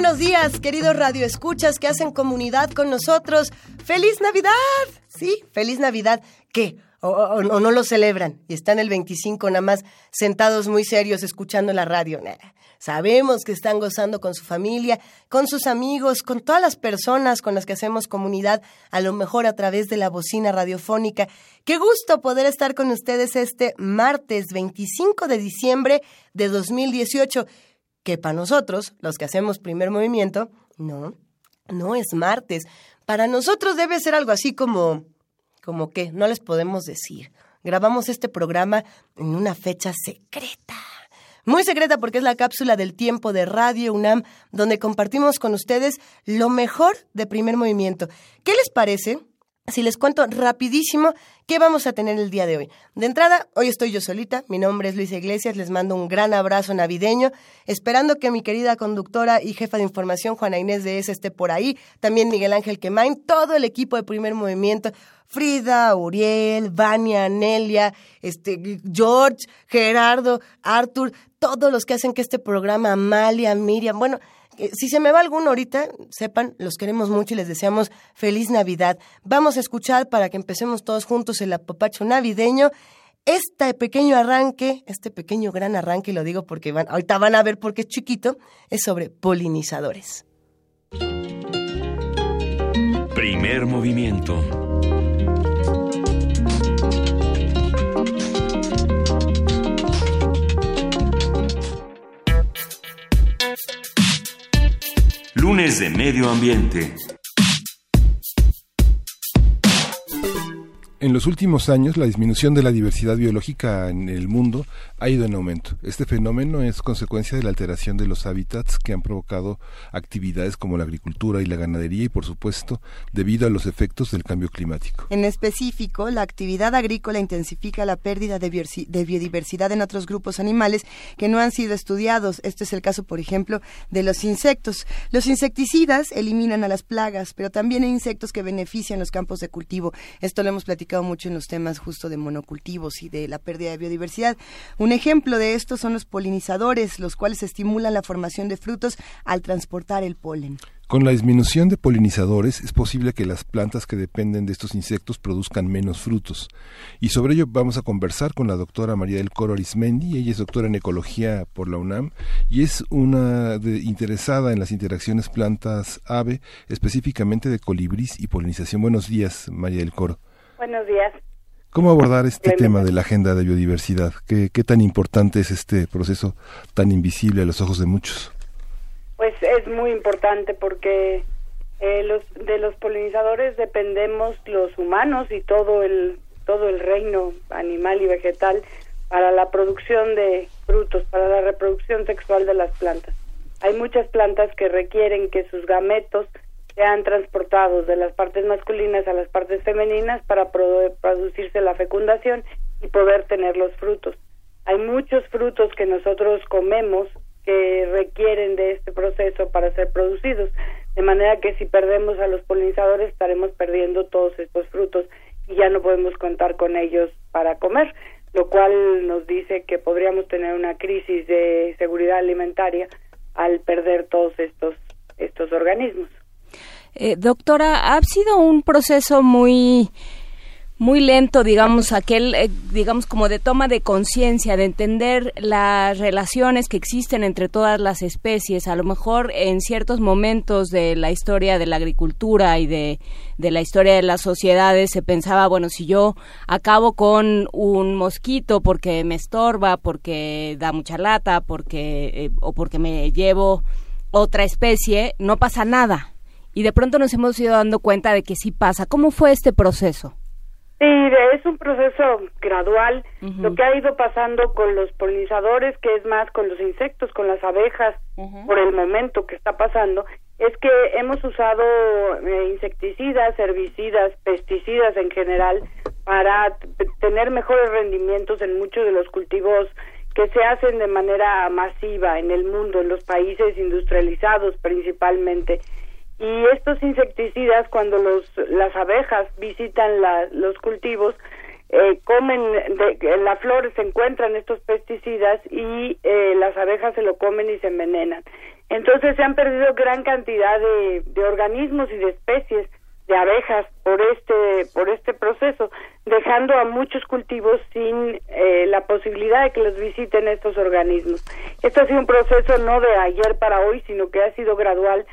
Buenos días, queridos radioescuchas que hacen comunidad con nosotros. ¡Feliz Navidad! Sí, feliz Navidad. ¿Qué? O, no lo celebran y están el 25 nada más sentados muy serios escuchando la radio. Sabemos que están gozando con su familia, con sus amigos, con todas las personas con las que hacemos comunidad, a lo mejor a través de la bocina radiofónica. Qué gusto poder estar con ustedes este martes 25 de diciembre de 2018 que para nosotros, los que hacemos primer movimiento, no, no es martes. Para nosotros debe ser algo así como, como que, no les podemos decir. Grabamos este programa en una fecha secreta. Muy secreta porque es la cápsula del tiempo de Radio UNAM, donde compartimos con ustedes lo mejor de primer movimiento. ¿Qué les parece si les cuento rapidísimo qué vamos a tener el día de hoy. De entrada, hoy estoy yo solita, mi nombre es Luisa Iglesias, les mando un gran abrazo navideño, esperando que mi querida conductora y jefa de información, Juana Inés de ES, esté por ahí, también Miguel Ángel Quemain, todo el equipo de Primer Movimiento, Frida, Uriel, Vania, Nelia, este, George, Gerardo, Arthur, todos los que hacen que este programa, Amalia, Miriam, bueno, si se me va alguno ahorita, sepan, los queremos mucho y les deseamos feliz Navidad. Vamos a escuchar para que empecemos todos juntos el apapacho navideño. Este pequeño arranque, este pequeño gran arranque, lo digo porque van, ahorita van a ver porque es chiquito, es sobre polinizadores. Primer movimiento Lunes de Medio Ambiente. En los últimos años, la disminución de la diversidad biológica en el mundo ha ido en aumento. Este fenómeno es consecuencia de la alteración de los hábitats que han provocado actividades como la agricultura y la ganadería y, por supuesto, debido a los efectos del cambio climático. En específico, la actividad agrícola intensifica la pérdida de, biodiversidad en otros grupos animales que no han sido estudiados. Este es el caso, por ejemplo, de los insectos. Los insecticidas eliminan a las plagas, pero también hay insectos que benefician los campos de cultivo. Esto lo hemos platicado mucho en los temas justo de monocultivos y de la pérdida de biodiversidad. Un ejemplo de esto son los polinizadores, los cuales estimulan la formación de frutos al transportar el polen. Con la disminución de polinizadores es posible que las plantas que dependen de estos insectos produzcan menos frutos. Y sobre ello vamos a conversar con la doctora María del Coro Arismendi. Ella es doctora en ecología por la UNAM y es una interesada en las interacciones plantas-ave, específicamente de colibrís y polinización. Buenos días, María del Coro. Buenos días. ¿Cómo abordar este tema de la agenda de biodiversidad? ¿Qué, ¿Qué tan importante es este proceso tan invisible a los ojos de muchos? Pues es muy importante porque eh, los, de los polinizadores dependemos los humanos y todo el, todo el reino animal y vegetal para la producción de frutos, para la reproducción sexual de las plantas. Hay muchas plantas que requieren que sus gametos sean transportados de las partes masculinas a las partes femeninas para producirse la fecundación y poder tener los frutos. Hay muchos frutos que nosotros comemos que requieren de este proceso para ser producidos, de manera que si perdemos a los polinizadores estaremos perdiendo todos estos frutos y ya no podemos contar con ellos para comer, lo cual nos dice que podríamos tener una crisis de seguridad alimentaria al perder todos estos estos organismos. Eh, doctora, ha sido un proceso muy muy lento, digamos, aquel, eh, digamos, como de toma de conciencia, de entender las relaciones que existen entre todas las especies. A lo mejor en ciertos momentos de la historia de la agricultura y de, de la historia de las sociedades se pensaba, bueno, si yo acabo con un mosquito porque me estorba, porque da mucha lata, porque, eh, o porque me llevo otra especie, no pasa nada y de pronto nos hemos ido dando cuenta de que sí pasa. ¿Cómo fue este proceso? Sí, es un proceso gradual. Lo que ha ido pasando con los polinizadores, que es más con los insectos, con las abejas, por el momento que está pasando, es que hemos usado eh, insecticidas, herbicidas, pesticidas en general para tener mejores rendimientos en muchos de los cultivos que se hacen de manera masiva en el mundo, en los países industrializados principalmente. Y estos insecticidas, cuando los, las abejas visitan los cultivos, eh, comen, de, en la flor se encuentran estos pesticidas y eh, las abejas se lo comen y se envenenan. Entonces se han perdido gran cantidad de, de organismos y de especies de abejas por este por este proceso, dejando a muchos cultivos sin eh, la posibilidad de que los visiten estos organismos. Esto ha sido un proceso no de ayer para hoy, sino que ha sido gradual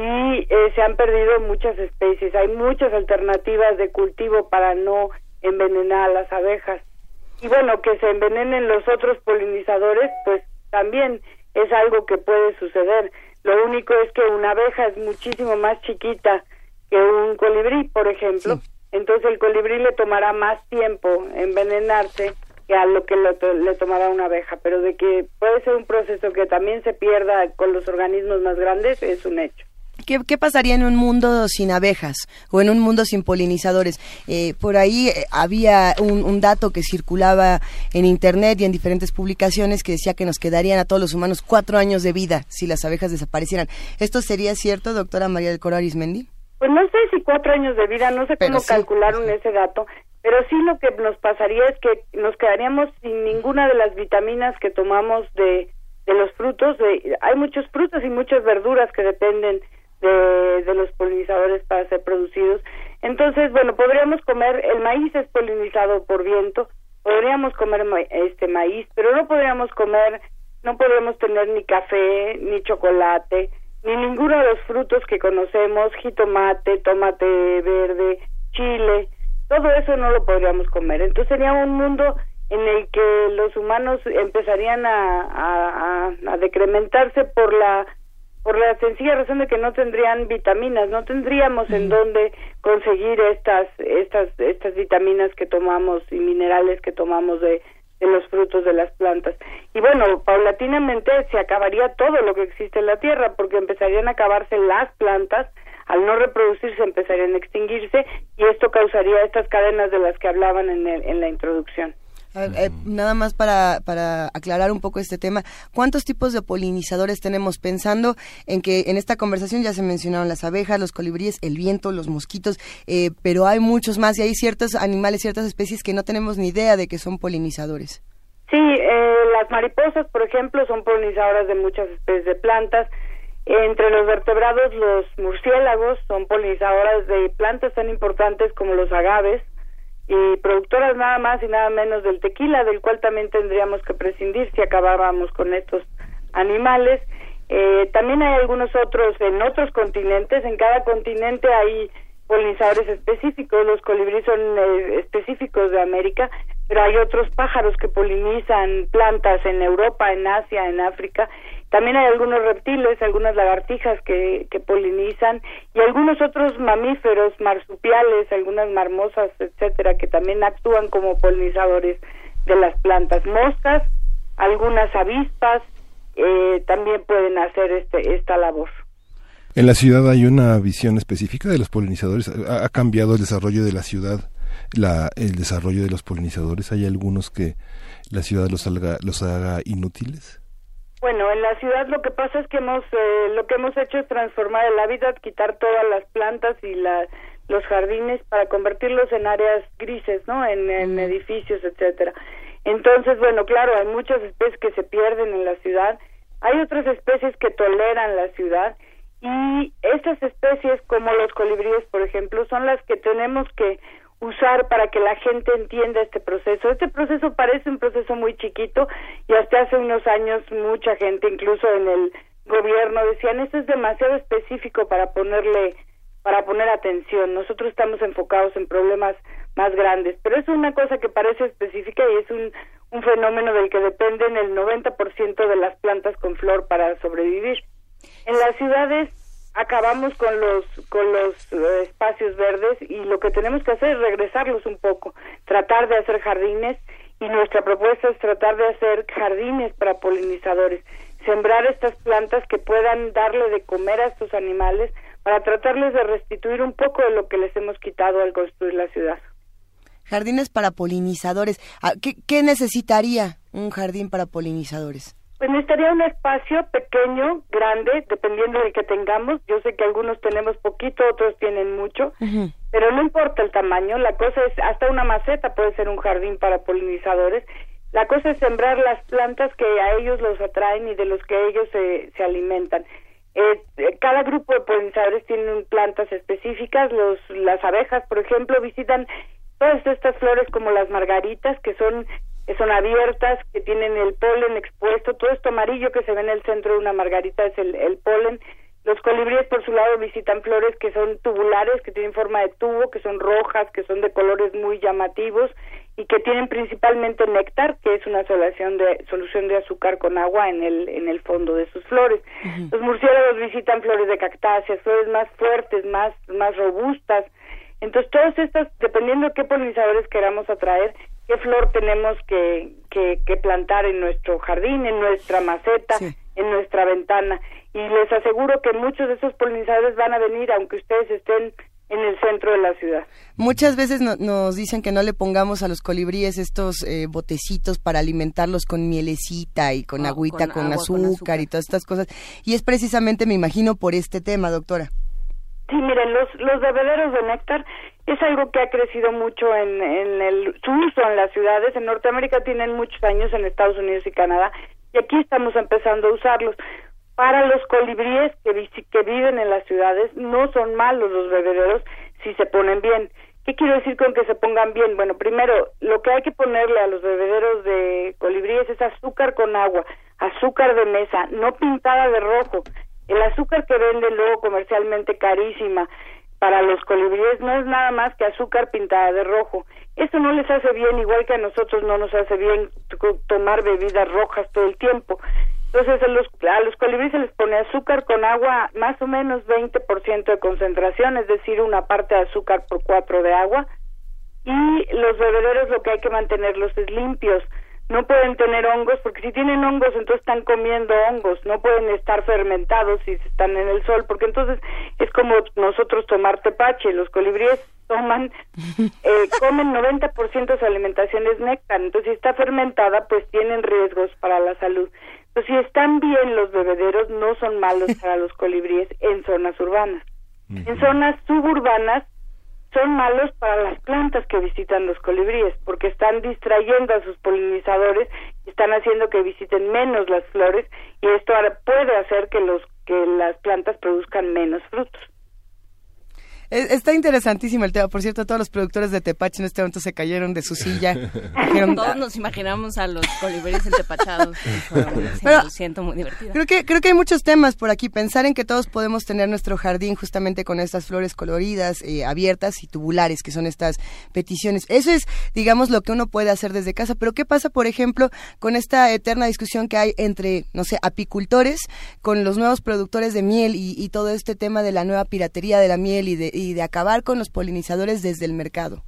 y eh, se han perdido muchas especies. Hay muchas alternativas de cultivo para no envenenar a las abejas. Y bueno, que se envenenen los otros polinizadores, pues también es algo que puede suceder. Lo único es que una abeja es muchísimo más chiquita que un colibrí, por ejemplo. Entonces el colibrí le tomará más tiempo envenenarse que a lo que le tomará una abeja. Pero de que puede ser un proceso que también se pierda con los organismos más grandes es un hecho. ¿Qué, pasaría en un mundo sin abejas o en un mundo sin polinizadores? Eh, por ahí eh, había un, dato que circulaba en Internet y en diferentes publicaciones que decía que nos quedarían a todos los humanos cuatro años de vida si las abejas desaparecieran. ¿Esto sería cierto, doctora María del Coro Arismendi? Pues no sé si cuatro años de vida, no sé cómo calcularon ese dato, pero sí lo que nos pasaría es que nos quedaríamos sin ninguna de las vitaminas que tomamos de, de los frutos. De, hay muchos frutos y muchas verduras que dependen de, los polinizadores para ser producidos. Entonces, bueno, podríamos comer, el maíz es polinizado por viento, podríamos comer este maíz, pero no podríamos comer, no podríamos tener ni café, ni chocolate, ni ninguno de los frutos que conocemos, jitomate, tomate verde, chile, todo eso no lo podríamos comer. Entonces sería un mundo en el que los humanos empezarían a, a, a decrementarse por la por la sencilla razón de que no tendrían vitaminas, no tendríamos en dónde conseguir estas estas estas vitaminas que tomamos y minerales que tomamos de, de los frutos de las plantas. Y bueno, paulatinamente se acabaría todo lo que existe en la tierra porque empezarían a acabarse las plantas, al no reproducirse empezarían a extinguirse y esto causaría estas cadenas de las que hablaban en, el, en la introducción. Eh, nada más para, para aclarar un poco este tema, ¿cuántos tipos de polinizadores tenemos? Pensando en que en esta conversación ya se mencionaron las abejas, los colibríes, el viento, los mosquitos, eh, pero hay muchos más y hay ciertos animales, ciertas especies que no tenemos ni idea de que son polinizadores. Sí, eh, las mariposas, por ejemplo, son polinizadoras de muchas especies de plantas. Entre los vertebrados, los murciélagos son polinizadoras de plantas tan importantes como los agaves, y productoras nada más y nada menos del tequila, del cual también tendríamos que prescindir si acabábamos con estos animales. Eh, también hay algunos otros en otros continentes, en cada continente hay polinizadores específicos, los colibríes son eh, específicos de América, pero hay otros pájaros que polinizan plantas en Europa, en Asia, en África, también hay algunos reptiles, algunas lagartijas que, polinizan y algunos otros mamíferos, marsupiales, algunas marmosas, etcétera, que también actúan como polinizadores de las plantas. Moscas, algunas avispas eh, también pueden hacer este, esta labor. En la ciudad hay una visión específica de los polinizadores. ¿Ha, cambiado el desarrollo de la ciudad, la, el desarrollo de los polinizadores? ¿Hay algunos que la ciudad los haga inútiles? Bueno, en la ciudad lo que pasa es que hemos eh, lo que hemos hecho es transformar el hábitat, quitar todas las plantas y la, los jardines para convertirlos en áreas grises, ¿no? En, en edificios, etcétera. Entonces, bueno, claro, hay muchas especies que se pierden en la ciudad, hay otras especies que toleran la ciudad y estas especies como los colibríes, por ejemplo, son las que tenemos que usar para que la gente entienda este proceso. Este proceso parece un proceso muy chiquito y hasta hace unos años mucha gente, incluso en el gobierno, decían esto es demasiado específico para ponerle para poner atención. Nosotros estamos enfocados en problemas más grandes, pero es una cosa que parece específica y es un, un fenómeno del que dependen el 90% de las plantas con flor para sobrevivir. En las ciudades acabamos con los con los eh, espacios verdes y lo que tenemos que hacer es regresarlos un poco, tratar de hacer jardines y nuestra propuesta es tratar de hacer jardines para polinizadores, sembrar estas plantas que puedan darle de comer a estos animales para tratarles de restituir un poco de lo que les hemos quitado al construir la ciudad. Jardines para polinizadores. Ah, ¿Qué, qué necesitaría un jardín para polinizadores? Pues necesitaría un espacio pequeño, grande, dependiendo del que tengamos. Yo sé que algunos tenemos poquito, otros tienen mucho, pero no importa el tamaño. La cosa es, hasta una maceta puede ser un jardín para polinizadores. La cosa es sembrar las plantas que a ellos los atraen y de los que ellos se, se alimentan. Eh, cada grupo de polinizadores tiene plantas específicas. Los, las abejas, por ejemplo, visitan todas estas flores como las margaritas, que son son abiertas, que tienen el polen expuesto, todo esto amarillo que se ve en el centro de una margarita es el, el polen. Los colibríes por su lado visitan flores que son tubulares, que tienen forma de tubo, que son rojas, que son de colores muy llamativos y que tienen principalmente néctar, que es una solución de solución de azúcar con agua en el en el fondo de sus flores. Los murciélagos visitan flores de cactáceas, flores más fuertes, más más robustas. Entonces, todas estas, dependiendo de qué polinizadores queramos atraer, qué flor tenemos que, que, plantar en nuestro jardín, en nuestra maceta, en nuestra ventana. Y les aseguro que muchos de esos polinizadores van a venir aunque ustedes estén en el centro de la ciudad. Muchas veces nos dicen que no le pongamos a los colibríes estos eh, botecitos para alimentarlos con mielecita y con agüita, con, azúcar y todas estas cosas. Y es precisamente, me imagino, por este tema, doctora. Sí, miren, los, los bebederos de néctar es algo que ha crecido mucho en, en el, su uso en las ciudades. En Norteamérica tienen muchos años, en Estados Unidos y Canadá, y aquí estamos empezando a usarlos. Para los colibríes que, que viven en las ciudades, no son malos los bebederos si se ponen bien. ¿Qué quiero decir con que se pongan bien? Bueno, primero, lo que hay que ponerle a los bebederos de colibríes es azúcar con agua, azúcar de mesa, no pintada de rojo. El azúcar que venden luego comercialmente carísima, para los colibríes no es nada más que azúcar pintada de rojo. Esto no les hace bien, igual que a nosotros no nos hace bien tomar bebidas rojas todo el tiempo. Entonces a los, a los colibríes se les pone azúcar con agua, más o menos 20% de concentración, es decir, una parte de azúcar por cuatro de agua. Y los bebederos lo que hay que mantenerlos es limpios no pueden tener hongos porque si tienen hongos entonces están comiendo hongos, no pueden estar fermentados si están en el sol porque entonces es como nosotros tomar tepache, los colibríes toman, eh, comen 90% de su alimentación es néctar, entonces si está fermentada pues tienen riesgos para la salud. Entonces si están bien los bebederos no son malos para los colibríes en zonas urbanas. En zonas suburbanas son malos para las plantas que visitan los colibríes porque están distrayendo a sus polinizadores están haciendo que visiten menos las flores y esto puede hacer que los que las plantas produzcan menos frutos. Está interesantísimo el tema. Por cierto, todos los productores de Tepache en este momento se cayeron de su silla. todos nos imaginamos a los colibríes entepachados. Pero, siento muy divertido. Creo que, creo que hay muchos temas por aquí. Pensar en que todos podemos tener nuestro jardín justamente con estas flores coloridas, eh, abiertas y tubulares, que son estas peticiones. Eso es, digamos, lo que uno puede hacer desde casa. Pero ¿qué pasa, por ejemplo, con esta eterna discusión que hay entre, no sé, apicultores, con los nuevos productores de miel y, y todo este tema de la nueva piratería de la miel y de y de acabar con los polinizadores desde el mercado.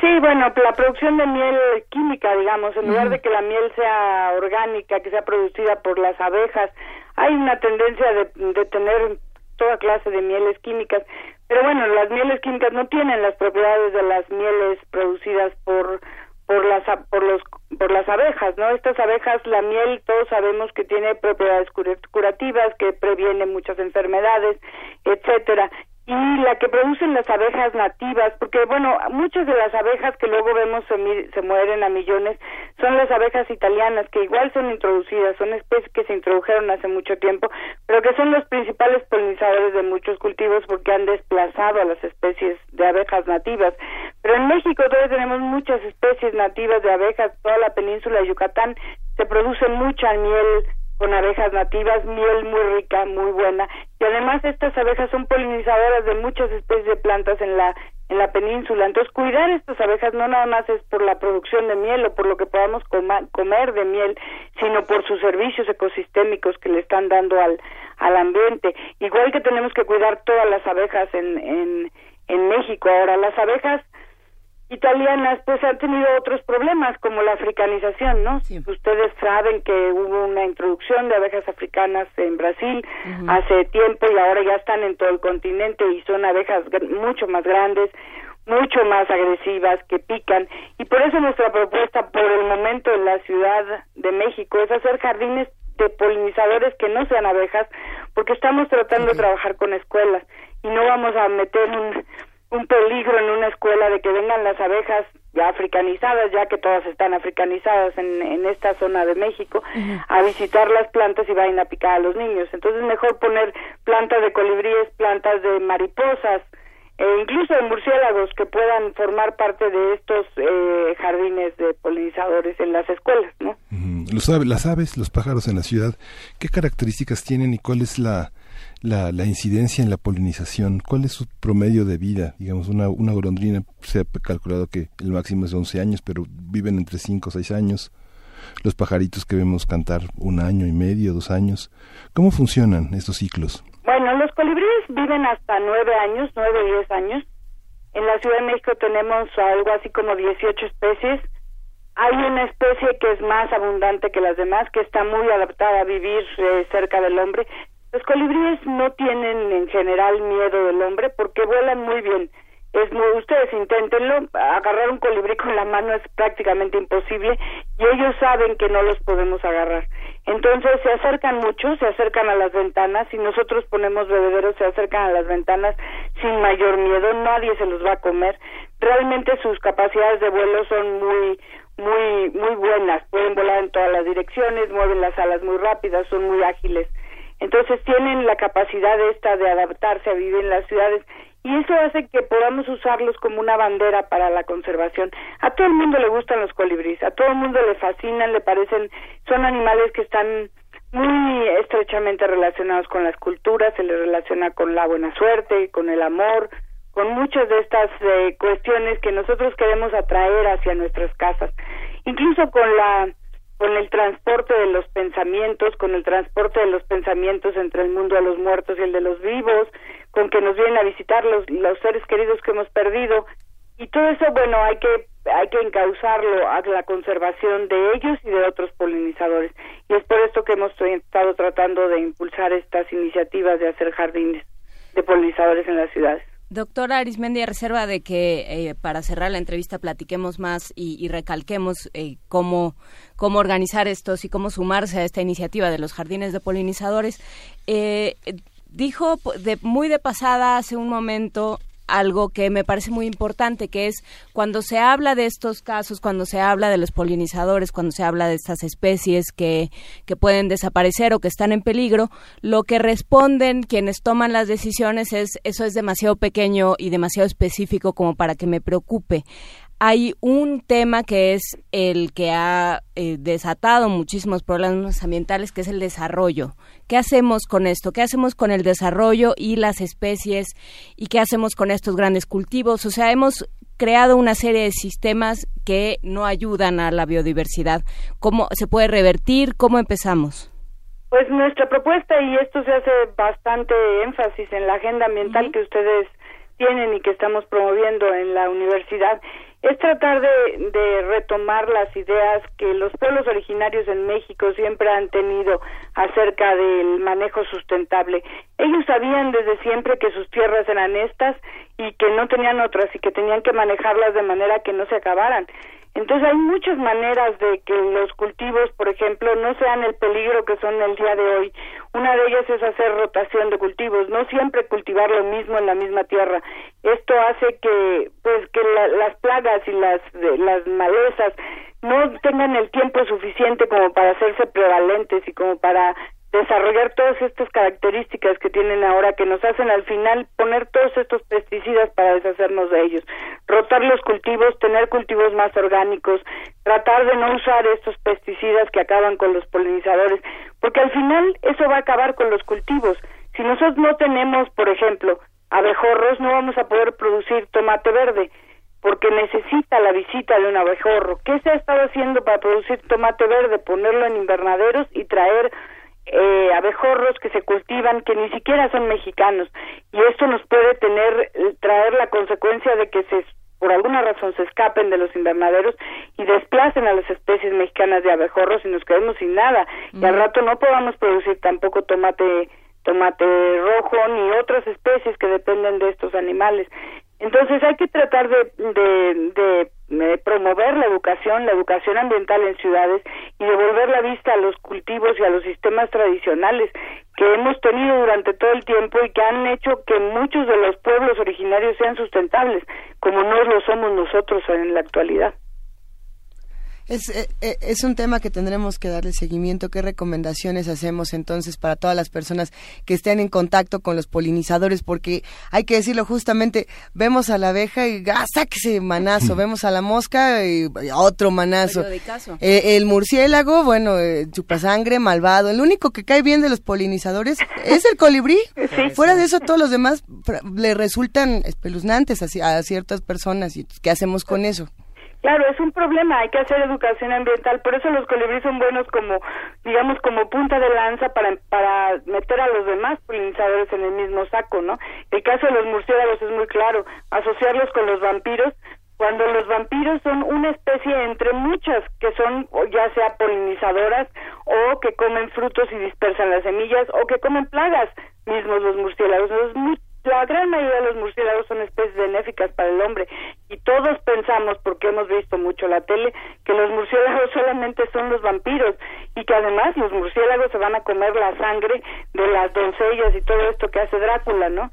Sí, bueno, la producción de miel química, digamos, en lugar de que la miel sea orgánica, que sea producida por las abejas, hay una tendencia de, de tener toda clase de mieles químicas. Pero bueno, las mieles químicas no tienen las propiedades de las mieles producidas por por las por los por las abejas, ¿no? Estas abejas, la miel, todos sabemos que tiene propiedades curativas, que previene muchas enfermedades, etcétera y la que producen las abejas nativas, porque bueno, muchas de las abejas que luego vemos se, se, mueren a millones son las abejas italianas, que igual son introducidas, son especies que se introdujeron hace mucho tiempo, pero que son los principales polinizadores de muchos cultivos porque han desplazado a las especies de abejas nativas. Pero en México todavía tenemos muchas especies nativas de abejas, toda la península de Yucatán se produce mucha miel con abejas nativas, miel muy rica, muy buena. Y además estas abejas son polinizadoras de muchas especies de plantas en la en la península. Entonces, cuidar estas abejas no nada más es por la producción de miel o por lo que podamos comer de miel, sino por sus servicios ecosistémicos que le están dando al, al ambiente. Igual que tenemos que cuidar todas las abejas en, en, en México. Ahora, las abejas italianas pues han tenido otros problemas como la africanización, ¿no? Ustedes saben que hubo una introducción de abejas africanas en Brasil hace tiempo y ahora ya están en todo el continente y son abejas mucho más grandes, mucho más agresivas, que pican. Y por eso nuestra propuesta por el momento en la Ciudad de México es hacer jardines de polinizadores que no sean abejas porque estamos tratando de trabajar con escuelas y no vamos a meter un un peligro en una escuela de que vengan las abejas ya africanizadas, ya que todas están africanizadas en, en esta zona de México, a visitar las plantas y vayan a picar a los niños. Entonces mejor poner plantas de colibríes, plantas de mariposas, e incluso de murciélagos que puedan formar parte de estos eh, jardines de polinizadores en las escuelas, ¿no? Los, las aves, los pájaros en la ciudad, ¿qué características tienen y cuál es la la, la, incidencia en la polinización? ¿Cuál es su promedio de vida? Digamos, una, una golondrina se ha calculado que el máximo es 11 años, pero viven entre 5 o 6 años. Los pajaritos que vemos cantar un año y medio, dos años. ¿Cómo funcionan estos ciclos? Bueno, los colibríes viven hasta 9 años, 9 o 10 años. En la Ciudad de México tenemos algo así como 18 especies. Hay una especie que es más abundante que las demás, que está muy adaptada a vivir eh, cerca del hombre, los colibríes no tienen en general miedo del hombre porque vuelan muy bien. Es muy, ustedes inténtenlo, agarrar un colibrí con la mano es prácticamente imposible y ellos saben que no los podemos agarrar. Entonces se acercan mucho, se acercan a las ventanas, si nosotros ponemos bebederos se acercan a las ventanas sin mayor miedo, nadie se los va a comer. Realmente sus capacidades de vuelo son muy muy muy buenas, pueden volar en todas las direcciones, mueven las alas muy rápidas, son muy ágiles. Entonces tienen la capacidad esta de adaptarse a vivir en las ciudades y eso hace que podamos usarlos como una bandera para la conservación. A todo el mundo le gustan los colibríes, a todo el mundo le fascinan, le parecen, son animales que están muy estrechamente relacionados con las culturas, se les relaciona con la buena suerte, con el amor, con muchas de estas eh, cuestiones que nosotros queremos atraer hacia nuestras casas, incluso con la con el transporte de los pensamientos, con el transporte de los pensamientos entre el mundo de los muertos y el de los vivos, con que nos vienen a visitar los, los seres queridos que hemos perdido. Y todo eso, bueno, hay que, hay que encauzarlo a la conservación de ellos y de otros polinizadores. Y es por esto que hemos estado tratando de impulsar estas iniciativas de hacer jardines de polinizadores en las ciudades. Doctora Arismendi, a reserva de que eh, para cerrar la entrevista platiquemos más y, recalquemos eh, cómo, cómo organizar estos y cómo sumarse a esta iniciativa de los jardines de polinizadores, eh, dijo de, muy de pasada hace un momento algo que me parece muy importante, que es cuando se habla de estos casos, cuando se habla de los polinizadores, cuando se habla de estas especies que, que pueden desaparecer o que están en peligro, lo que responden quienes toman las decisiones es eso es demasiado pequeño y demasiado específico como para que me preocupe hay un tema que es el que ha eh, desatado muchísimos problemas ambientales, que es el desarrollo. ¿Qué hacemos con esto? ¿Qué hacemos con el desarrollo y las especies? ¿Y qué hacemos con estos grandes cultivos? O sea, hemos creado una serie de sistemas que no ayudan a la biodiversidad. ¿Cómo se puede revertir? ¿Cómo empezamos? Pues nuestra propuesta, y esto se hace bastante énfasis en la agenda ambiental que ustedes tienen y que estamos promoviendo en la universidad, es tratar de, de, retomar las ideas que los pueblos originarios en México siempre han tenido acerca del manejo sustentable. Ellos sabían desde siempre que sus tierras eran estas y que no tenían otras y que tenían que manejarlas de manera que no se acabaran. Entonces hay muchas maneras de que los cultivos, por ejemplo, no sean el peligro que son el día de hoy. Una de ellas es hacer rotación de cultivos, no siempre cultivar lo mismo en la misma tierra. Esto hace que, pues, que las plagas y las las malezas no tengan el tiempo suficiente como para hacerse prevalentes y como para desarrollar todas estas características que tienen ahora que nos hacen al final poner todos estos pesticidas para deshacernos de ellos, rotar los cultivos, tener cultivos más orgánicos, tratar de no usar estos pesticidas que acaban con los polinizadores, porque al final eso va a acabar con los cultivos. Si nosotros no tenemos, por ejemplo, abejorros, no vamos a poder producir tomate verde porque necesita la visita de un abejorro. ¿Qué se ha estado haciendo para producir tomate verde? Ponerlo en invernaderos y traer eh, abejorros que se cultivan que ni siquiera son mexicanos. Y esto nos puede tener eh, traer la consecuencia de que se por alguna razón se escapen de los invernaderos y desplacen a las especies mexicanas de abejorros y nos quedemos sin nada. Y al rato no podamos producir tampoco tomate tomate rojo ni otras especies que dependen de estos animales. Entonces hay que tratar de, de, de, promover la educación, la educación ambiental en ciudades y devolver la vista a los cultivos y a los sistemas tradicionales que hemos tenido durante todo el tiempo y que han hecho que muchos de los pueblos originarios sean sustentables, como no lo somos nosotros en la actualidad. Es, eh, eh, es, un tema que tendremos que darle seguimiento. ¿Qué recomendaciones hacemos entonces para todas las personas que estén en contacto con los polinizadores? Porque hay que decirlo justamente, vemos a la abeja y ¡ah, sáquese manazo! vemos a la mosca y otro manazo. Eh, el murciélago, bueno, chupasangre, malvado. El único que cae bien de los polinizadores es el colibrí. Fuera de eso, todos los demás le resultan espeluznantes a, a ciertas personas. ¿Y qué hacemos con eso? Claro, es un problema, hay que hacer educación ambiental, por eso los colibríes son buenos como, digamos, como punta de lanza para, para meter a los demás polinizadores en el mismo saco, ¿no? El caso de los murciélagos es muy claro, asociarlos con los vampiros, cuando los vampiros son una especie entre muchas que son ya sea polinizadoras o que comen frutos y dispersan las semillas o que comen plagas mismos los murciélagos. Es muy la gran mayoría de los murciélagos son especies benéficas para el hombre y todos pensamos, porque hemos visto mucho la tele, que los murciélagos solamente son los vampiros y que además los murciélagos se van a comer la sangre de las doncellas y todo esto que hace Drácula, ¿no?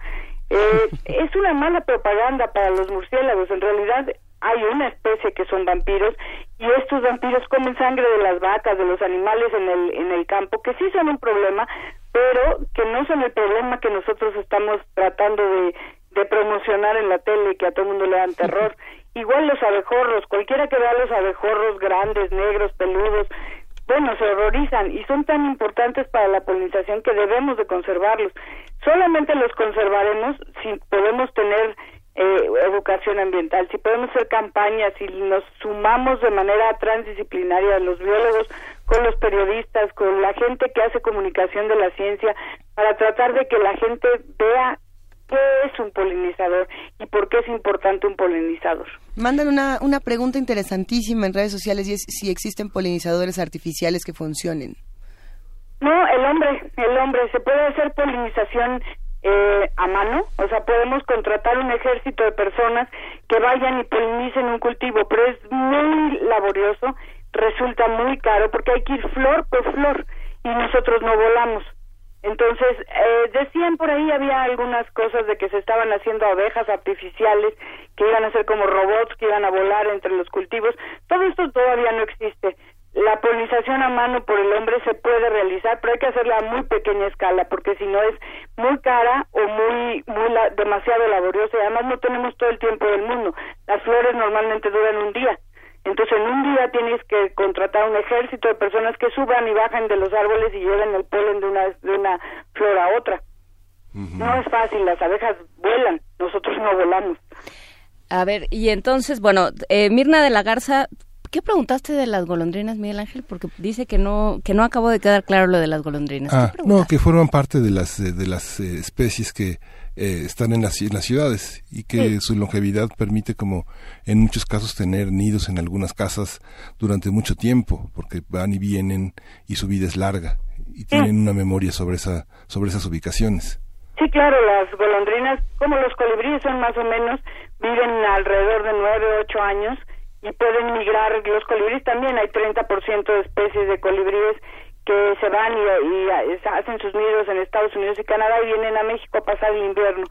Eh, es una mala propaganda para los murciélagos. En realidad hay una especie que son vampiros y estos vampiros comen sangre de las vacas, de los animales en el, en el campo, que sí son un problema, pero que no son el problema que nosotros estamos tratando de, de promocionar en la tele, que a todo el mundo le dan terror. Igual los abejorros, cualquiera que vea los abejorros grandes, negros, peludos, bueno, se horrorizan y son tan importantes para la polinización que debemos de conservarlos. Solamente los conservaremos si podemos tener eh, educación ambiental, si podemos hacer campañas, si nos sumamos de manera transdisciplinaria los biólogos con los periodistas, con la gente que hace comunicación de la ciencia, para tratar de que la gente vea qué es un polinizador y por qué es importante un polinizador. Mandan una, una pregunta interesantísima en redes sociales y es si existen polinizadores artificiales que funcionen. No, el hombre, el hombre, se puede hacer polinización eh, a mano, o sea, podemos contratar un ejército de personas que vayan y polinicen un cultivo, pero es muy laborioso resulta muy caro porque hay que ir flor por flor y nosotros no volamos. Entonces, eh, decían por ahí, había algunas cosas de que se estaban haciendo abejas artificiales, que iban a ser como robots, que iban a volar entre los cultivos. Todo esto todavía no existe. La polinización a mano por el hombre se puede realizar, pero hay que hacerla a muy pequeña escala, porque si no es muy cara o muy, muy demasiado laboriosa. Y además no tenemos todo el tiempo del mundo. Las flores normalmente duran un día. Entonces, en un día tienes que contratar un ejército de personas que suban y bajen de los árboles y lleven el polen de una, de una flor a otra. No es fácil, las abejas vuelan, nosotros no volamos. A ver, y entonces, bueno, eh, Mirna de la Garza, ¿qué preguntaste de las golondrinas, Miguel Ángel? Porque dice que no que no acabo de quedar claro lo de las golondrinas. Ah, no, que forman parte de las, de las eh, especies que eh, están en las, ciudades y que su longevidad permite como en muchos casos tener nidos en algunas casas durante mucho tiempo porque van y vienen y su vida es larga y tienen una memoria sobre esa sobre esas ubicaciones. Sí, claro, las golondrinas, como los colibríes son más o menos, viven alrededor de nueve o ocho años y pueden migrar. Los colibríes también hay 30% de especies de colibríes que se van y, hacen sus nidos en Estados Unidos y Canadá y vienen a México a pasar el invierno.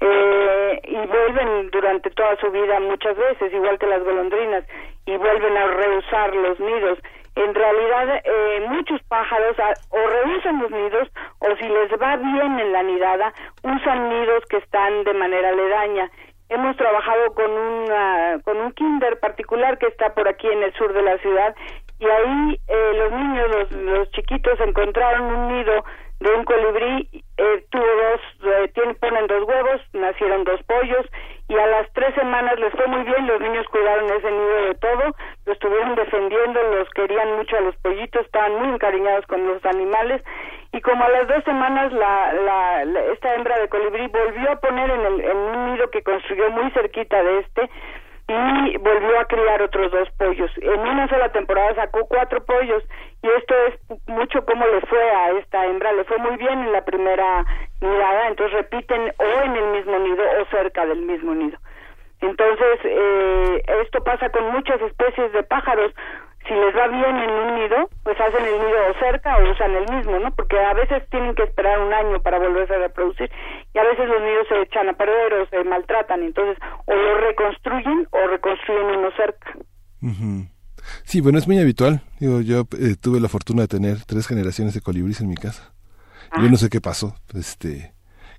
Eh, y vuelven durante toda su vida muchas veces, igual que las golondrinas, y vuelven a rehusar los nidos. En realidad, eh, muchos pájaros o rehusan los nidos o si les va bien en la nidada, usan nidos que están de manera aledaña. Hemos trabajado con, una, con un kinder particular que está por aquí en el sur de la ciudad y ahí eh, los niños, los, los, chiquitos encontraron un nido de un colibrí, eh, tuvo dos, eh, ponen dos huevos, y a las tres semanas les fue muy bien, los niños cuidaron ese nido de todo, lo estuvieron defendiendo, los querían mucho a los pollitos, estaban muy encariñados con los animales y como a las dos semanas la, la, esta hembra de colibrí volvió a poner en, el, en un nido que construyó muy cerquita de este y volvió a criar otros dos pollos. En una sola temporada sacó cuatro pollos y esto es mucho como le fue a esta hembra, le fue muy bien en la primera mirada, entonces repiten o en el mismo nido o cerca del mismo nido. Entonces, eh, esto pasa con muchas especies de pájaros. Si les va bien en un nido, pues hacen el nido cerca o usan el mismo, ¿no? Porque a veces tienen que esperar un año para volverse a reproducir y a veces los nidos se echan a perder o se maltratan. Entonces, o lo reconstruyen o reconstruyen uno cerca. Sí, bueno, es muy habitual. Digo, yo eh, tuve la fortuna de tener tres generaciones de colibríes en mi casa. Yo no sé qué pasó, este,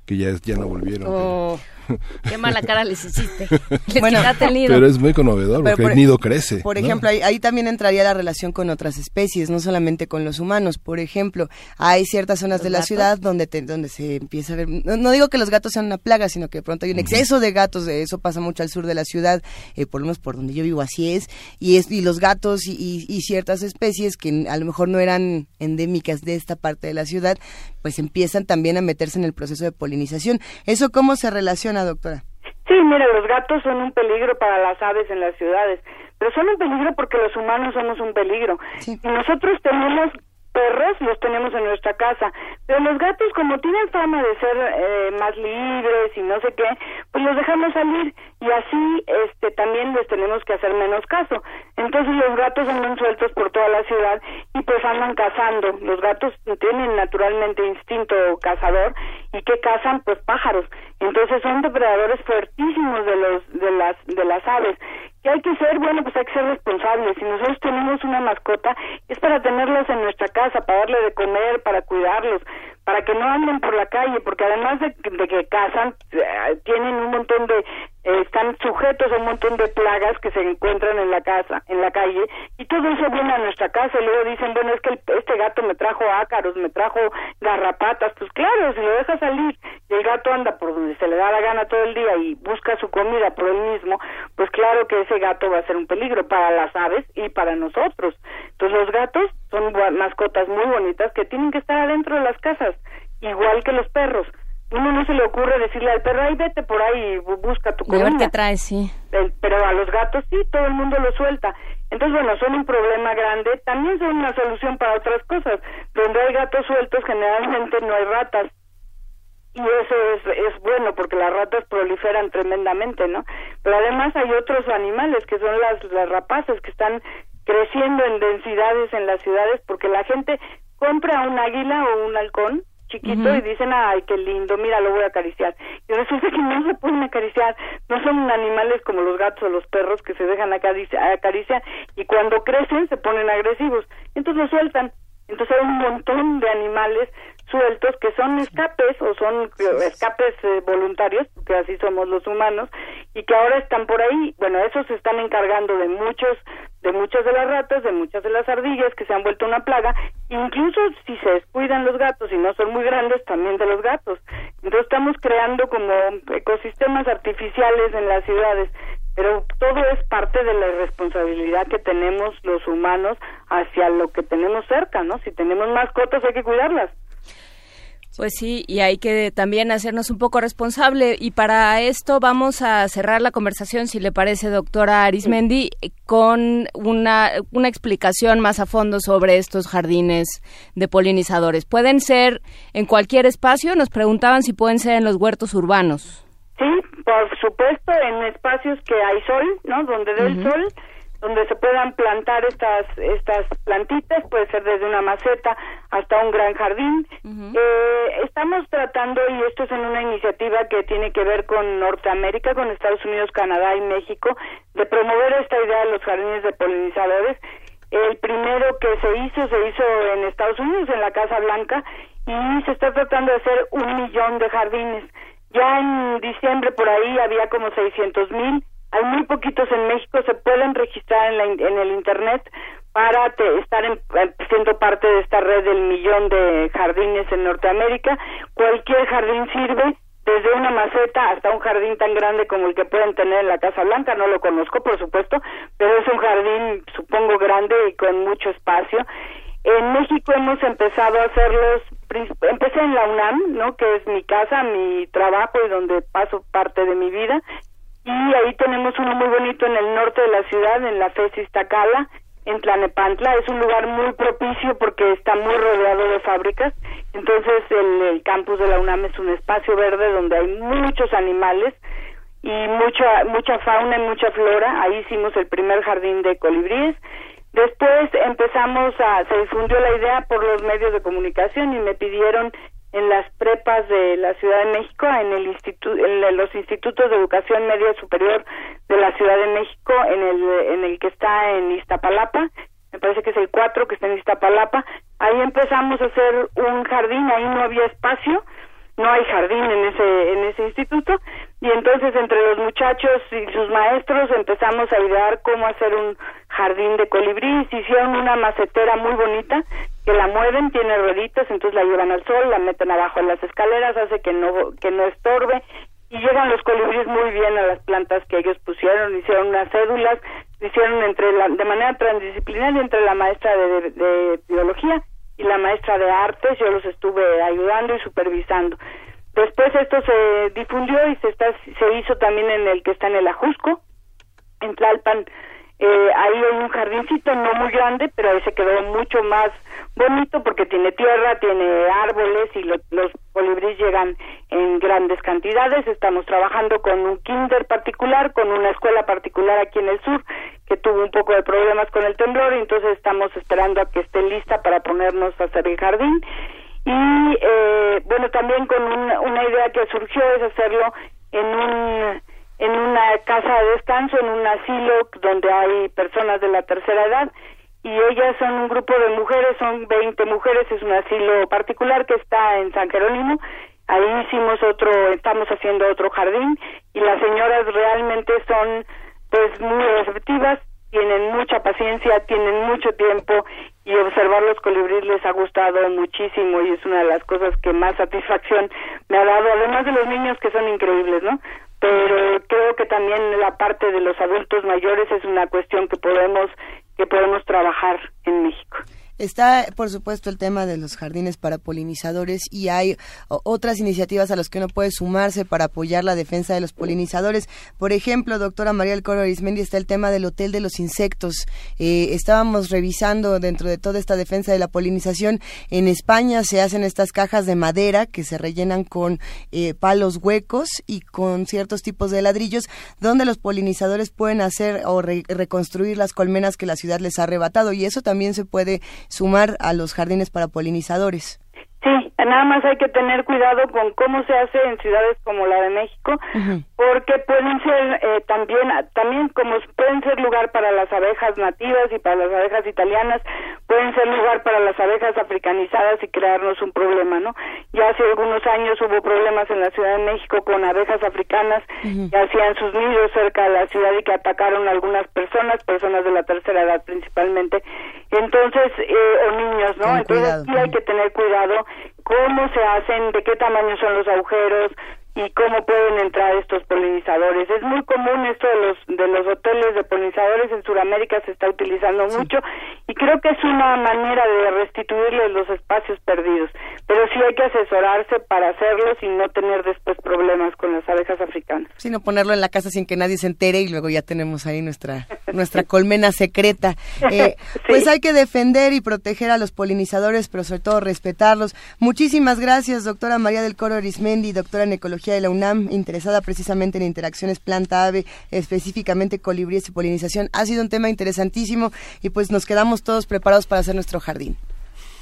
que ya, ya no volvieron. Oh. Qué mala cara les hiciste. bueno, Pero es muy conmovedor porque el nido crece. Por ejemplo, ahí, también entraría la relación con otras especies, no solamente con los humanos. Por ejemplo, hay ciertas zonas de la ciudad donde donde se empieza a ver. No, digo que los gatos sean una plaga, sino que de pronto hay un exceso de gatos. Eso pasa mucho al sur de la ciudad, eh, por lo menos por donde yo vivo, así es. Y, es, y los gatos y, y ciertas especies que a lo mejor no eran endémicas de esta parte de la ciudad, pues empiezan también a meterse en el proceso de polinización. ¿Eso cómo se relaciona, doctora? Sí, mira, los gatos son un peligro para las aves en las ciudades, pero son un peligro porque los humanos somos un peligro. Y nosotros tenemos perros los tenemos en nuestra casa, pero los gatos como tienen fama de ser eh, más libres y no sé qué, pues los dejamos salir y así este también les tenemos que hacer menos caso. Entonces los gatos andan sueltos por toda la ciudad y pues andan cazando. Los gatos tienen naturalmente instinto cazador y que cazan pues pájaros. Entonces son depredadores fuertísimos de los de las de las aves ¿Qué hay que ser? Bueno, pues hay que ser responsables. Si nosotros tenemos una mascota, es para tenerlos en nuestra casa, para darle de comer, para cuidarlos, para que no anden por la calle, porque además de, que cazan, eh, tienen un montón de, eh, están sujetos a un montón de plagas que se encuentran en la casa, en la calle, y todo eso viene a nuestra casa, y luego dicen, bueno, es que este gato me trajo ácaros, me trajo garrapatas, pues claro, si lo deja salir, y el gato anda por donde se le da la gana todo el día y busca su comida por él mismo, pues claro que ese gato va a ser un peligro para las aves y para nosotros. Entonces los gatos son mascotas muy bonitas que tienen que estar adentro de las casas, igual que los perros. Uno no se le ocurre decirle al perro, ay, vete por ahí, busca tu comida. qué trae, sí. Pero a los gatos sí, todo el mundo lo suelta. Entonces, bueno, son un problema grande. También son una solución para otras cosas. Donde hay gatos sueltos, generalmente no hay ratas. Y eso es, es bueno porque las ratas proliferan tremendamente, ¿no? Pero además hay otros animales que son las, las rapaces que están creciendo en densidades en las ciudades porque la gente compra un águila o un halcón chiquito y dicen, ay, qué lindo, mira, lo voy a acariciar. Y resulta que no se pueden acariciar, no son animales como los gatos o los perros que se dejan acariciar y cuando crecen se ponen agresivos, entonces lo sueltan. Entonces hay un montón de animales sueltos que son escapes o son escapes eh, voluntarios, porque así somos los humanos, y que ahora están por ahí. Bueno, esos se están encargando de muchos, de muchas de las ratas, de muchas de las ardillas que se han vuelto una plaga, incluso si se descuidan los gatos y no son muy grandes, también de los gatos. Entonces estamos creando como ecosistemas artificiales en las ciudades pero todo es parte de la irresponsabilidad que tenemos los humanos hacia lo que tenemos cerca, ¿no? Si tenemos mascotas hay que cuidarlas. Pues sí, y hay que también hacernos un poco responsable. Y para esto vamos a cerrar la conversación, si le parece, doctora Arismendi, con una, una explicación más a fondo sobre estos jardines de polinizadores. ¿Pueden ser en cualquier espacio? Nos preguntaban si pueden ser en los huertos urbanos. Sí, por supuesto, en espacios que hay sol, ¿no? Donde dé el sol donde se puedan plantar estas estas plantitas, puede ser desde una maceta hasta un gran jardín. eh, estamos tratando, y esto es en una iniciativa que tiene que ver con Norteamérica, con Estados Unidos, Canadá y México, de promover esta idea de los jardines de polinizadores. El primero que se hizo, se hizo en Estados Unidos, en la Casa Blanca, y se está tratando de hacer un millón de jardines. Ya en diciembre por ahí había como 600 mil hay muy poquitos en México, se pueden registrar en, en el Internet para estar en, siendo parte de esta red del millón de jardines en Norteamérica. Cualquier jardín sirve, desde una maceta hasta un jardín tan grande como el que pueden tener en la Casa Blanca, no lo conozco por supuesto, pero es un jardín supongo grande y con mucho espacio. En México hemos empezado a hacerlos, empecé en la UNAM, ¿no? que es mi casa, mi trabajo y donde paso parte de mi vida, y ahí tenemos uno muy bonito en el norte de la ciudad, en la FES Iztacala, en Tlanepantla. Es un lugar muy propicio porque está muy rodeado de fábricas. Entonces el, campus de la UNAM es un espacio verde donde hay muchos animales y mucha mucha fauna y mucha flora. Ahí hicimos el primer jardín de colibríes. Después empezamos a, se difundió la idea por los medios de comunicación y me pidieron en las prepas de la Ciudad de México, en el instituto, en los institutos de educación media superior de la Ciudad de México, en el, que está en Iztapalapa, me parece que es el 4 que está en Iztapalapa, ahí empezamos a hacer un jardín, ahí no había espacio, no hay jardín en ese, en ese instituto, y entonces entre los muchachos y sus maestros empezamos a idear cómo hacer un jardín de colibríes, hicieron una macetera muy bonita, que la mueven, tiene rueditas, entonces la llevan al sol, la meten abajo en las escaleras, hace que no, que no estorbe, y llegan los colibríes muy bien a las plantas que ellos pusieron, hicieron unas cédulas, hicieron entre la, de manera transdisciplinaria entre la maestra de, de biología y la maestra de artes, yo los estuve ayudando y supervisando. Después esto se difundió y se, está, se hizo también en el que está en el Ajusco, en Tlalpan. Eh, ahí hay un jardincito no muy grande, pero ahí se quedó mucho más bonito porque tiene tierra, tiene árboles y los colibríes llegan en grandes cantidades. Estamos trabajando con un kinder particular, con una escuela particular aquí en el sur que tuvo un poco de problemas con el temblor y entonces estamos esperando a que esté lista para ponernos a hacer el jardín y eh, bueno también con una idea que surgió es hacerlo en un en una casa de descanso en un asilo donde hay personas de la tercera edad. Y ellas son un grupo de mujeres son 20 mujeres es un asilo particular que está en San Jerónimo. Ahí hicimos otro estamos haciendo otro jardín y las señoras realmente son pues muy receptivas tienen mucha paciencia, tienen mucho tiempo y observar los colibríes les ha gustado muchísimo y es una de las cosas que más satisfacción me ha dado, además de los niños que son increíbles, ¿no? Pero creo que también la parte de los adultos mayores es una cuestión que podemos que podemos trabajar en México. Está, por supuesto, el tema de los jardines para polinizadores y hay otras iniciativas a las que uno puede sumarse para apoyar la defensa de los polinizadores. Por ejemplo, doctora María del Coro Arismendi, está el tema del Hotel de los Insectos. Eh, estábamos revisando dentro de toda esta defensa de la polinización. En España se hacen estas cajas de madera que se rellenan con eh, palos huecos y con ciertos tipos de ladrillos donde los polinizadores pueden hacer o reconstruir las colmenas que la ciudad les ha arrebatado y eso también se puede sumar a los jardines para polinizadores. Sí, nada más hay que tener cuidado con cómo se hace en ciudades como la de México, porque pueden ser eh, también, también como pueden ser lugar para las abejas nativas y para las abejas italianas, pueden ser lugar para las abejas africanizadas y crearnos un problema, ¿no? Ya hace algunos años hubo problemas en la Ciudad de México con abejas africanas que hacían sus nidos cerca de la ciudad y que atacaron a algunas personas, personas de la tercera edad principalmente, entonces, eh, o niños, ¿no? Entonces sí hay que tener cuidado cómo se hacen, de qué tamaño son los agujeros, y cómo pueden entrar estos polinizadores. Es muy común esto de los de los hoteles de polinizadores en Sudamérica se está utilizando mucho y creo que es una manera de restituirles los espacios perdidos, pero sí hay que asesorarse para hacerlos y no tener después problemas con las abejas africanas. Sino ponerlo en la casa sin que nadie se entere y luego ya tenemos ahí nuestra nuestra colmena secreta. Eh, pues hay que defender y proteger a los polinizadores, pero sobre todo respetarlos. Muchísimas gracias, doctora María del Coro Arismendi, doctora en ecología de la UNAM, interesada precisamente en interacciones planta-ave, específicamente colibríes y polinización. Ha sido un tema interesantísimo y pues nos quedamos todos preparados para hacer nuestro jardín.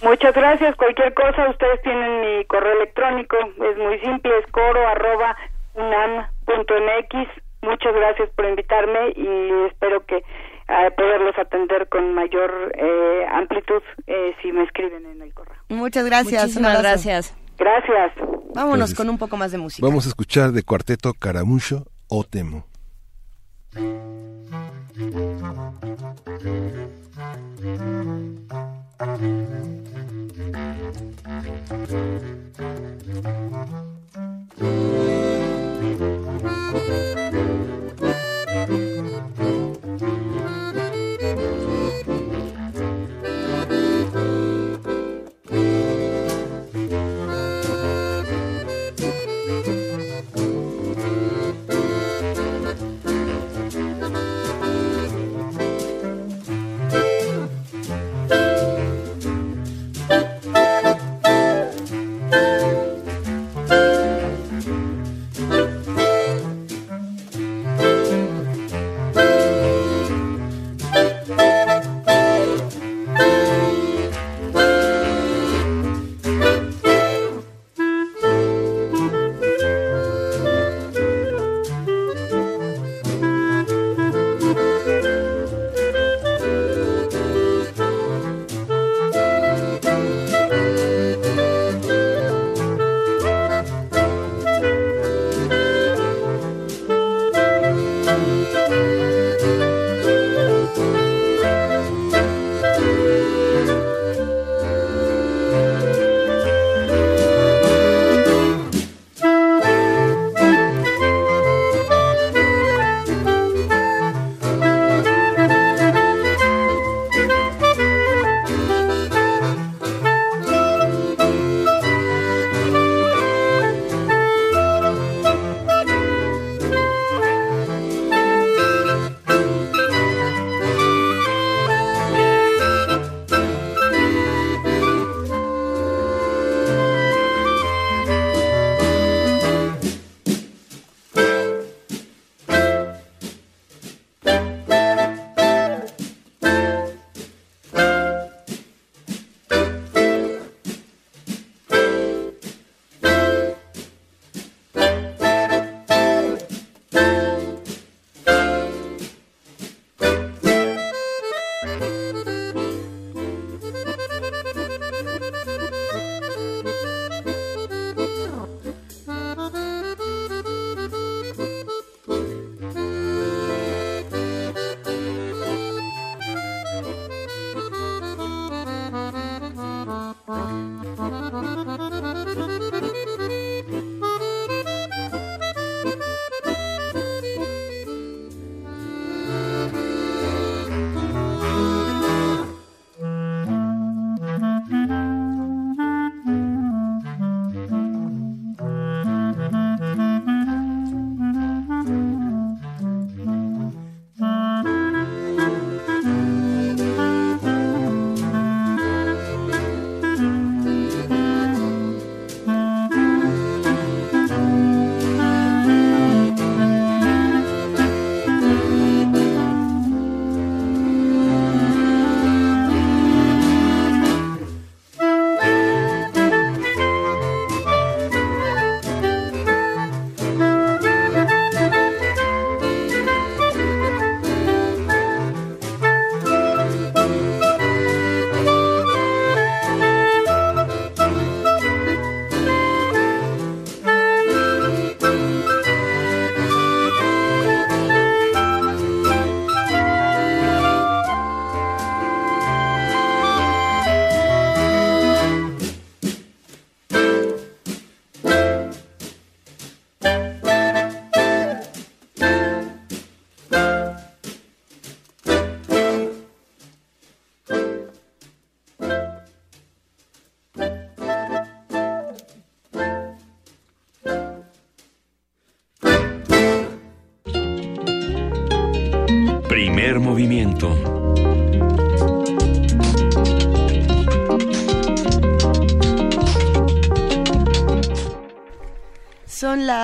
Muchas gracias. Cualquier cosa, ustedes tienen mi correo electrónico. Es muy simple, es coro arroba unam.mx. Muchas gracias por invitarme y espero que eh, poderlos atender con mayor eh, amplitud eh, si me escriben en el correo. Muchas gracias. Muchísimas gracias. Gracias. Vámonos con un poco más de música. Vamos a escuchar de cuarteto Caramucho o Temo.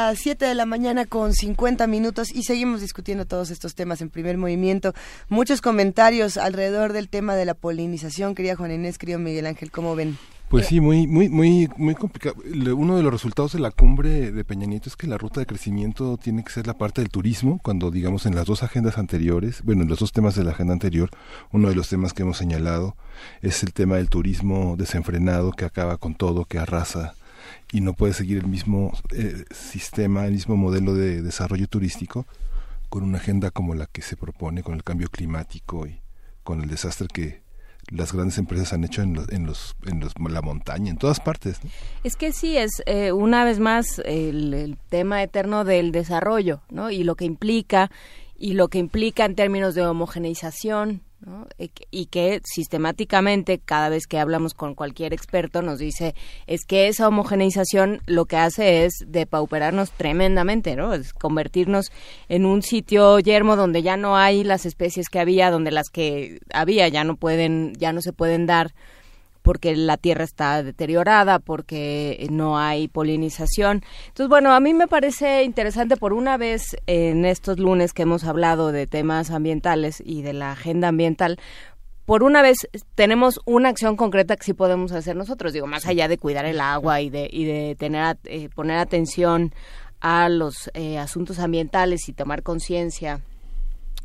Las 7 de la mañana con 50 minutos y seguimos discutiendo todos estos temas en primer movimiento. Muchos comentarios alrededor del tema de la polinización. Quería Juan Inés, querido Miguel Ángel, ¿cómo ven? Pues sí, muy, muy, muy, muy complicado. Uno de los resultados de la cumbre de Peña Nieto es que la ruta de crecimiento tiene que ser la parte del turismo, cuando digamos en las dos agendas anteriores, bueno, en los dos temas de la agenda anterior, uno de los temas que hemos señalado es el tema del turismo desenfrenado que acaba con todo, que arrasa y no puede seguir el mismo eh, sistema, el mismo modelo de desarrollo turístico con una agenda como la que se propone, con el cambio climático y con el desastre que las grandes empresas han hecho en, los, en, los, en los, la montaña, en todas partes. Es que sí, es eh, una vez más el, el, tema eterno del desarrollo, ¿no? Y lo que implica, y lo que implica en términos de homogeneización, y que sistemáticamente cada vez que hablamos con cualquier experto nos dice es que esa homogeneización lo que hace es depauperarnos tremendamente, ¿no? Es convertirnos en un sitio yermo donde ya no hay las especies que había, donde las que había ya no pueden, ya no se pueden dar porque la tierra está deteriorada, porque no hay polinización. Entonces, bueno, a mí me parece interesante por una vez en estos lunes que hemos hablado de temas ambientales y de la agenda ambiental, por una vez tenemos una acción concreta que sí podemos hacer nosotros, digo, más allá de cuidar el agua y de, y de tener, eh, poner atención a los eh, asuntos ambientales y tomar conciencia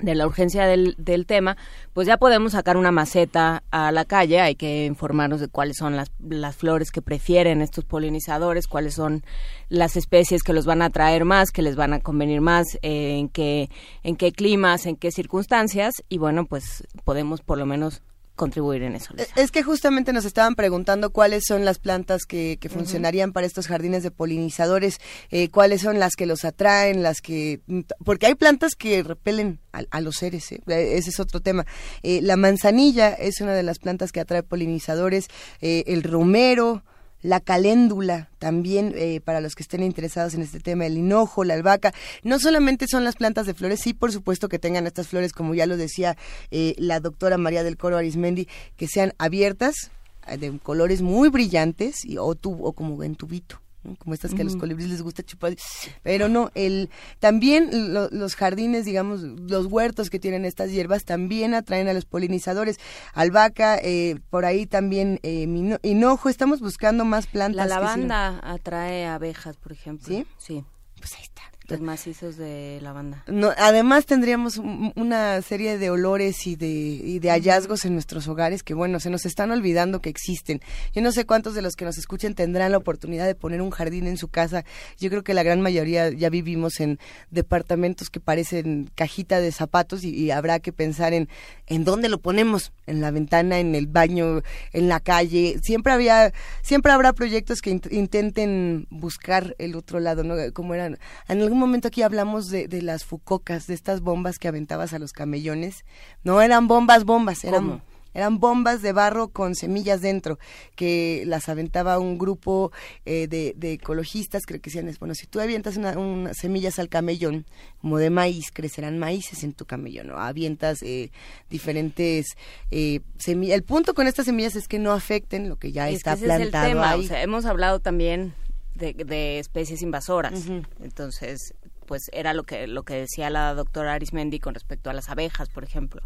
de la urgencia del, del, tema, pues ya podemos sacar una maceta a la calle, hay que informarnos de cuáles son las, las flores que prefieren estos polinizadores, cuáles son las especies que los van a atraer más, que les van a convenir más, eh, en qué en qué climas, en qué circunstancias. Y bueno, pues podemos por lo menos contribuir en eso. Es que justamente nos estaban preguntando cuáles son las plantas que, que funcionarían para estos jardines de polinizadores, eh, cuáles son las que los atraen, las que... Porque hay plantas que repelen a, los seres, ¿eh? ese es otro tema. Eh, la manzanilla es una de las plantas que atrae polinizadores, el romero, la caléndula también eh, para los que estén interesados en este tema, el hinojo, la albahaca. No solamente son las plantas de flores, sí, por supuesto que tengan estas flores, como ya lo decía eh, la doctora María del Coro Arismendi, que sean abiertas, eh, de colores muy brillantes y, o, o como en tubito como estas que a los colibríes les gusta chupar, pero no, el también los jardines, digamos, los huertos que tienen estas hierbas también atraen a los polinizadores. Albahaca, eh, por ahí también eh, hinojo, estamos buscando más plantas. La lavanda atrae abejas, por ejemplo. ¿Sí? Sí. Pues ahí está. Los macizos de lavanda. No, además tendríamos una serie de olores y de, y de hallazgos en nuestros hogares que, bueno, se nos están olvidando que existen. Yo no sé cuántos de los que nos escuchen tendrán la oportunidad de poner un jardín en su casa. Yo creo que la gran mayoría ya vivimos en departamentos que parecen cajita de zapatos y, habrá que pensar en, en dónde lo ponemos, en la ventana, en el baño, en la calle. Siempre había, siempre habrá proyectos que intenten buscar el otro lado, ¿no? Como eran, en algún momento aquí hablamos de, de, las fucocas, de estas bombas que aventabas a los camellones. No eran bombas, bombas, eran, eran bombas de barro con semillas dentro, que las aventaba un grupo eh, de, de, ecologistas, creo que decían, bueno, si tú avientas unas semillas al camellón, como de maíz, crecerán maíces en tu camellón, ¿no? Avientas eh, diferentes eh, semillas. El punto con estas semillas es que no afecten lo que ya está plantado ahí. hemos hablado también de, especies invasoras. Entonces, pues era lo que, lo que decía la doctora Arismendi con respecto a las abejas, por ejemplo,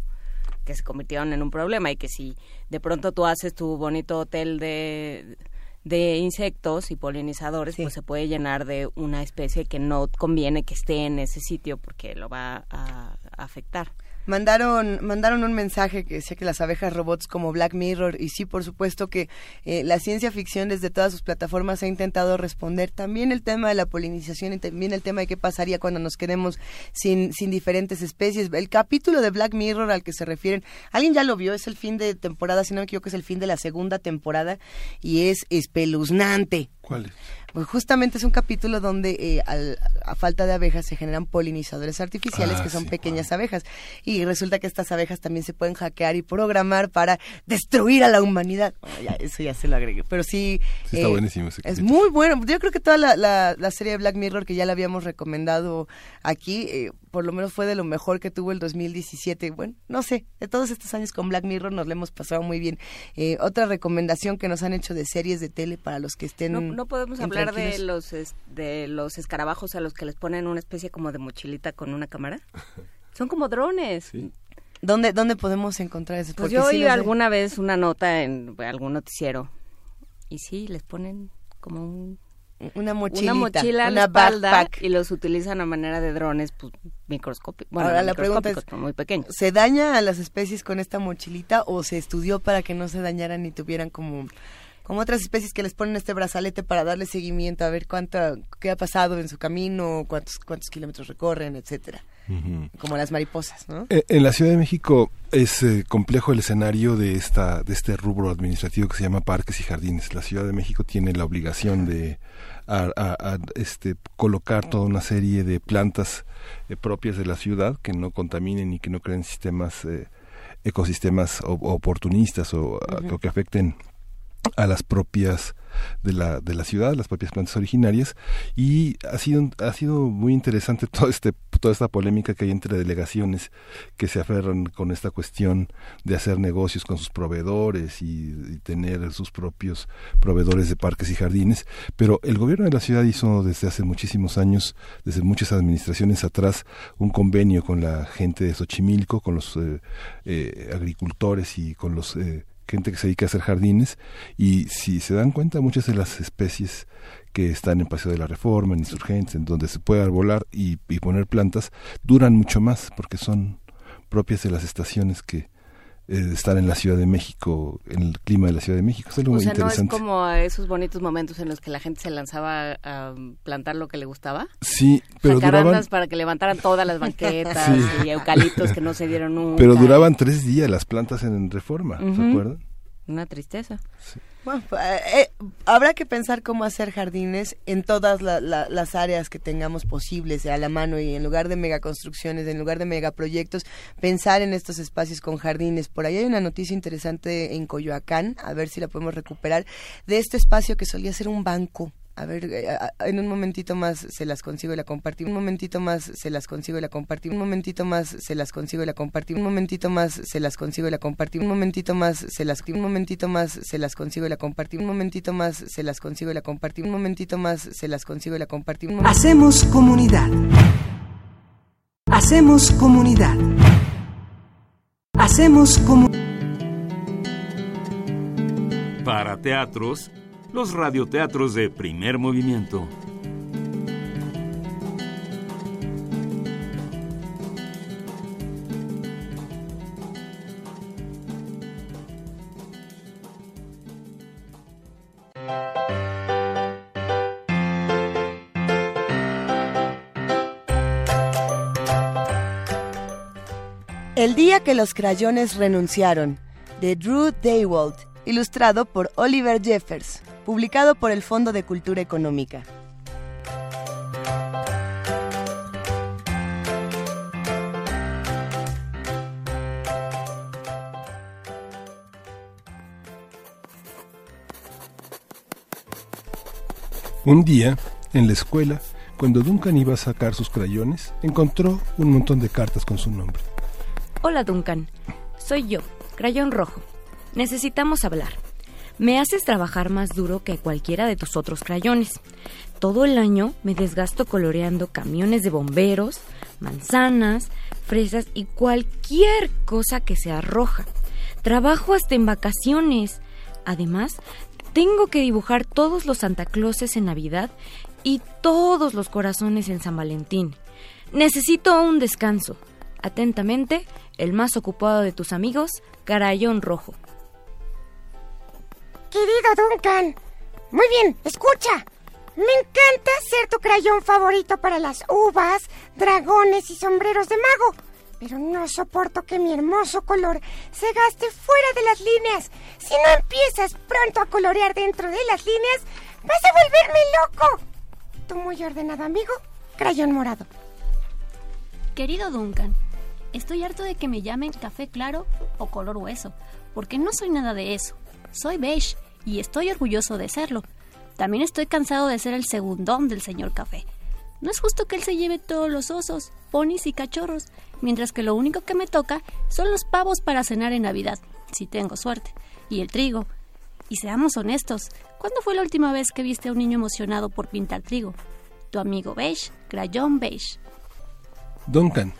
que se convirtieron en un problema y que si de pronto tú haces tu bonito hotel de, de insectos y polinizadores, pues se puede llenar de una especie que no conviene que esté en ese sitio porque lo va a afectar mandaron mandaron un mensaje que decía que las abejas robots como Black Mirror y sí por supuesto que eh, la ciencia ficción desde todas sus plataformas ha intentado responder también el tema de la polinización y también el tema de qué pasaría cuando nos quedemos sin sin diferentes especies. El capítulo de Black Mirror al que se refieren alguien ya lo vio es el fin de temporada si no me equivoco es el fin de la segunda temporada y es espeluznante. ¿Cuál es? Pues justamente es un capítulo donde eh, a falta de abejas se generan polinizadores artificiales que ah, son pequeñas abejas y resulta que estas abejas también se pueden hackear y programar para destruir a la humanidad. eso ya se lo agregué, pero sí. está eh, buenísimo. es muy bueno. Yo creo que toda la, la, serie de Black Mirror que ya la habíamos recomendado aquí, eh, por lo menos fue de lo mejor que tuvo el 2017. Bueno, no sé, de todos estos años con Black Mirror nos lo hemos pasado muy bien. Eh, otra recomendación que nos han hecho de series de tele para los que estén. No, no podemos hablar de los de los escarabajos a los que les ponen una especie como de mochilita con una cámara. Son como drones. ¿Dónde, ¿Dónde podemos encontrar eso? Pues yo oí alguna vez una nota en algún noticiero y sí, les ponen como un una mochilita, una mochila una backpack. y los utilizan a manera de drones pues, microscópicos. Bueno, Ahora la pregunta es, muy pequeños. ¿Se daña a las especies con esta mochilita o se estudió para que no se dañaran ni tuvieran como como otras especies que les ponen este brazalete para darle seguimiento a ver cuánto qué ha pasado en su camino, cuántos cuántos kilómetros recorren, etcétera? como las mariposas, ¿no? Eh, en la Ciudad de México es eh, complejo el escenario de esta de este rubro administrativo que se llama parques y jardines. La Ciudad de México tiene la obligación de este colocar toda una serie de plantas eh, propias de la ciudad que no contaminen y que no creen sistemas ecosistemas oportunistas o, o que afecten a las propias de la, de la ciudad, las propias plantas originarias, y ha sido, ha sido muy interesante todo este, toda esta polémica que hay entre delegaciones que se aferran con esta cuestión de hacer negocios con sus proveedores y, tener sus propios proveedores de parques y jardines, pero el gobierno de la ciudad hizo desde hace muchísimos años, desde muchas administraciones atrás, un convenio con la gente de Xochimilco, con los eh, eh, agricultores y con los eh, gente que se dedica a hacer jardines y si se dan cuenta muchas de las especies que están en Paseo de la Reforma, en Insurgentes, en donde se puede arbolar y, poner plantas, duran mucho más porque son propias de las estaciones que, eh, estar en la Ciudad de México, en el clima de la Ciudad de México. Es algo o sea, ¿no es como esos bonitos momentos en los que la gente se lanzaba a plantar lo que le gustaba? Sí, pero duraban... para que levantaran todas las banquetas y eucaliptos que no se dieron nunca. Pero duraban tres días las plantas en Reforma, ¿se acuerdan? Una tristeza. Bueno, eh, eh, habrá que pensar cómo hacer jardines en todas las áreas que tengamos posibles a la mano y en lugar de megaconstrucciones, en lugar de megaproyectos, pensar en estos espacios con jardines. Por ahí hay una noticia interesante en Coyoacán, a ver si la podemos recuperar, de este espacio que solía ser un banco a ver, eh, en un momentito más se las consigo y la compartí. Un momentito más se las consigo y la compartí. Un momentito más se las consigo y la compartí. Un momentito más se las consigo y la compartí. Un momentito más se las un momentito más se las consigo y la compartí. Un momentito más se las consigo y la compartí. Un momentito más se las consigo y la compartí. Hacemos comunidad. Hacemos comunidad. Hacemos comunidad. Para teatros los radioteatros de primer movimiento. El día que los crayones renunciaron, de Drew Daywalt, ilustrado por Oliver Jeffers publicado por el Fondo de Cultura Económica. Un día, en la escuela, cuando Duncan iba a sacar sus crayones, encontró un montón de cartas con su nombre. Hola Duncan, soy yo, crayón rojo. Necesitamos hablar. Me haces trabajar más duro que cualquiera de tus otros crayones. Todo el año me desgasto coloreando camiones de bomberos, manzanas, fresas y cualquier cosa que sea roja. Trabajo hasta en vacaciones. Además, tengo que dibujar todos los Santa Clauses en Navidad y todos los corazones en San Valentín. Necesito un descanso. Atentamente, el más ocupado de tus amigos, Carayón Rojo. Querido Duncan. Muy bien, escucha. Me encanta ser tu crayón favorito para las uvas, dragones y sombreros de mago. Pero no soporto que mi hermoso color se gaste fuera de las líneas. Si no empiezas pronto a colorear dentro de las líneas, vas a volverme loco. Tu muy ordenado amigo, Crayón Morado. Querido Duncan, estoy harto de que me llamen café claro o color hueso, porque no soy nada de eso. Soy beige y estoy orgulloso de serlo. También estoy cansado de ser el segundón del señor Café. No es justo que él se lleve todos los osos, ponis y cachorros, mientras que lo único que me toca son los pavos para cenar en Navidad, si tengo suerte, y el trigo. Y seamos honestos, ¿cuándo fue la última vez que viste a un niño emocionado por pintar trigo? Tu amigo beige, crayón beige. Duncan,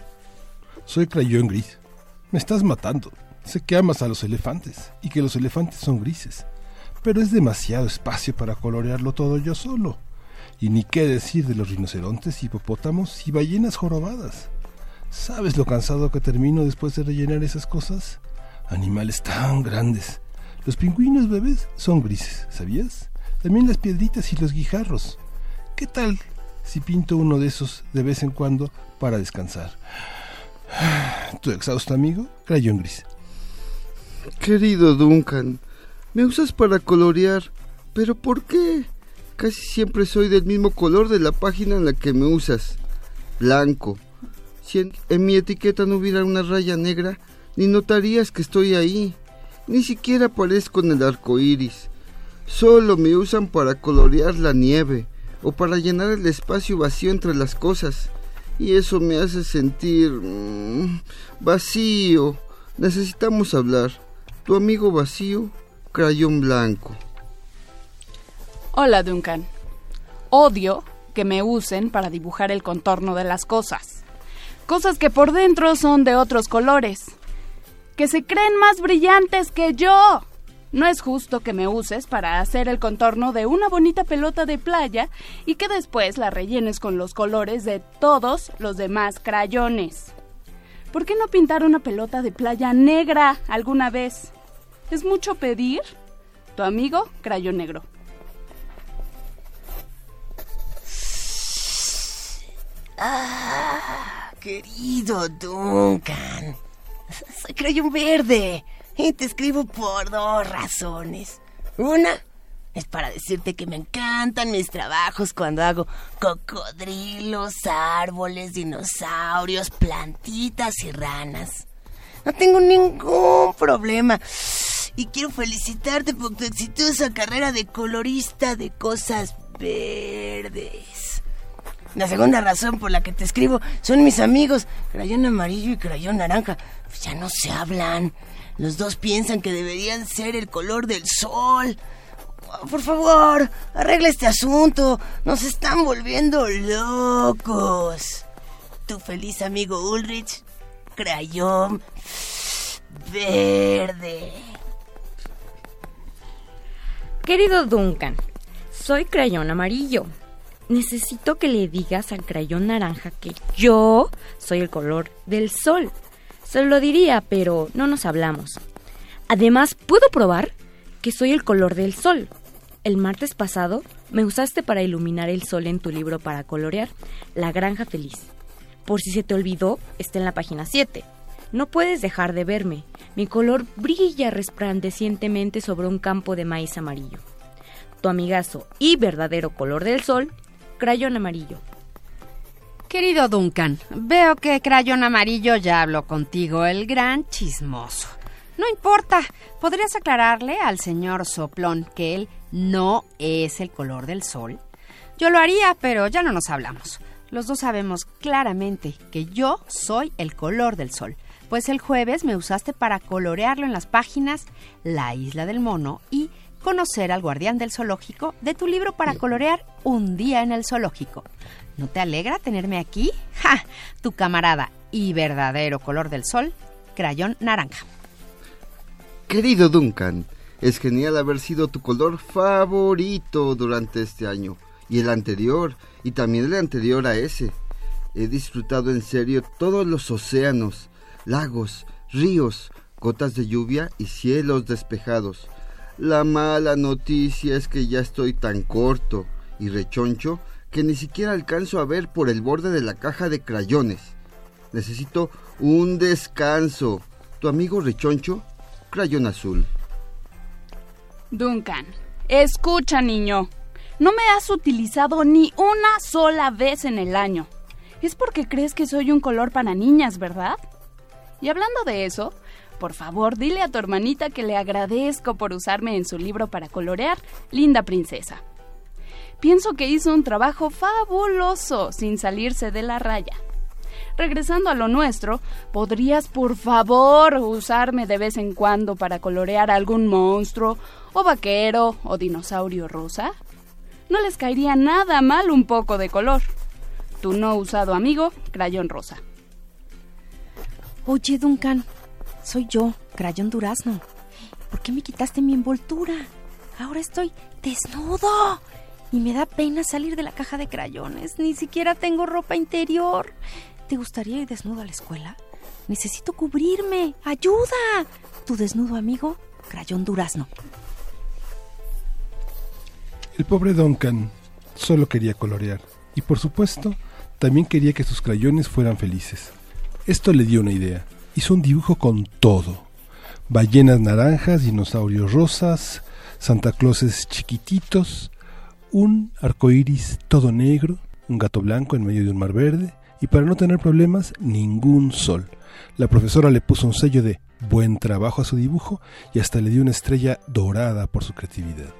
soy crayón gris. Me estás matando. Sé que amas a los elefantes y que los elefantes son grises, pero es demasiado espacio para colorearlo todo yo solo. Y ni qué decir de los rinocerontes, hipopótamos y ballenas jorobadas. ¿Sabes lo cansado que termino después de rellenar esas cosas? Animales tan grandes. Los pingüinos bebés son grises, ¿sabías? También las piedritas y los guijarros. ¿Qué tal si pinto uno de esos de vez en cuando para descansar? ¿Tu exhausto amigo? Crayón gris. Querido Duncan, me usas para colorear, pero ¿por qué? Casi siempre soy del mismo color de la página en la que me usas, blanco. Si en, mi etiqueta no hubiera una raya negra, ni notarías que estoy ahí. Ni siquiera aparezco en el arco iris. Solo me usan para colorear la nieve o para llenar el espacio vacío entre las cosas. Y eso me hace sentir mm, vacío. Necesitamos hablar. Tu amigo vacío, crayón blanco. Hola, Duncan. Odio que me usen para dibujar el contorno de las cosas. Cosas que por dentro son de otros colores. Que se creen más brillantes que yo. No es justo que me uses para hacer el contorno de una bonita pelota de playa y que después la rellenes con los colores de todos los demás crayones. ¿Por qué no pintar una pelota de playa negra alguna vez? ¿Es mucho pedir? Tu amigo, Crayón Negro. Ah, querido Duncan. Soy crayón verde. Y te escribo por dos razones. Una es para decirte que me encantan mis trabajos cuando hago cocodrilos, árboles, dinosaurios, plantitas y ranas. No tengo ningún problema. Y quiero felicitarte por tu exitosa carrera de colorista de cosas verdes. La segunda razón por la que te escribo son mis amigos, crayón amarillo y crayón naranja. Pues ya no se hablan. Los dos piensan que deberían ser el color del sol. Por favor, arregla este asunto. Nos están volviendo locos. Tu feliz amigo Ulrich, crayón verde. Querido Duncan, soy crayón amarillo. Necesito que le digas al crayón naranja que yo soy el color del sol. Se lo diría, pero no nos hablamos. Además, puedo probar que soy el color del sol. El martes pasado me usaste para iluminar el sol en tu libro para colorear, La Granja Feliz. Por si se te olvidó, está en la página 7. No puedes dejar de verme. Mi color brilla resplandecientemente sobre un campo de maíz amarillo. Tu amigazo y verdadero color del sol, crayón amarillo. Querido Duncan, veo que Crayón Amarillo ya habló contigo, el gran chismoso. No importa, podrías aclararle al señor Soplón que él no es el color del sol. Yo lo haría, pero ya no nos hablamos. Los dos sabemos claramente que yo soy el color del sol, pues el jueves me usaste para colorearlo en las páginas La isla del mono y conocer al guardián del zoológico de tu libro para colorear Un día en el zoológico. ¿No te alegra tenerme aquí? ¡Ja! Tu camarada y verdadero color del sol, crayón naranja. Querido Duncan, es genial haber sido tu color favorito durante este año, y el anterior, y también el anterior a ese. He disfrutado en serio todos los océanos, lagos, ríos, gotas de lluvia y cielos despejados. La mala noticia es que ya estoy tan corto y rechoncho que ni siquiera alcanzo a ver por el borde de la caja de crayones. Necesito un descanso. Tu amigo rechoncho, crayón azul. Duncan, escucha niño. No me has utilizado ni una sola vez en el año. Es porque crees que soy un color para niñas, ¿verdad? Y hablando de eso, por favor, dile a tu hermanita que le agradezco por usarme en su libro para colorear Linda Princesa. Pienso que hizo un trabajo fabuloso sin salirse de la raya. Regresando a lo nuestro, ¿podrías por favor usarme de vez en cuando para colorear algún monstruo, o vaquero, o dinosaurio rosa? No les caería nada mal un poco de color. Tu no usado amigo, Crayón Rosa. Oye, Duncan, soy yo, Crayón Durazno. ¿Por qué me quitaste mi envoltura? Ahora estoy desnudo. Y me da pena salir de la caja de crayones. Ni siquiera tengo ropa interior. ¿Te gustaría ir desnudo a la escuela? Necesito cubrirme. ¡Ayuda! Tu desnudo amigo, Crayón Durazno. El pobre Duncan solo quería colorear. Y por supuesto, también quería que sus crayones fueran felices. Esto le dio una idea. Hizo un dibujo con todo. Ballenas naranjas, dinosaurios rosas, Santa Clauses chiquititos, un arco iris todo negro, un gato blanco en medio de un mar verde, y para no tener problemas, ningún sol. La profesora le puso un sello de buen trabajo a su dibujo y hasta le dio una estrella dorada por su creatividad.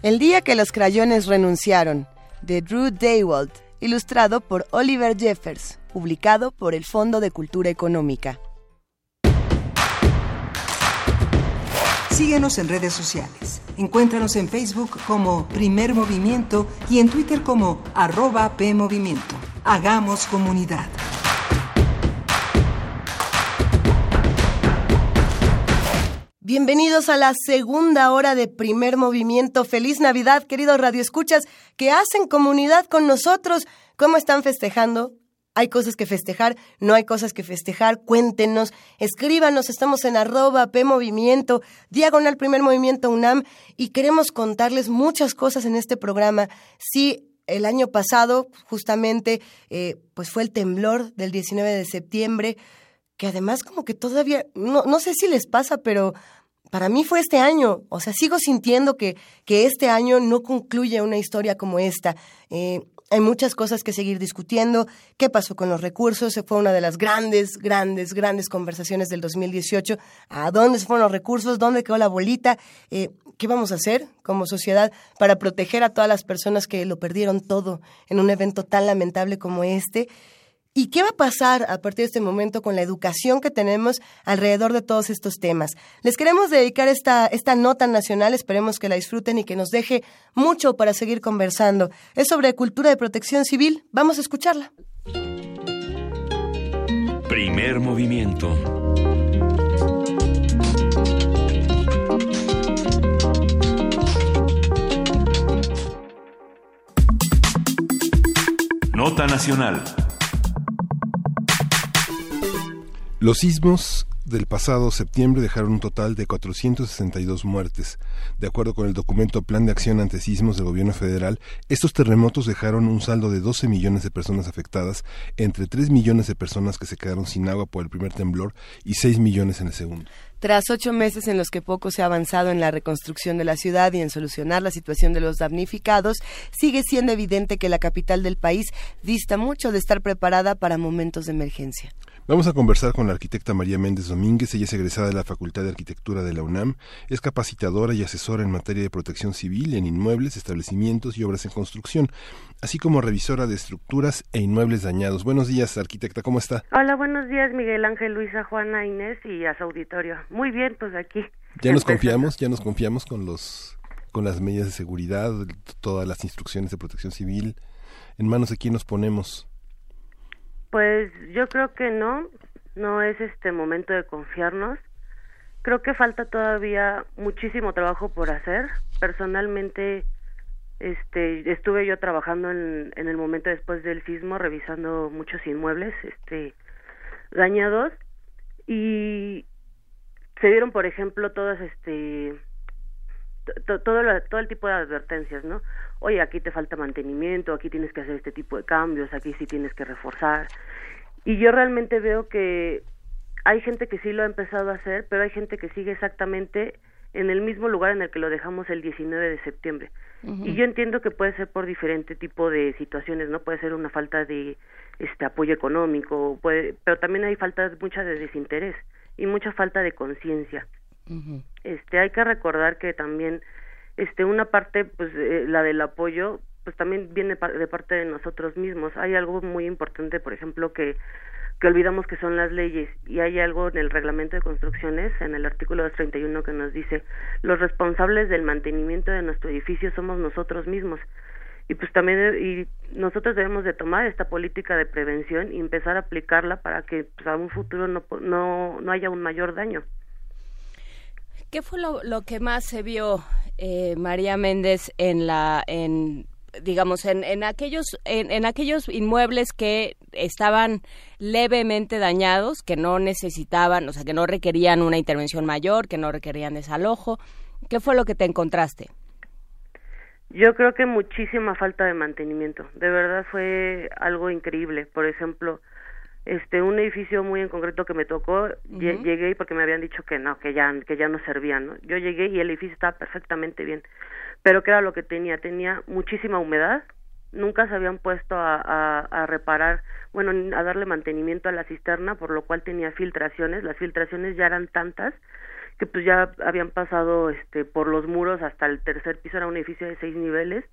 El día que los crayones renunciaron, de Drew Daywalt, ilustrado por Oliver Jeffers, publicado por el Fondo de Cultura Económica. Síguenos en redes sociales. Encuéntranos en Facebook como Primer Movimiento y en Twitter como arroba PMovimiento. Hagamos comunidad. Bienvenidos a la segunda hora de primer movimiento. Feliz Navidad, queridos radioescuchas que hacen comunidad con nosotros. ¿Cómo están festejando? Hay cosas que festejar, no hay cosas que festejar. Cuéntenos, escríbanos, estamos en arroba P Movimiento, diagonal primer movimiento UNAM y queremos contarles muchas cosas en este programa. Sí, el año pasado, justamente, eh, pues fue el temblor del 19 de septiembre, que además como que todavía, no, no sé si les pasa, pero para mí fue este año. O sea, sigo sintiendo que, que este año no concluye una historia como esta. Eh, hay muchas cosas que seguir discutiendo. ¿Qué pasó con los recursos? Fue una de las grandes, grandes, grandes conversaciones del 2018. ¿A dónde se fueron los recursos? ¿Dónde quedó la bolita? Eh, ¿Qué vamos a hacer como sociedad para proteger a todas las personas que lo perdieron todo en un evento tan lamentable como este? ¿Y qué va a pasar a partir de este momento con la educación que tenemos alrededor de todos estos temas? Les queremos dedicar esta, esta nota nacional, esperemos que la disfruten y que nos deje mucho para seguir conversando. Es sobre cultura de protección civil, vamos a escucharla. Primer movimiento. Nota nacional. Los sismos del pasado septiembre dejaron un total de 462 muertes. De acuerdo con el documento Plan de Acción ante Sismos del Gobierno Federal, estos terremotos dejaron un saldo de 12 millones de personas afectadas, entre 3 millones de personas que se quedaron sin agua por el primer temblor y 6 millones en el segundo. Tras ocho meses en los que poco se ha avanzado en la reconstrucción de la ciudad y en solucionar la situación de los damnificados, sigue siendo evidente que la capital del país dista mucho de estar preparada para momentos de emergencia. Vamos a conversar con la arquitecta María Méndez Domínguez. Ella es egresada de la Facultad de Arquitectura de la UNAM. Es capacitadora y asesora en materia de protección civil en inmuebles, establecimientos y obras en construcción, así como revisora de estructuras e inmuebles dañados. Buenos días, arquitecta. ¿Cómo está? Hola, buenos días, Miguel Ángel, Luisa, Juana, Inés y a su auditorio. Muy bien, pues aquí. Ya nos confiamos, ya nos confiamos con los con las medidas de seguridad, todas las instrucciones de protección civil. ¿En manos de quién nos ponemos? Pues yo creo que no, no es este momento de confiarnos. Creo que falta todavía muchísimo trabajo por hacer. Personalmente, este, estuve yo trabajando en, en el momento después del sismo, revisando muchos inmuebles, este, dañados y se dieron, por ejemplo, todas, este, todo, lo, todo el tipo de advertencias, ¿no? Oye, aquí te falta mantenimiento, aquí tienes que hacer este tipo de cambios, aquí sí tienes que reforzar. Y yo realmente veo que hay gente que sí lo ha empezado a hacer, pero hay gente que sigue exactamente en el mismo lugar en el que lo dejamos el 19 de septiembre. Y yo entiendo que puede ser por diferente tipo de situaciones, ¿no? Puede ser una falta de este apoyo económico, puede, pero también hay falta mucha de desinterés y mucha falta de conciencia. Este hay que recordar que también este una parte pues eh, la del apoyo pues también viene de parte de nosotros mismos hay algo muy importante por ejemplo que que olvidamos que son las leyes y hay algo en el reglamento de construcciones en el artículo 231 que nos dice los responsables del mantenimiento de nuestro edificio somos nosotros mismos y pues también y nosotros debemos de tomar esta política de prevención y empezar a aplicarla para que pues, a un futuro no, no, no haya un mayor daño. ¿Qué fue lo, lo que más se vio, eh, María Méndez, en la, en, digamos, en, en aquellos, en, en, aquellos inmuebles que estaban levemente dañados, que no necesitaban, o sea, que no requerían una intervención mayor, que no requerían desalojo? ¿Qué fue lo que te encontraste? Yo creo que muchísima falta de mantenimiento. De verdad fue algo increíble. Por ejemplo, este un edificio muy en concreto que me tocó, llegué porque me habían dicho que no, que ya que ya no servía, ¿no? Yo llegué y el edificio estaba perfectamente bien. Pero ¿qué era lo que tenía? Tenía muchísima humedad. Nunca se habían puesto a, a, a reparar, bueno, a darle mantenimiento a la cisterna, por lo cual tenía filtraciones. Las filtraciones ya eran tantas que pues ya habían pasado este por los muros hasta el tercer piso era un edificio de seis niveles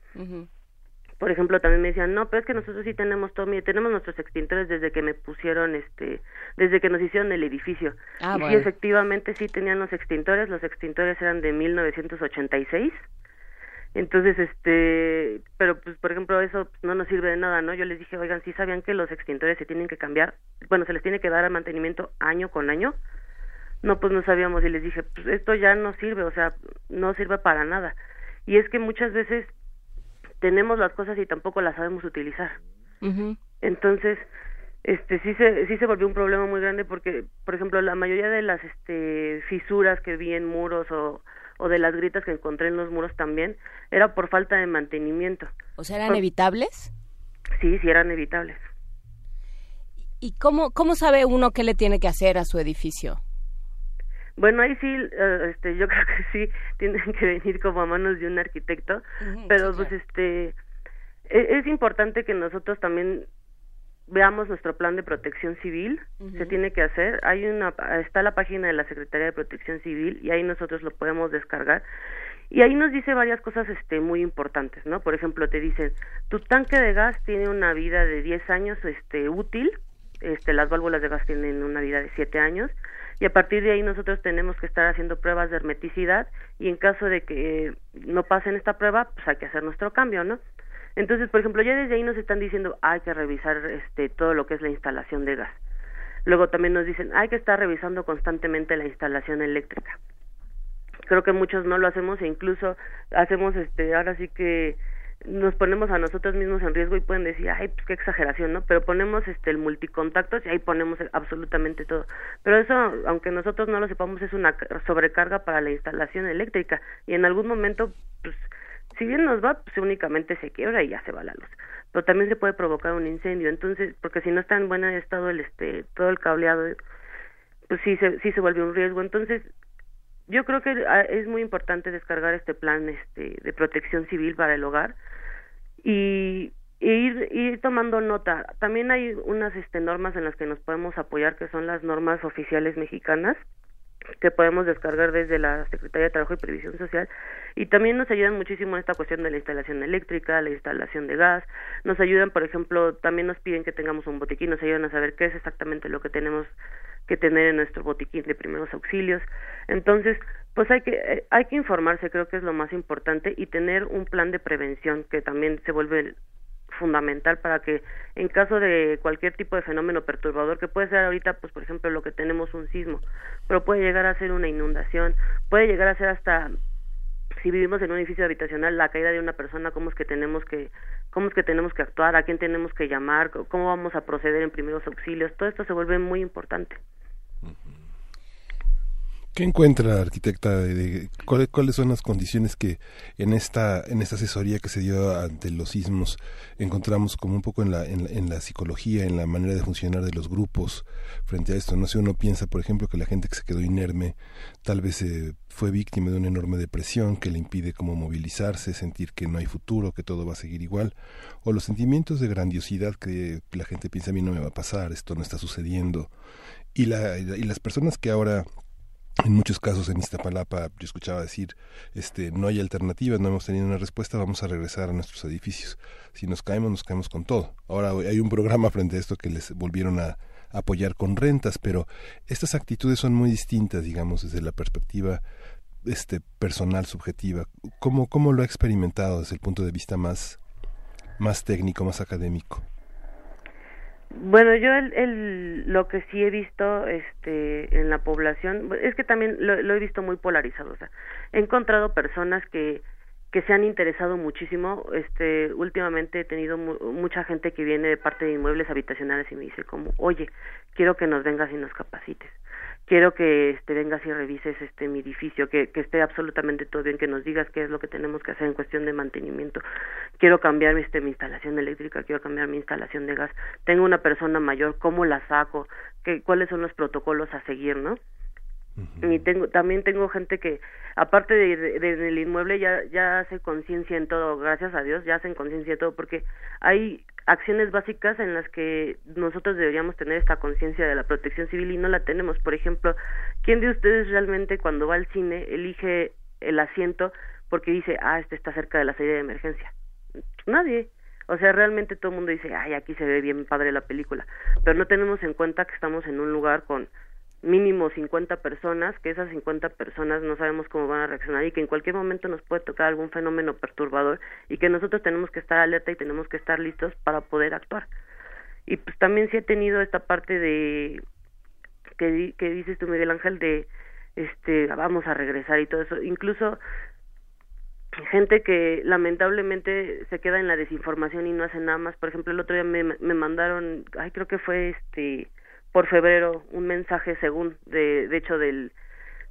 por ejemplo también me decían no pero es que nosotros sí tenemos todo tenemos nuestros extintores desde que me pusieron este desde que nos hicieron el edificio ah, y sí efectivamente sí tenían los extintores los extintores eran de 1986 entonces este pero pues por ejemplo eso pues, no nos sirve de nada no yo les dije oigan sí sabían que los extintores se tienen que cambiar bueno se les tiene que dar el mantenimiento año con año no, pues no sabíamos y les dije, pues esto ya no sirve, o sea, no sirve para nada. Y es que muchas veces tenemos las cosas y tampoco las sabemos utilizar. Entonces, este sí se sí se volvió un problema muy grande porque, por ejemplo, la mayoría de las este fisuras que vi en muros o o de las gritas que encontré en los muros también era por falta de mantenimiento. O sea, eran evitables? Sí, sí eran evitables. ¿Y cómo cómo sabe uno qué le tiene que hacer a su edificio? Bueno, ahí sí, eh, este, yo creo que sí tienen que venir como a manos de un arquitecto, pero pues este, e, es, importante que nosotros también veamos nuestro plan de protección civil, se tiene que hacer, hay una, está la página de la Secretaría de Protección Civil y ahí nosotros lo podemos descargar. Y ahí nos dice varias cosas este muy importantes, ¿no? Por ejemplo, te dicen, tu tanque de gas tiene una vida de 10 años este útil, este las válvulas de gas tienen una vida de 7 años, y a partir de ahí nosotros tenemos que estar haciendo pruebas de hermeticidad y en caso de que no pasen esta prueba, pues hay que hacer nuestro cambio, ¿no? Entonces, por ejemplo, ya desde ahí nos están diciendo hay que revisar este todo lo que es la instalación de gas. Luego también nos dicen hay que estar revisando constantemente la instalación eléctrica. Creo que muchos no lo hacemos e incluso hacemos este ahora sí que nos ponemos a nosotros mismos en riesgo y pueden decir, ay, pues qué exageración, ¿no? Pero ponemos este el multicontactos y ahí ponemos absolutamente todo. Pero eso, aunque nosotros no lo sepamos, es una sobrecarga para la instalación eléctrica y en algún momento, pues, si bien nos va, pues únicamente se quiebra y ya se va la luz. Pero también se puede provocar un incendio, entonces, porque si no está en buen estado el este todo el cableado, pues sí se sí se vuelve un riesgo. Entonces, yo creo que ah, es muy importante descargar este plan este de protección civil para el hogar y, ir, ir tomando nota. También hay unas este, normas en las que nos podemos apoyar, que son las normas oficiales mexicanas, que podemos descargar desde la Secretaría de Trabajo y Previsión Social y también nos ayudan muchísimo en esta cuestión de la instalación eléctrica, la instalación de gas, nos ayudan, por ejemplo, también nos piden que tengamos un botiquín, nos ayudan a saber qué es exactamente lo que tenemos que tener en nuestro botiquín de primeros auxilios. Entonces, pues hay que eh, hay que informarse, creo que es lo más importante y tener un plan de prevención que también se vuelve fundamental para que en caso de cualquier tipo de fenómeno perturbador que puede ser ahorita pues por ejemplo lo que tenemos un sismo, pero puede llegar a ser una inundación, puede llegar a ser hasta si vivimos en un edificio habitacional la caída de una persona, cómo es que tenemos que cómo es que tenemos que actuar, a quién tenemos que llamar, cómo vamos a proceder en primeros auxilios, todo esto se vuelve muy importante. ¿Qué encuentra, arquitecta? De, ¿cuáles, son las condiciones que en esta, en esta asesoría que se dio ante los sismos encontramos como un poco en la, en, la psicología, en la manera de funcionar de los grupos frente a esto? No sé, uno piensa, por ejemplo, que la gente que se quedó inerme tal vez eh, fue víctima de una enorme depresión que le impide como movilizarse, sentir que no hay futuro, que todo va a seguir igual, o los sentimientos de grandiosidad que la gente piensa a mí no me va a pasar, esto no está sucediendo, y, la, y las personas que ahora en muchos casos en Iztapalapa yo escuchaba decir este no hay alternativa no hemos tenido una respuesta vamos a regresar a nuestros edificios si nos caemos nos caemos con todo. Ahora hay un programa frente a esto que les volvieron a apoyar con rentas pero estas actitudes son muy distintas digamos desde la perspectiva este personal subjetiva. Cómo cómo lo ha experimentado desde el punto de vista más más técnico más académico bueno, yo el, lo que sí he visto este, en la población es que también lo, he visto muy polarizado. O sea, he encontrado personas que, que se han interesado muchísimo. Este, últimamente he tenido mucha gente que viene de parte de inmuebles habitacionales y me dice como, oye, quiero que nos vengas y nos capacites quiero que este vengas y revises este mi edificio, que, que esté absolutamente todo bien, que nos digas qué es lo que tenemos que hacer en cuestión de mantenimiento. Quiero cambiar este mi instalación eléctrica, quiero cambiar mi instalación de gas. Tengo una persona mayor, ¿cómo la saco? ¿Qué, ¿Cuáles son los protocolos a seguir, no? Y tengo, también tengo gente que, aparte de, del inmueble, ya, ya hace conciencia en todo, gracias a Dios, ya hacen conciencia en todo, porque hay acciones básicas en las que nosotros deberíamos tener esta conciencia de la protección civil y no la tenemos. Por ejemplo, ¿quién de ustedes realmente cuando va al cine elige el asiento porque dice, ah, este está cerca de la salida de emergencia? Nadie. O sea, realmente todo el mundo dice, ay, aquí se ve bien padre la película, pero no tenemos en cuenta que estamos en un lugar con mínimo 50 personas, que esas 50 personas no sabemos cómo van a reaccionar y que en cualquier momento nos puede tocar algún fenómeno perturbador y que nosotros tenemos que estar alerta y tenemos que estar listos para poder actuar. Y pues también sí he tenido esta parte de que, que dices tú Miguel Ángel de este vamos a regresar y todo eso, incluso gente que lamentablemente se queda en la desinformación y no hace nada más. Por ejemplo, el otro día me, me mandaron, ay, creo que fue este por febrero un mensaje según de, de hecho del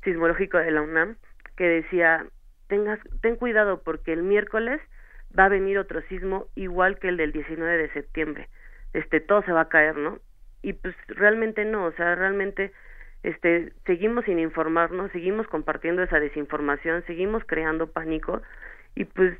sismológico de la UNAM que decía tengas ten cuidado porque el miércoles va a venir otro sismo igual que el del 19 de septiembre. Este todo se va a caer no y pues realmente no o sea realmente este seguimos sin informarnos seguimos compartiendo esa desinformación seguimos creando pánico y pues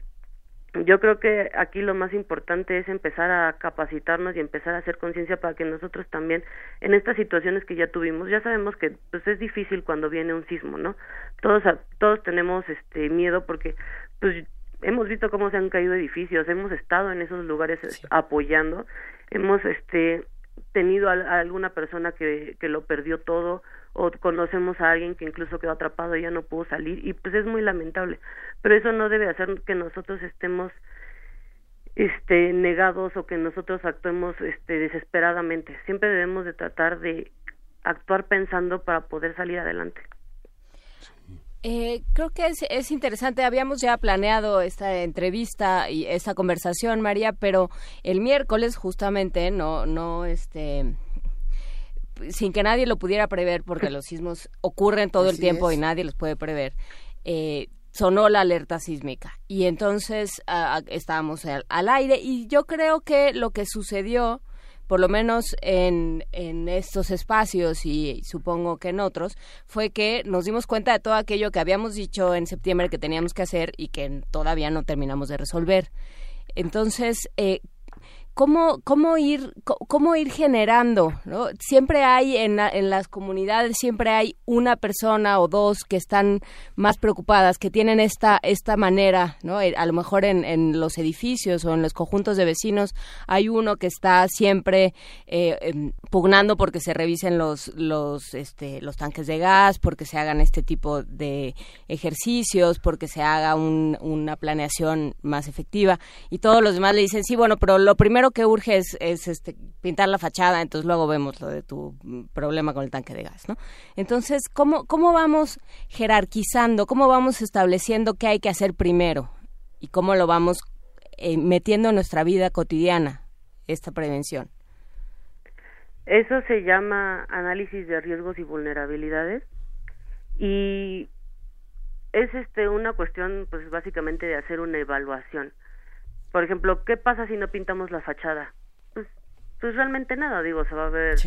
yo creo que aquí lo más importante es empezar a capacitarnos y empezar a hacer conciencia para que nosotros también en estas situaciones que ya tuvimos ya sabemos que pues es difícil cuando viene un sismo no todos todos tenemos este miedo porque pues hemos visto cómo se han caído edificios hemos estado en esos lugares apoyando hemos este tenido a, alguna persona que, que lo perdió todo o conocemos a alguien que incluso quedó atrapado y ya no pudo salir y pues es muy lamentable. Pero eso no debe hacer que nosotros estemos este negados o que nosotros actuemos este desesperadamente. Siempre debemos de tratar de actuar pensando para poder salir adelante eh, creo que es, es, interesante. Habíamos ya planeado esta entrevista y esta conversación, María, pero el miércoles justamente no, no, este, sin que nadie lo pudiera prever, porque los sismos ocurren todo el tiempo y nadie los puede prever. Eh, sonó la alerta sísmica y entonces estábamos al, al, aire y yo creo que lo que sucedió por lo menos en, en estos espacios y supongo que en otros, fue que nos dimos cuenta de todo aquello que habíamos dicho en septiembre que teníamos que hacer y que todavía no terminamos de resolver. Entonces, eh, cómo, cómo, ir, cómo ir generando, ¿no? Siempre hay en, en, las comunidades, siempre hay una persona o dos que están más preocupadas, que tienen esta, esta manera, ¿no? Eh, a lo mejor en, en los edificios o en los conjuntos de vecinos hay uno que está siempre eh, em, pugnando porque se revisen los, los, este, los tanques de gas, porque se hagan este tipo de ejercicios, porque se haga un, una planeación más efectiva y todos los demás le dicen, sí, bueno, pero lo primero que urge es, este, pintar la fachada, entonces luego vemos lo de tu problema con el tanque de gas, ¿no? Entonces, ¿cómo, cómo vamos jerarquizando, cómo vamos estableciendo qué hay que hacer primero y cómo lo vamos eh, metiendo en nuestra vida cotidiana, esta prevención? Eso se llama análisis de riesgos y vulnerabilidades y es este una cuestión pues básicamente de hacer una evaluación por ejemplo, ¿qué pasa si no pintamos la fachada? Pues, pues realmente nada, digo, se va a ver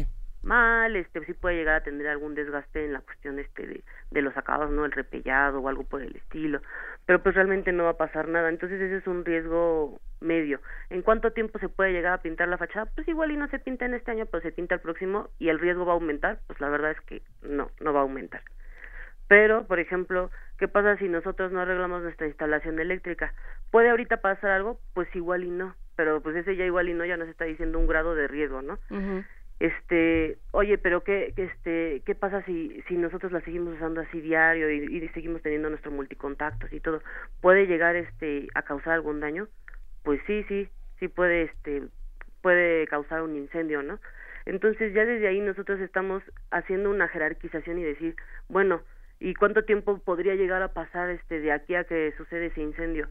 mal, este, sí puede llegar a tener algún desgaste en la cuestión este de, de los acabados, ¿no? El repellado o algo por el estilo, pero pues realmente no va a pasar nada, entonces ese es un riesgo medio. ¿En cuánto tiempo se puede llegar a pintar la fachada? Pues igual y no se pinta en este año, pero se pinta el próximo y el riesgo va a aumentar, pues la verdad es que no, no va a aumentar. Pero, por ejemplo, ¿qué pasa si nosotros no arreglamos nuestra instalación eléctrica? ¿Puede ahorita pasar algo? Pues igual y no, pero pues ese ya igual y no ya nos está diciendo un grado de riesgo, ¿no? Este, oye, pero qué, este, qué pasa si, si nosotros la seguimos usando así diario y, y seguimos teniendo nuestro multicontactos y todo, puede llegar, este, a causar algún daño? Pues sí, sí, sí puede, este, puede causar un incendio, ¿no? Entonces ya desde ahí nosotros estamos haciendo una jerarquización y decir, bueno, ¿y cuánto tiempo podría llegar a pasar, este, de aquí a que sucede ese incendio?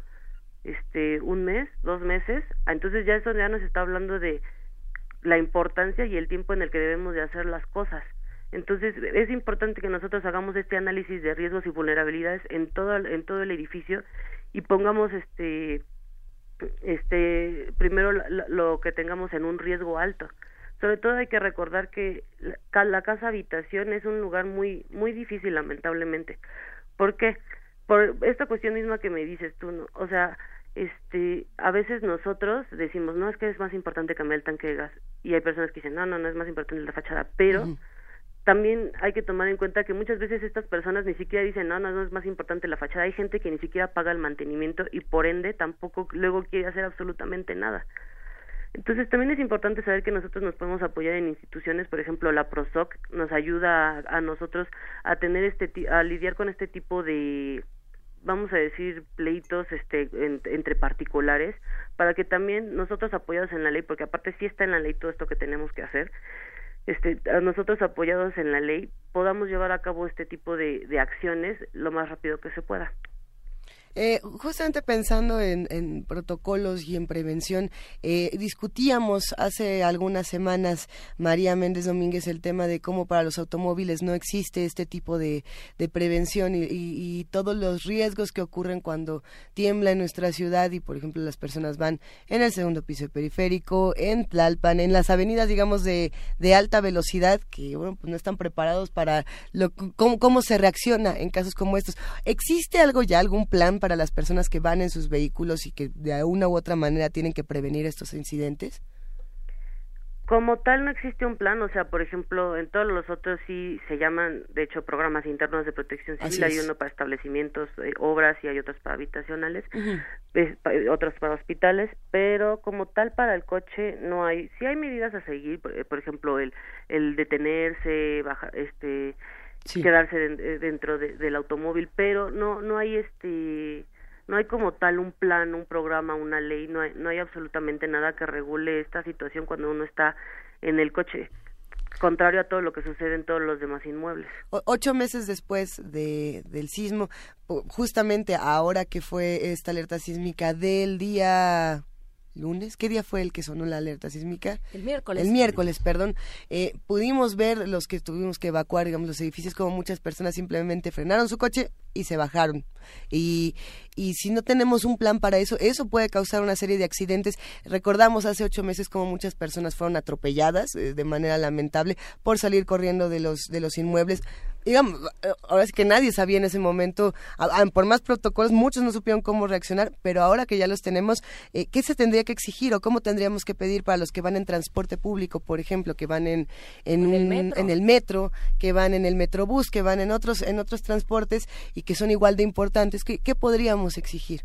Este, un mes, dos meses, Ah, entonces ya eso ya nos está hablando de la importancia y el tiempo en el que debemos de hacer las cosas. Entonces es importante que nosotros hagamos este análisis de riesgos y vulnerabilidades en todo en todo el edificio y pongamos este este primero la- lo que tengamos en un riesgo alto. Sobre todo hay que recordar que la, la casa habitación es un lugar muy muy difícil lamentablemente. ¿Por qué? Por esta cuestión misma que me dices tú, ¿no? O sea, este, a veces nosotros decimos, no, es que es más importante cambiar el tanque de gas. Y hay personas que dicen, no, no, no es más importante la fachada. Pero también hay que tomar en cuenta que muchas veces estas personas ni siquiera dicen, no, no, no es más importante la fachada. Hay gente que ni siquiera paga el mantenimiento y por ende tampoco luego quiere hacer absolutamente nada. Entonces también es importante saber que nosotros nos podemos apoyar en instituciones, por ejemplo la Prosoc nos ayuda a, a nosotros a tener este a lidiar con este tipo de vamos a decir pleitos este en- entre particulares para que también nosotros apoyados en la ley porque aparte sí está en la ley todo esto que tenemos que hacer este a nosotros apoyados en la ley podamos llevar a cabo este tipo de, de acciones lo más rápido que se pueda Eh, justamente pensando en, en protocolos y en prevención, eh, discutíamos hace algunas semanas, María Méndez Domínguez, el tema de cómo para los automóviles no existe este tipo de, de prevención y, todos los riesgos que ocurren cuando tiembla en nuestra ciudad y, por ejemplo, las personas van en el segundo piso periférico, en Tlalpan, en las avenidas, digamos, de, de alta velocidad, que, bueno, pues no están preparados para lo, cómo, cómo se reacciona en casos como estos. ¿Existe algo ya, algún plan para las personas que van en sus vehículos y que de una u otra manera tienen que prevenir estos incidentes? Como tal no existe un plan, o sea, por ejemplo, en todos los otros sí se llaman, de hecho, programas internos de protección civil. Hay uno para establecimientos, eh, obras y hay otros para habitacionales, pa- otros para hospitales, pero como tal para el coche no hay. Sí hay medidas a seguir, por, eh, por ejemplo, el, el detenerse, bajar, este, quedarse den- eh, dentro de- del automóvil, pero no no hay este no hay como tal un plan, un programa, una ley, no hay, no hay absolutamente nada que regule esta situación cuando uno está en el coche, contrario a todo lo que sucede en todos los demás inmuebles. Ocho meses después de, del sismo, justamente ahora que fue esta alerta sísmica del día lunes, ¿qué día fue el que sonó la alerta sísmica? El miércoles. El miércoles, perdón. Eh, pudimos ver los que tuvimos que evacuar, digamos, los edificios, como muchas personas simplemente frenaron su coche y se bajaron. Y, y si no tenemos un plan para eso, eso puede causar una serie de accidentes. Recordamos hace ocho meses como muchas personas fueron atropelladas eh, de manera lamentable por salir corriendo de los, de los inmuebles. Digamos, ahora sí que nadie sabía en ese momento, por más protocolos, muchos no supieron cómo reaccionar, pero ahora que ya los tenemos, eh, ¿qué se tendría que exigir o cómo tendríamos que pedir para los que van en transporte público, por ejemplo, que van en, en, el metro. en el metro, que van en el metrobús, que van en otros, en otros transportes y que son igual de importantes? ¿Qué, qué podríamos exigir?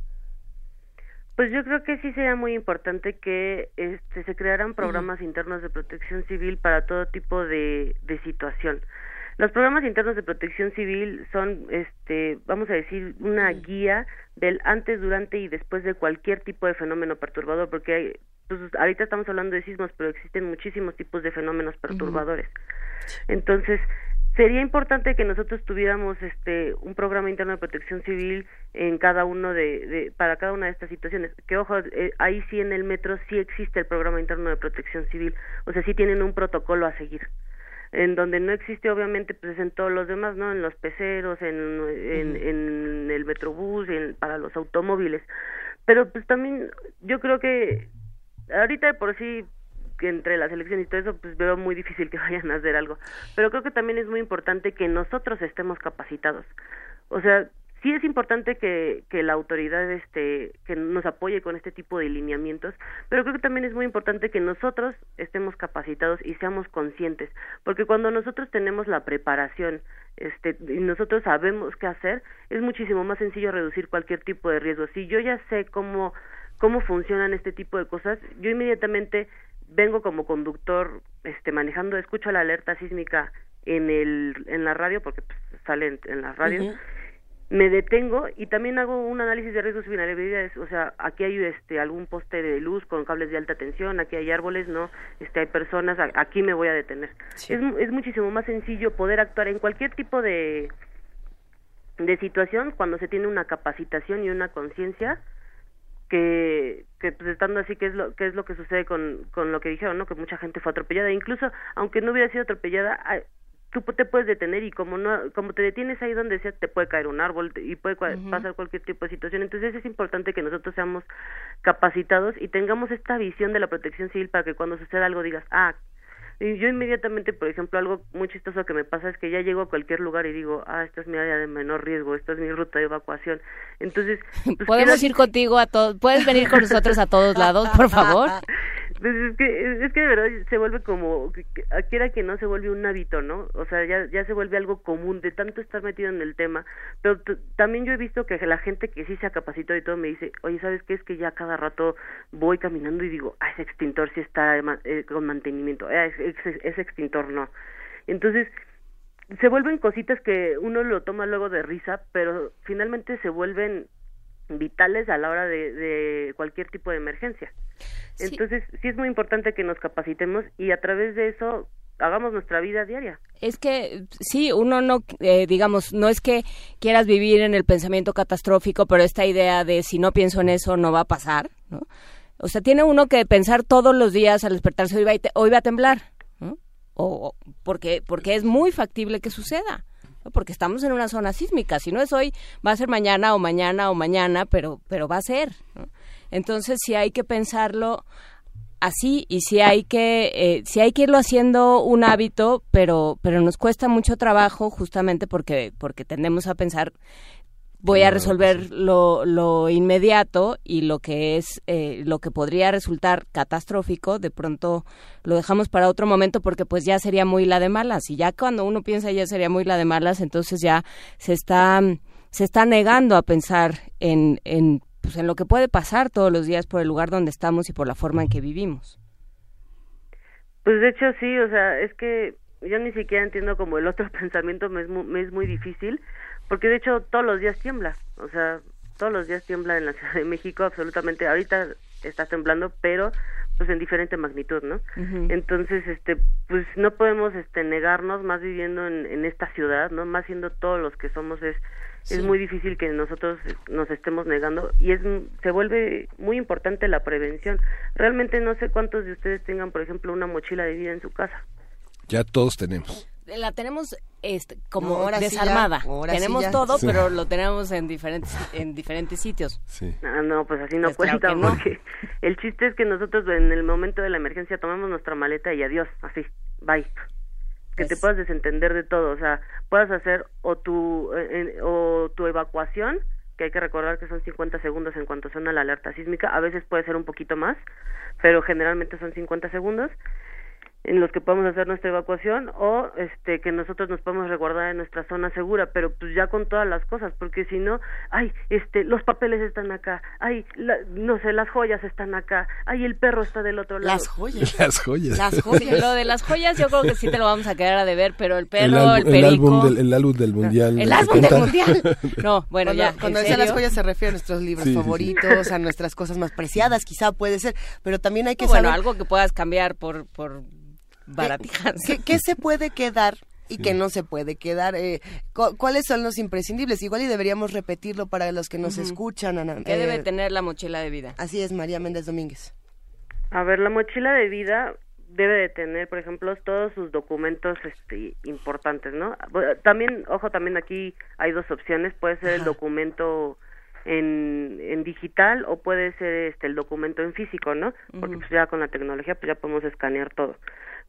Pues yo creo que sí sería muy importante que este, se crearan programas internos de protección civil para todo tipo de, de situación. Los programas internos de protección civil son, este, vamos a decir, una guía del antes, durante y después de cualquier tipo de fenómeno perturbador, porque hay, pues, ahorita estamos hablando de sismos, pero existen muchísimos tipos de fenómenos perturbadores. Entonces, sería importante que nosotros tuviéramos este un programa interno de protección civil en cada uno de, de para cada una de estas situaciones. Que ojo, eh, ahí sí en el metro sí existe el programa interno de protección civil, o sea, sí tienen un protocolo a seguir. En donde no existe, obviamente, pues en todos los demás, ¿no? En los peceros, en, en, en el metrobús, en, para los automóviles. Pero pues también yo creo que ahorita de por sí entre las elecciones y todo eso, pues veo muy difícil que vayan a hacer algo. Pero creo que también es muy importante que nosotros estemos capacitados. O sea, sí es importante que, que la autoridad este que nos apoye con este tipo de lineamientos pero creo que también es muy importante que nosotros estemos capacitados y seamos conscientes porque cuando nosotros tenemos la preparación este y nosotros sabemos qué hacer es muchísimo más sencillo reducir cualquier tipo de riesgo si yo ya sé cómo cómo funcionan este tipo de cosas yo inmediatamente vengo como conductor este manejando escucho la alerta sísmica en el en la radio porque pues, sale en, en la radio me detengo y también hago un análisis de riesgos y vulnerabilidades, o sea, aquí hay este algún poste de luz con cables de alta tensión, aquí hay árboles, no, este hay personas, a- aquí me voy a detener. Es, mu- es muchísimo más sencillo poder actuar en cualquier tipo de de situación cuando se tiene una capacitación y una conciencia que que pues estando así que es lo que es lo que sucede con con lo que dijeron no que mucha gente fue atropellada. Incluso aunque no hubiera sido atropellada tú te puedes detener y como no como te detienes ahí donde sea te puede caer un árbol y puede cua- pasar cualquier tipo de situación. Entonces es importante que nosotros seamos capacitados y tengamos esta visión de la protección civil para que cuando suceda algo digas ah y yo inmediatamente, por ejemplo, algo muy chistoso que me pasa es que ya llego a cualquier lugar y digo, ah, esta es mi área de menor riesgo, esta es mi ruta de evacuación. Entonces, pues, Podemos quedas- ir contigo a todos, puedes venir con nosotros a todos lados, por favor. Pues es que, es que de verdad se vuelve como, quiera que no se vuelve un hábito, ¿no? O sea, ya, ya se vuelve algo común de tanto estar metido en el tema. Pero también yo he visto que la gente que sí se ha capacitado y todo me dice, oye, ¿sabes qué? Es que ya cada rato voy caminando y digo, ah, ese extintor sí está eh, con mantenimiento, ah, ese extintor no. Entonces, se vuelven cositas que uno lo toma luego de risa, pero finalmente se vuelven vitales a la hora de, de cualquier tipo de emergencia. Entonces, sí es muy importante que nos capacitemos y a través de eso hagamos nuestra vida diaria. Es que sí, uno no, eh, digamos, no es que quieras vivir en el pensamiento catastrófico, pero esta idea de si no pienso en eso no va a pasar, ¿no? O sea, tiene uno que pensar todos los días al despertarse, hoy va hoy va a temblar, ¿no? O, porque, porque es muy factible que suceda. Porque estamos en una zona sísmica. Si no es hoy, va a ser mañana o mañana o mañana, pero, pero va a ser. Entonces sí hay que pensarlo así y sí hay que eh, sí hay que irlo haciendo un hábito pero pero nos cuesta mucho trabajo justamente porque porque tendemos a pensar voy a resolver lo, lo inmediato y lo que es eh, lo que podría resultar catastrófico de pronto lo dejamos para otro momento porque pues ya sería muy la de malas y ya cuando uno piensa ya sería muy la de malas entonces ya se está se está negando a pensar en, en pues en lo que puede pasar todos los días por el lugar donde estamos y por la forma en que vivimos. Pues de hecho sí, o sea, es que yo ni siquiera entiendo como el otro pensamiento me es muy, me es muy difícil, porque de hecho todos los días tiembla, o sea, todos los días tiembla en la Ciudad de México, absolutamente, ahorita está temblando, pero pues en diferente magnitud, ¿no? Entonces, este, pues no podemos este negarnos más viviendo en, en esta ciudad, ¿no? Más siendo todos los que somos es es muy difícil que nosotros nos estemos negando y es se vuelve muy importante la prevención. Realmente no sé cuántos de ustedes tengan, por ejemplo, una mochila de vida en su casa. Ya todos tenemos. La tenemos este, como No, ahora sí desarmada. ya, ahora sí tenemos todo, Sí. pero lo tenemos en diferentes en diferentes sitios. Sí. Ah, no, pues así no Pues cuenta, no. porque el chiste es que nosotros en el momento de la emergencia tomamos nuestra maleta y adiós, así, bye. Que te puedas desentender de todo, o sea, puedas hacer o tu, eh, o tu evacuación, que hay que recordar que son 50 segundos en cuanto suena la alerta sísmica, a veces puede ser un poquito más, pero generalmente son 50 segundos en los que podemos hacer nuestra evacuación o este que nosotros nos podemos resguardar en nuestra zona segura, pero pues ya con todas las cosas, porque si no, ay, este, los papeles están acá, ay, la- no sé, las joyas están acá, ay, el perro está del otro lado. Las joyas. Las joyas. Las joyas. Lo de las joyas yo creo que sí te lo vamos a quedar a deber, pero el perro, el, el, álbum, el perico... álbum del, el álbum del mundial. El álbum del 70. mundial. No, bueno, cuando, ya. ¿en Cuando decía las joyas se refiere a nuestros libros Sí, sí, sí. favoritos, a nuestras cosas más preciadas, quizá puede ser, pero también hay que bueno, saber algo que puedas cambiar por, por baratijas. ¿qué, qué se puede quedar y qué no se puede quedar. Eh, cu- ¿Cuáles son los imprescindibles? Igual y deberíamos repetirlo para los que nos escuchan. Ana. ¿Qué debe Eh, tener la mochila de vida? Así es, María Méndez Domínguez. A ver, la mochila de vida debe de tener, por ejemplo, todos sus documentos este, importantes, ¿no? También, ojo, también aquí hay dos opciones. Puede ser el documento en, en digital o puede ser este el documento en físico, ¿no? Porque pues ya con la tecnología pues ya podemos escanear todo.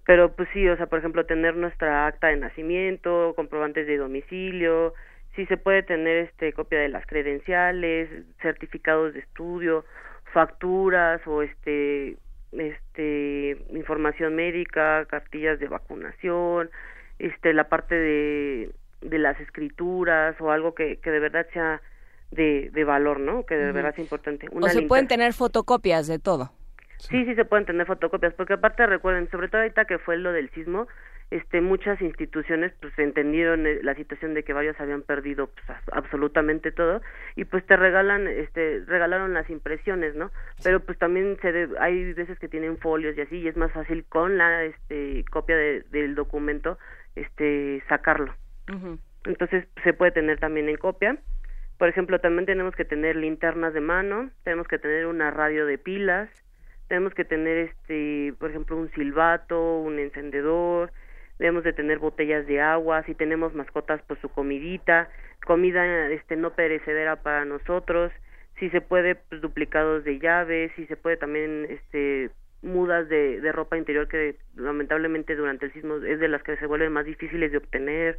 Pero pues sí, o sea, por ejemplo, tener nuestra acta de nacimiento, comprobantes de domicilio, si se puede tener este copia de las credenciales, certificados de estudio, facturas o este este información médica, cartillas de vacunación, este la parte de, de las escrituras o algo que, que de verdad sea de, de valor, ¿no? Que de verdad es importante. o se pueden tener fotocopias de todo. Sí, sí se pueden tener fotocopias, porque aparte recuerden, sobre todo ahorita que fue lo del sismo, este muchas instituciones pues entendieron eh, la situación de que varios habían perdido pues, absolutamente todo y pues te regalan este regalaron las impresiones no pero pues también se hay veces que tienen folios y así y es más fácil con la este copia del documento este sacarlo. Entonces se puede tener también en copia. Por ejemplo también tenemos que tener linternas de mano tenemos que tener una radio de pilas tenemos que tener este por ejemplo un silbato un encendedor debemos de tener botellas de agua, si tenemos mascotas, pues su comidita, comida este no perecedera para nosotros, si se puede pues, duplicados de llaves, si se puede también este mudas de, de ropa interior que lamentablemente durante el sismo es de las que se vuelven más difíciles de obtener,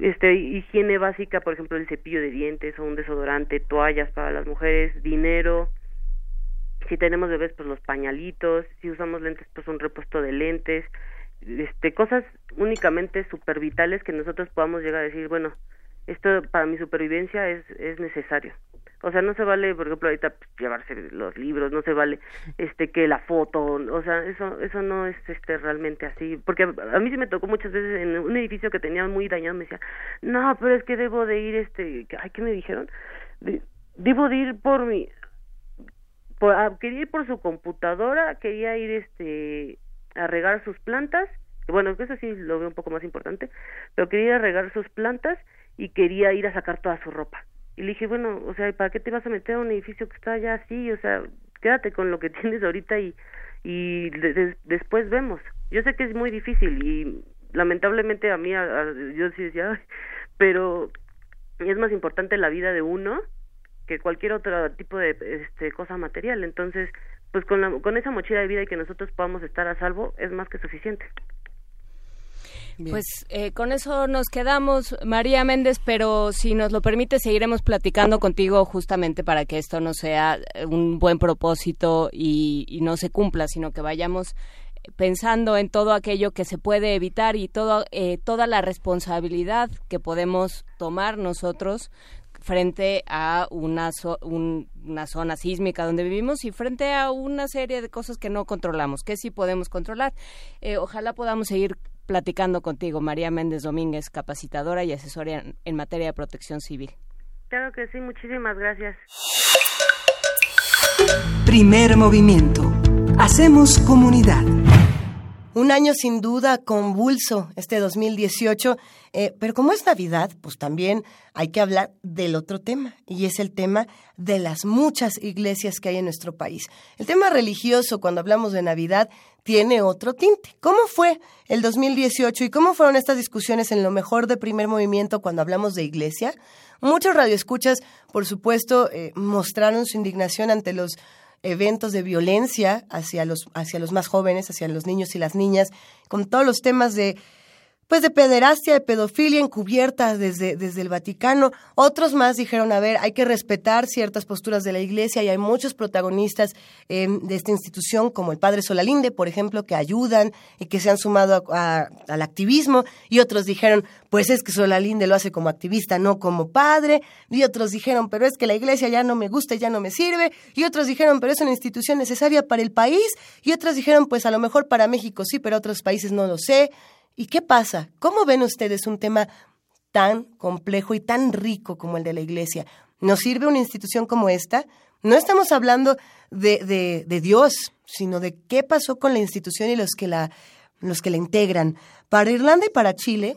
este higiene básica, por ejemplo el cepillo de dientes o un desodorante, toallas para las mujeres, dinero, si tenemos bebés pues los pañalitos, si usamos lentes pues un repuesto de lentes, este cosas únicamente super vitales que nosotros podamos llegar a decir bueno esto para mi supervivencia es es necesario o sea no se vale por ejemplo ahorita pues, llevarse los libros no se vale este que la foto o sea eso eso no es este realmente así porque a, mí sí me tocó muchas veces en un edificio que tenía muy dañado me decía no pero es que debo de ir este ay qué me dijeron debo de ir por mi por, ah, quería ir por su computadora quería ir este a regar sus plantas, bueno, eso sí lo veo un poco más importante, pero quería ir a regar sus plantas y quería ir a sacar toda su ropa. Y le dije, bueno, o sea, ¿para qué te vas a meter a un edificio que está ya así? O sea, quédate con lo que tienes ahorita y, y después vemos. Yo sé que es muy difícil y lamentablemente a mí, yo sí decía, pero es más importante la vida de uno que cualquier otro tipo de este, cosa material. Entonces, pues con, la, con esa mochila de vida y que nosotros podamos estar a salvo es más que suficiente. Pues eh, con eso nos quedamos, María Méndez, pero si nos lo permite, seguiremos platicando contigo justamente para que esto no sea un buen propósito y, no se cumpla, sino que vayamos pensando en todo aquello que se puede evitar y todo, eh, toda la responsabilidad que podemos tomar nosotros frente a una, una zona sísmica donde vivimos y frente a una serie de cosas que no controlamos, que sí podemos controlar. Eh, ojalá podamos seguir platicando contigo, María Méndez Domínguez, capacitadora y asesora en materia de protección civil. Claro que sí, muchísimas gracias. Primer movimiento. Hacemos comunidad. Un año sin duda convulso, este 2018, eh, pero como es Navidad, pues también hay que hablar del otro tema, y es el tema de las muchas iglesias que hay en nuestro país. El tema religioso, cuando hablamos de Navidad, tiene otro tinte. ¿Cómo fue el 2018 y cómo fueron estas discusiones en lo mejor de primer movimiento cuando hablamos de iglesia? Muchos radioescuchas, por supuesto, eh, mostraron su indignación ante los eventos de violencia hacia los, hacia los más jóvenes, hacia los niños y las niñas, con todos los temas de pues de pederastia, de pedofilia encubierta desde, desde el Vaticano. Otros más dijeron, a ver, hay que respetar ciertas posturas de la Iglesia y hay muchos protagonistas em, de esta institución, como el padre Solalinde, por ejemplo, que ayudan y que se han sumado al activismo. Y otros dijeron, pues es que Solalinde lo hace como activista, no como padre. Y otros dijeron, pero es que la Iglesia ya no me gusta, ya no me sirve. Y otros dijeron, pero es una institución necesaria para el país. Y otros dijeron, pues a lo mejor para México sí, pero otros países no lo sé. ¿Y qué pasa? ¿Cómo ven ustedes un tema tan complejo y tan rico como el de la Iglesia? ¿Nos sirve una institución como esta? No estamos hablando de, Dios, sino de qué pasó con la institución y los que la, los que la integran. Para Irlanda y para Chile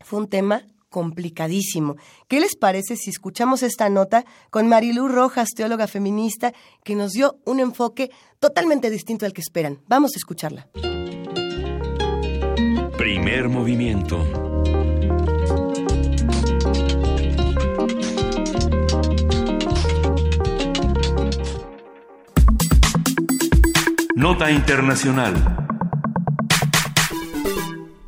fue un tema complicadísimo. ¿Qué les parece si escuchamos esta nota con Marilu Rojas, teóloga feminista, que nos dio un enfoque totalmente distinto al que esperan? Vamos a escucharla. Primer movimiento. Nota Internacional.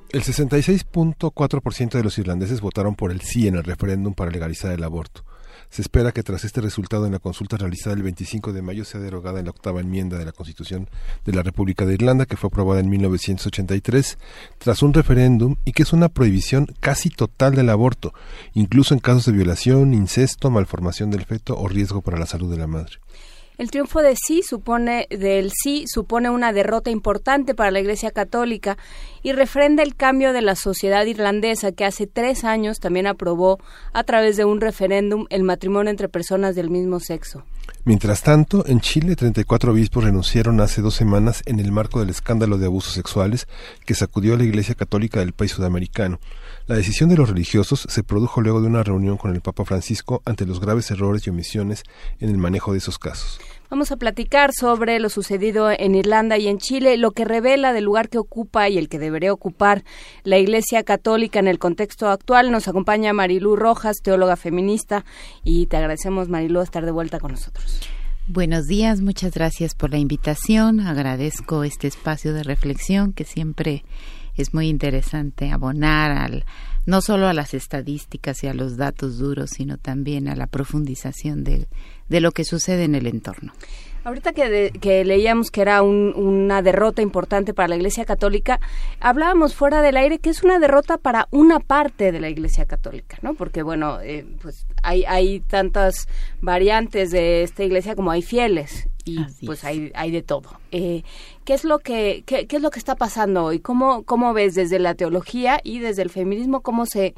El 66.4% de los irlandeses votaron por el sí en el referéndum para legalizar el aborto. Se espera que tras este resultado en la consulta realizada el 25 de mayo sea derogada la octava enmienda de la Constitución de la República de Irlanda, que fue aprobada en 1983 tras un referéndum y que es una prohibición casi total del aborto, incluso en casos de violación, incesto, malformación del feto o riesgo para la salud de la madre. El triunfo de sí supone del sí supone una derrota importante para la Iglesia Católica y refrenda el cambio de la sociedad irlandesa que hace tres años también aprobó a través de un referéndum el matrimonio entre personas del mismo sexo. Mientras tanto, en Chile, 34 obispos renunciaron hace dos semanas en el marco del escándalo de abusos sexuales que sacudió a la Iglesia Católica del país sudamericano. La decisión de los religiosos se produjo luego de una reunión con el Papa Francisco ante los graves errores y omisiones en el manejo de esos casos. Vamos a platicar sobre lo sucedido en Irlanda y en Chile, lo que revela del lugar que ocupa y el que debería ocupar la Iglesia Católica en el contexto actual. Nos acompaña Marilú Rojas, teóloga feminista, y te agradecemos, Marilú, estar de vuelta con nosotros. Buenos días, muchas gracias por la invitación. Agradezco este espacio de reflexión que siempre es muy interesante abonar al, no solo a las estadísticas y a los datos duros, sino también a la profundización de, de lo que sucede en el entorno. Ahorita que, que leíamos que era una derrota importante para la Iglesia Católica, hablábamos fuera del aire que es una derrota para una parte de la Iglesia Católica, ¿no? Porque, bueno, eh, pues hay, hay tantas variantes de esta Iglesia como hay fieles y pues hay, hay de todo. Eh, ¿Qué es lo que qué, es lo que está pasando hoy? ¿Cómo, cómo ves desde la teología y desde el feminismo cómo se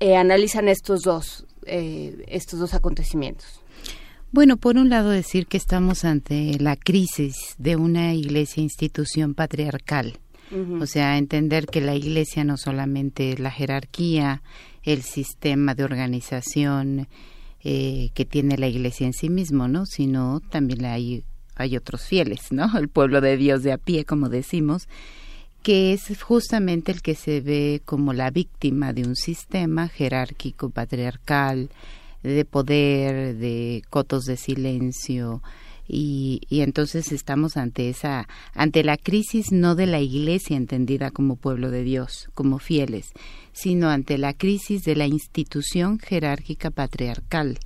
eh, analizan estos dos estos dos acontecimientos? Bueno, por un lado decir que estamos ante la crisis de una iglesia institución patriarcal. O sea, entender que la iglesia no solamente es la jerarquía, el sistema de organización eh, que tiene la iglesia en sí mismo, ¿no? Sino también hay, hay otros fieles, ¿no? El pueblo de Dios de a pie, como decimos, que es justamente el que se ve como la víctima de un sistema jerárquico, patriarcal, de poder, de cotos de silencio, y, y, entonces estamos ante esa ante la crisis no de la iglesia entendida como pueblo de Dios como fieles sino ante la crisis de la institución jerárquica patriarcal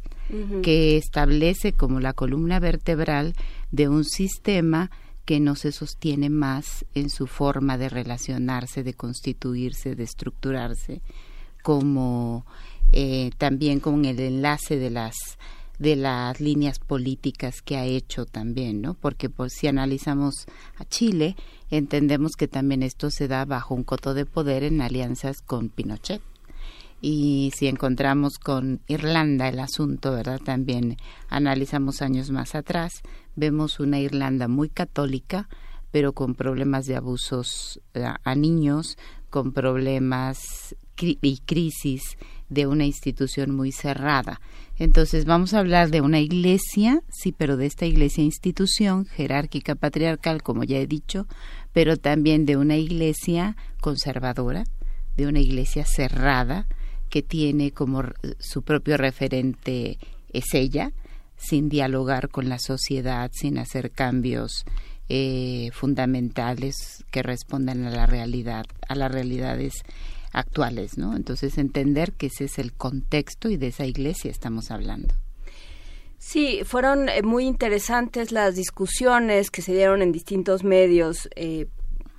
que establece como la columna vertebral de un sistema que no se sostiene más en su forma de relacionarse de constituirse de estructurarse como eh, también con el enlace de las de las líneas políticas que ha hecho también, ¿no? Porque pues, si analizamos a Chile, entendemos que también esto se da bajo un coto de poder en alianzas con Pinochet. Y si encontramos con Irlanda el asunto, ¿verdad? También analizamos años más atrás, vemos una Irlanda muy católica, pero con problemas de abusos a, niños, con problemas y crisis de una institución muy cerrada. Entonces vamos a hablar de una iglesia, sí, pero de esta iglesia institución jerárquica patriarcal, como ya he dicho, pero también de una iglesia conservadora, de una iglesia cerrada, que tiene como su propio referente es ella, sin dialogar con la sociedad, sin hacer cambios eh, fundamentales que respondan a la realidad, a las realidades actuales, ¿no? Entonces entender que ese es el contexto y de esa iglesia estamos hablando. Sí, fueron eh, muy interesantes las discusiones que se dieron en distintos medios eh,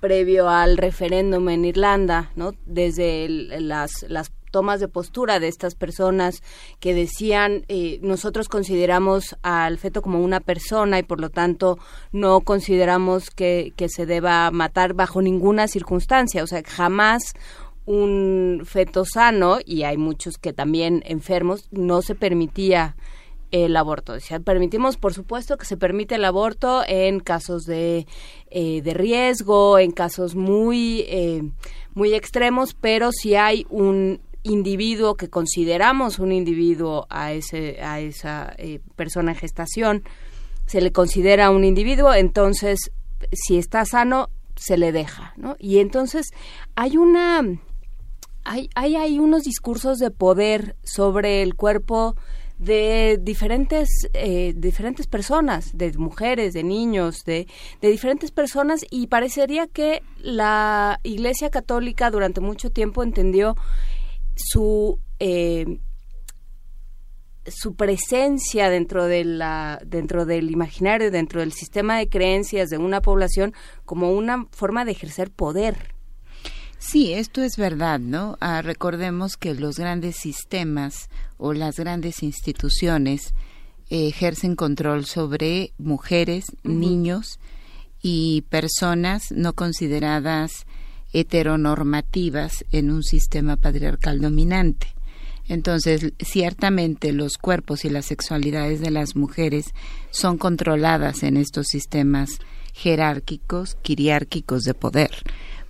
previo al referéndum en Irlanda, ¿no? Desde las, las tomas de postura de estas personas que decían eh, nosotros consideramos al feto como una persona y por lo tanto no consideramos que, que se deba matar bajo ninguna circunstancia, o sea, jamás un feto sano, y hay muchos que también enfermos, no se permitía el aborto. Decía, permitimos, por supuesto, que se permite el aborto en casos de, eh, de riesgo, en casos muy, eh, muy extremos, pero si hay un individuo que consideramos un individuo a, ese, a esa eh, persona en gestación, se le considera un individuo, entonces, si está sano, se le deja, ¿no? Y entonces hay una hay, hay, unos discursos de poder sobre el cuerpo de diferentes, eh, diferentes personas, de mujeres, de niños, de, de diferentes personas y parecería que la Iglesia Católica durante mucho tiempo entendió su eh, su presencia dentro de la dentro del imaginario dentro del sistema de creencias de una población como una forma de ejercer poder Sí, esto es verdad, ¿no? Ah, recordemos que los grandes sistemas o las grandes instituciones ejercen control sobre mujeres, niños y personas no consideradas heteronormativas en un sistema patriarcal dominante. Entonces, ciertamente los cuerpos y las sexualidades de las mujeres son controladas en estos sistemas jerárquicos, quiriárquicos de poder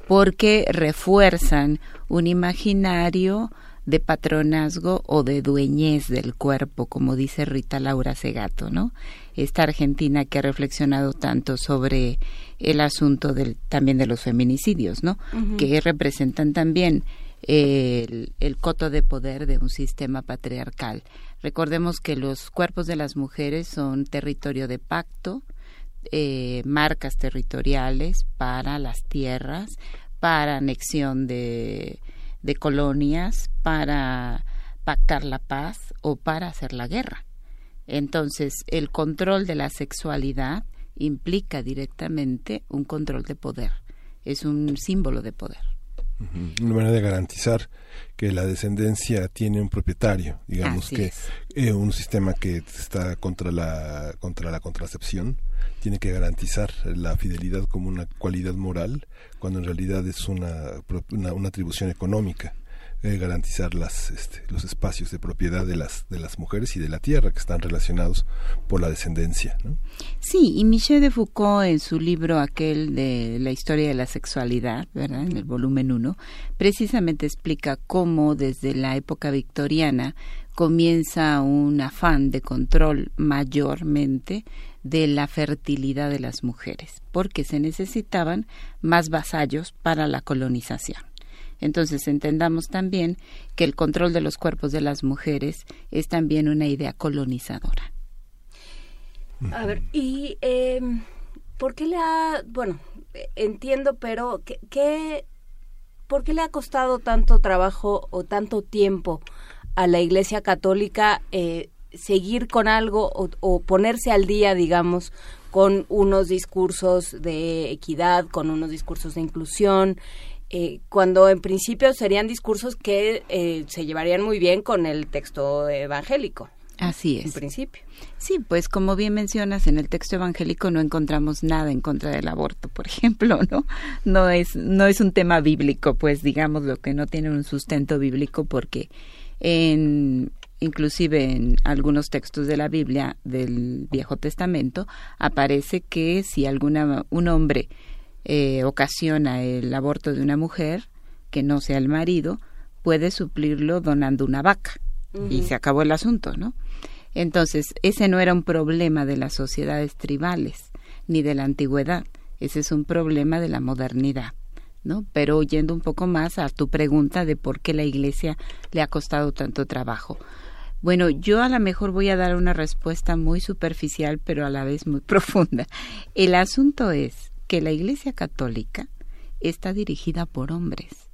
porque refuerzan un imaginario de patronazgo o de dueñez del cuerpo, como dice Rita Laura Segato, ¿no? Esta argentina que ha reflexionado tanto sobre el asunto del, también de los feminicidios, ¿no? Que representan también el, el, coto de poder de un sistema patriarcal. Recordemos que los cuerpos de las mujeres son territorio de pacto, eh, marcas territoriales para las tierras, para anexión de, de colonias, para pactar la paz o para hacer la guerra. Entonces, el control de la sexualidad implica directamente un control de poder, es un símbolo de poder. Una manera de garantizar que la descendencia tiene un propietario, digamos que eh, un sistema que está contra la contra la contracepción tiene que garantizar la fidelidad como una cualidad moral cuando en realidad es una, una, atribución económica. Eh, garantizar las, este, los espacios de propiedad de las, de las mujeres y de la tierra que están relacionados por la descendencia. Sí, y Michel de Foucault en su libro aquel de la historia de la sexualidad, ¿verdad? en el volumen 1, precisamente explica cómo desde la época victoriana comienza un afán de control mayormente de la fertilidad de las mujeres, porque se necesitaban más vasallos para la colonización. Entonces entendamos también que el control de los cuerpos de las mujeres es también una idea colonizadora. A ver, y eh, ¿por qué le ha, bueno, entiendo, pero ¿qué, por qué le ha costado tanto trabajo o tanto tiempo a la Iglesia Católica eh, seguir con algo o, ponerse al día, digamos, con unos discursos de equidad, con unos discursos de inclusión, eh, cuando en principio serían discursos que eh, se llevarían muy bien con el texto evangélico. Así es. En principio. Sí, pues como bien mencionas, en el texto evangélico no encontramos nada en contra del aborto, por ejemplo, ¿no? No es, no es un tema bíblico, pues digamos lo que no tiene un sustento bíblico porque en inclusive en algunos textos de la Biblia del Viejo Testamento aparece que si alguna un hombre eh, ocasiona el aborto de una mujer que no sea el marido puede suplirlo donando una vaca y se acabó el asunto, ¿no? Entonces ese no era un problema de las sociedades tribales ni de la antigüedad, ese es un problema de la modernidad. ¿no? Pero yendo un poco más a tu pregunta de por qué la Iglesia le ha costado tanto trabajo. Bueno, yo a lo mejor voy a dar una respuesta muy superficial, pero a la vez muy profunda. El asunto es que la Iglesia Católica está dirigida por hombres.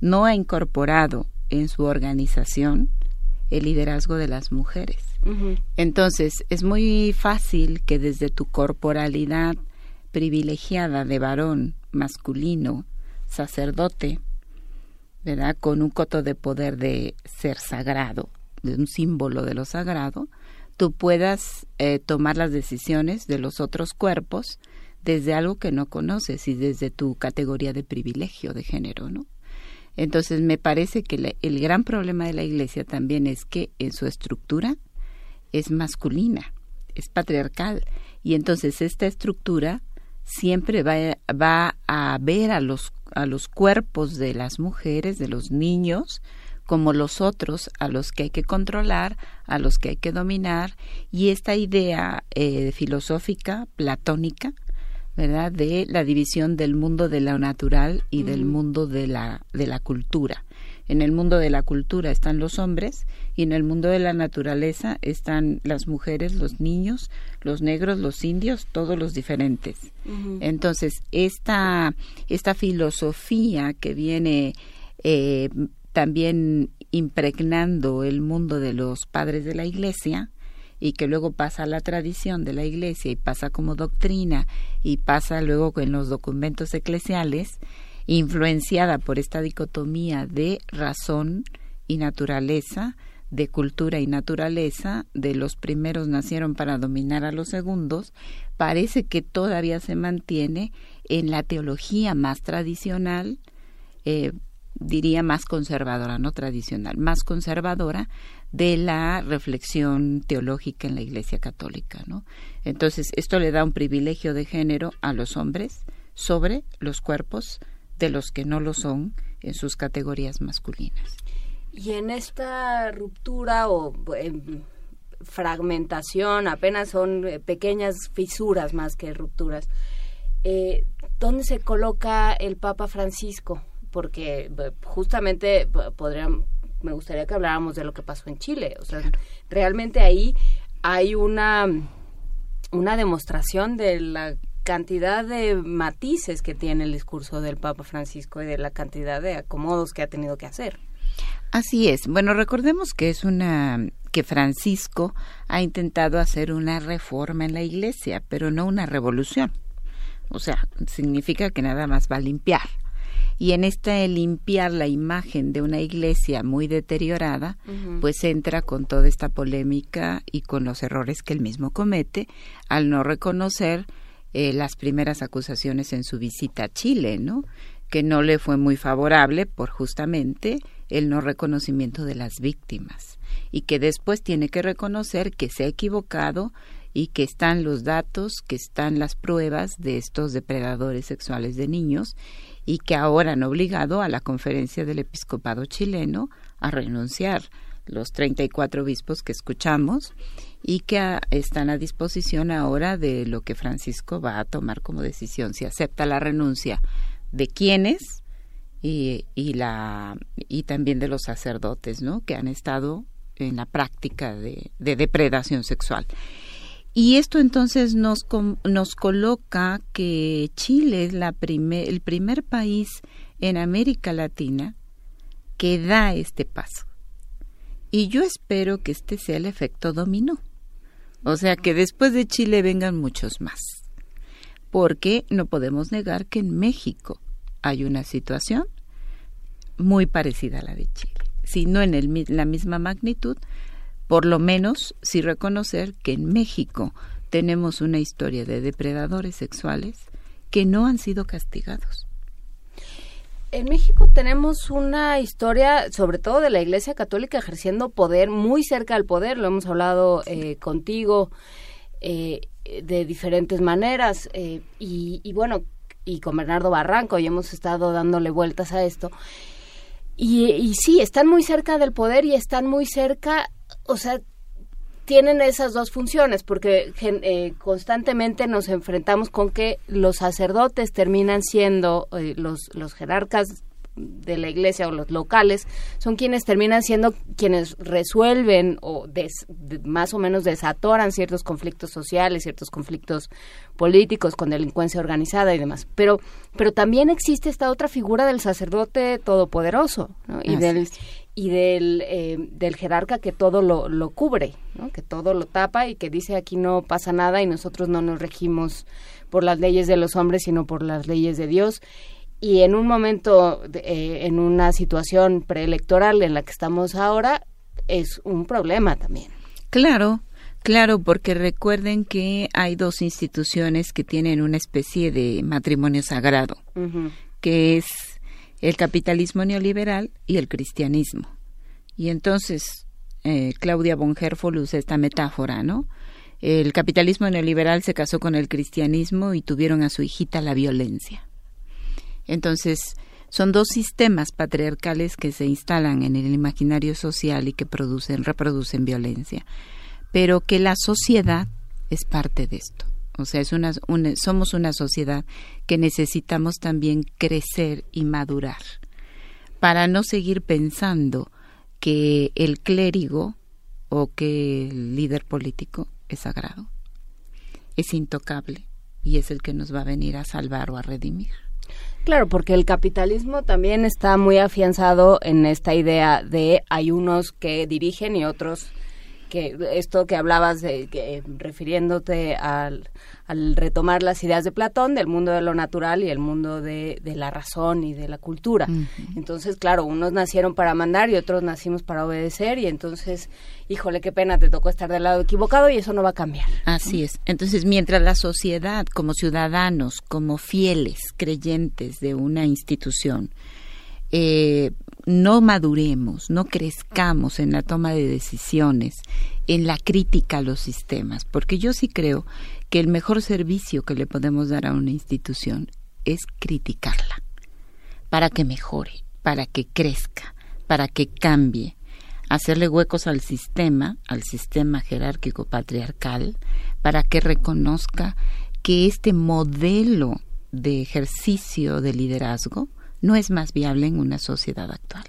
No ha incorporado en su organización el liderazgo de las mujeres. Entonces, es muy fácil que desde tu corporalidad privilegiada de varón masculino, sacerdote, ¿verdad? Con un coto de poder de ser sagrado, de un símbolo de lo sagrado, tú puedas eh, tomar las decisiones de los otros cuerpos desde algo que no conoces y desde tu categoría de privilegio de género, ¿no? Entonces me parece que el gran problema de la Iglesia también es que en su estructura es masculina, es patriarcal y entonces esta estructura siempre va, va a ver a los, a los cuerpos de las mujeres, de los niños, como los otros a los que hay que controlar, a los que hay que dominar, y esta idea eh, filosófica, platónica, ¿verdad?, de la división del mundo de lo natural y del mundo de la, de la cultura. En el mundo de la cultura están los hombres y en el mundo de la naturaleza están las mujeres, los niños, los negros, los indios, todos los diferentes. Entonces, esta, esta filosofía que viene eh, también impregnando el mundo de los padres de la iglesia, y que luego pasa a la tradición de la iglesia y pasa como doctrina y pasa luego en los documentos eclesiales, influenciada por esta dicotomía de razón y naturaleza, de cultura y naturaleza, de los primeros nacieron para dominar a los segundos, parece que todavía se mantiene en la teología más tradicional, eh, diría más conservadora, no tradicional, más conservadora de la reflexión teológica en la Iglesia Católica, ¿no? Entonces, esto le da un privilegio de género a los hombres sobre los cuerpos de los que no lo son en sus categorías masculinas. Y en esta ruptura o em, fragmentación, apenas son eh, pequeñas fisuras más que rupturas, eh, ¿dónde se coloca el Papa Francisco? Porque justamente podrían me gustaría que habláramos de lo que pasó en Chile. O sea, realmente ahí hay una, una demostración de la cantidad de matices que tiene el discurso del Papa Francisco y de la cantidad de acomodos que ha tenido que hacer. Así es. Bueno, recordemos que es una que Francisco ha intentado hacer una reforma en la Iglesia, pero no una revolución. O sea, significa que nada más va a limpiar y en esta limpiar la imagen de una iglesia muy deteriorada, pues entra con toda esta polémica y con los errores que él mismo comete al no reconocer eh, las primeras acusaciones en su visita a Chile, ¿no? Que no le fue muy favorable por justamente el no reconocimiento de las víctimas y que después tiene que reconocer que se ha equivocado y que están los datos, que están las pruebas de estos depredadores sexuales de niños y que ahora han obligado a la conferencia del episcopado chileno a renunciar los 34 obispos que escuchamos y que están a disposición ahora de lo que Francisco va a tomar como decisión, si acepta la renuncia de quienes y, y, y también de los sacerdotes, ¿no? Que han estado en la práctica de depredación sexual. Y esto entonces nos, nos coloca que Chile es la el primer país en América Latina que da este paso. Y yo espero que este sea el efecto dominó. O sea, que después de Chile vengan muchos más. Porque no podemos negar que en México hay una situación muy parecida a la de Chile. Si no en el, la misma magnitud, por lo menos sí reconocer que en México tenemos una historia de depredadores sexuales que no han sido castigados. En México tenemos una historia, sobre todo de la Iglesia Católica ejerciendo poder muy cerca al poder. Lo hemos hablado eh, contigo eh, de diferentes maneras eh, y, y, bueno, y con Bernardo Barranco y hemos estado dándole vueltas a esto. Y, y sí, están muy cerca del poder y están muy cerca o sea, tienen esas dos funciones, porque eh, constantemente nos enfrentamos con que los sacerdotes terminan siendo eh, los, los jerarcas de la iglesia o los locales son quienes terminan siendo quienes resuelven o más o menos desatoran ciertos conflictos sociales, ciertos conflictos políticos con delincuencia organizada y demás. Pero, pero también existe esta otra figura del sacerdote todopoderoso y del y del, eh, del jerarca que todo lo, lo cubre, que todo lo tapa y que dice aquí no pasa nada y nosotros no nos regimos por las leyes de los hombres, sino por las leyes de Dios. Y en un momento, eh, en una situación preelectoral en la que estamos ahora, es un problema también. Claro, Claro, porque recuerden que hay dos instituciones que tienen una especie de matrimonio sagrado, que es el capitalismo neoliberal y el cristianismo. Y entonces eh, Claudia von Herfol usa esta metáfora, ¿no? El capitalismo neoliberal se casó con el cristianismo y tuvieron a su hijita la violencia. Entonces, son dos sistemas patriarcales que se instalan en el imaginario social y que producen, reproducen violencia, pero que la sociedad es parte de esto. O sea, es una, somos una sociedad que necesitamos también crecer y madurar para no seguir pensando que el clérigo o que el líder político es sagrado, es intocable y es el que nos va a venir a salvar o a redimir. Claro, porque el capitalismo también está muy afianzado en esta idea de hay unos que dirigen y otros que esto que hablabas de que, refiriéndote al, al retomar las ideas de Platón del mundo de lo natural y el mundo de, de la razón y de la cultura. Entonces, claro, unos nacieron para mandar y otros nacimos para obedecer y entonces, híjole, qué pena, te tocó estar del lado equivocado y eso no va a cambiar. Así es. Entonces, mientras la sociedad, como ciudadanos, como fieles creyentes de una institución, eh, no maduremos, no crezcamos en la toma de decisiones, en la crítica a los sistemas, porque yo sí creo que el mejor servicio que le podemos dar a una institución es criticarla, para que mejore, para que crezca, para que cambie, hacerle huecos al sistema, al sistema jerárquico patriarcal, para que reconozca que este modelo de ejercicio de liderazgo no es más viable en una sociedad actual.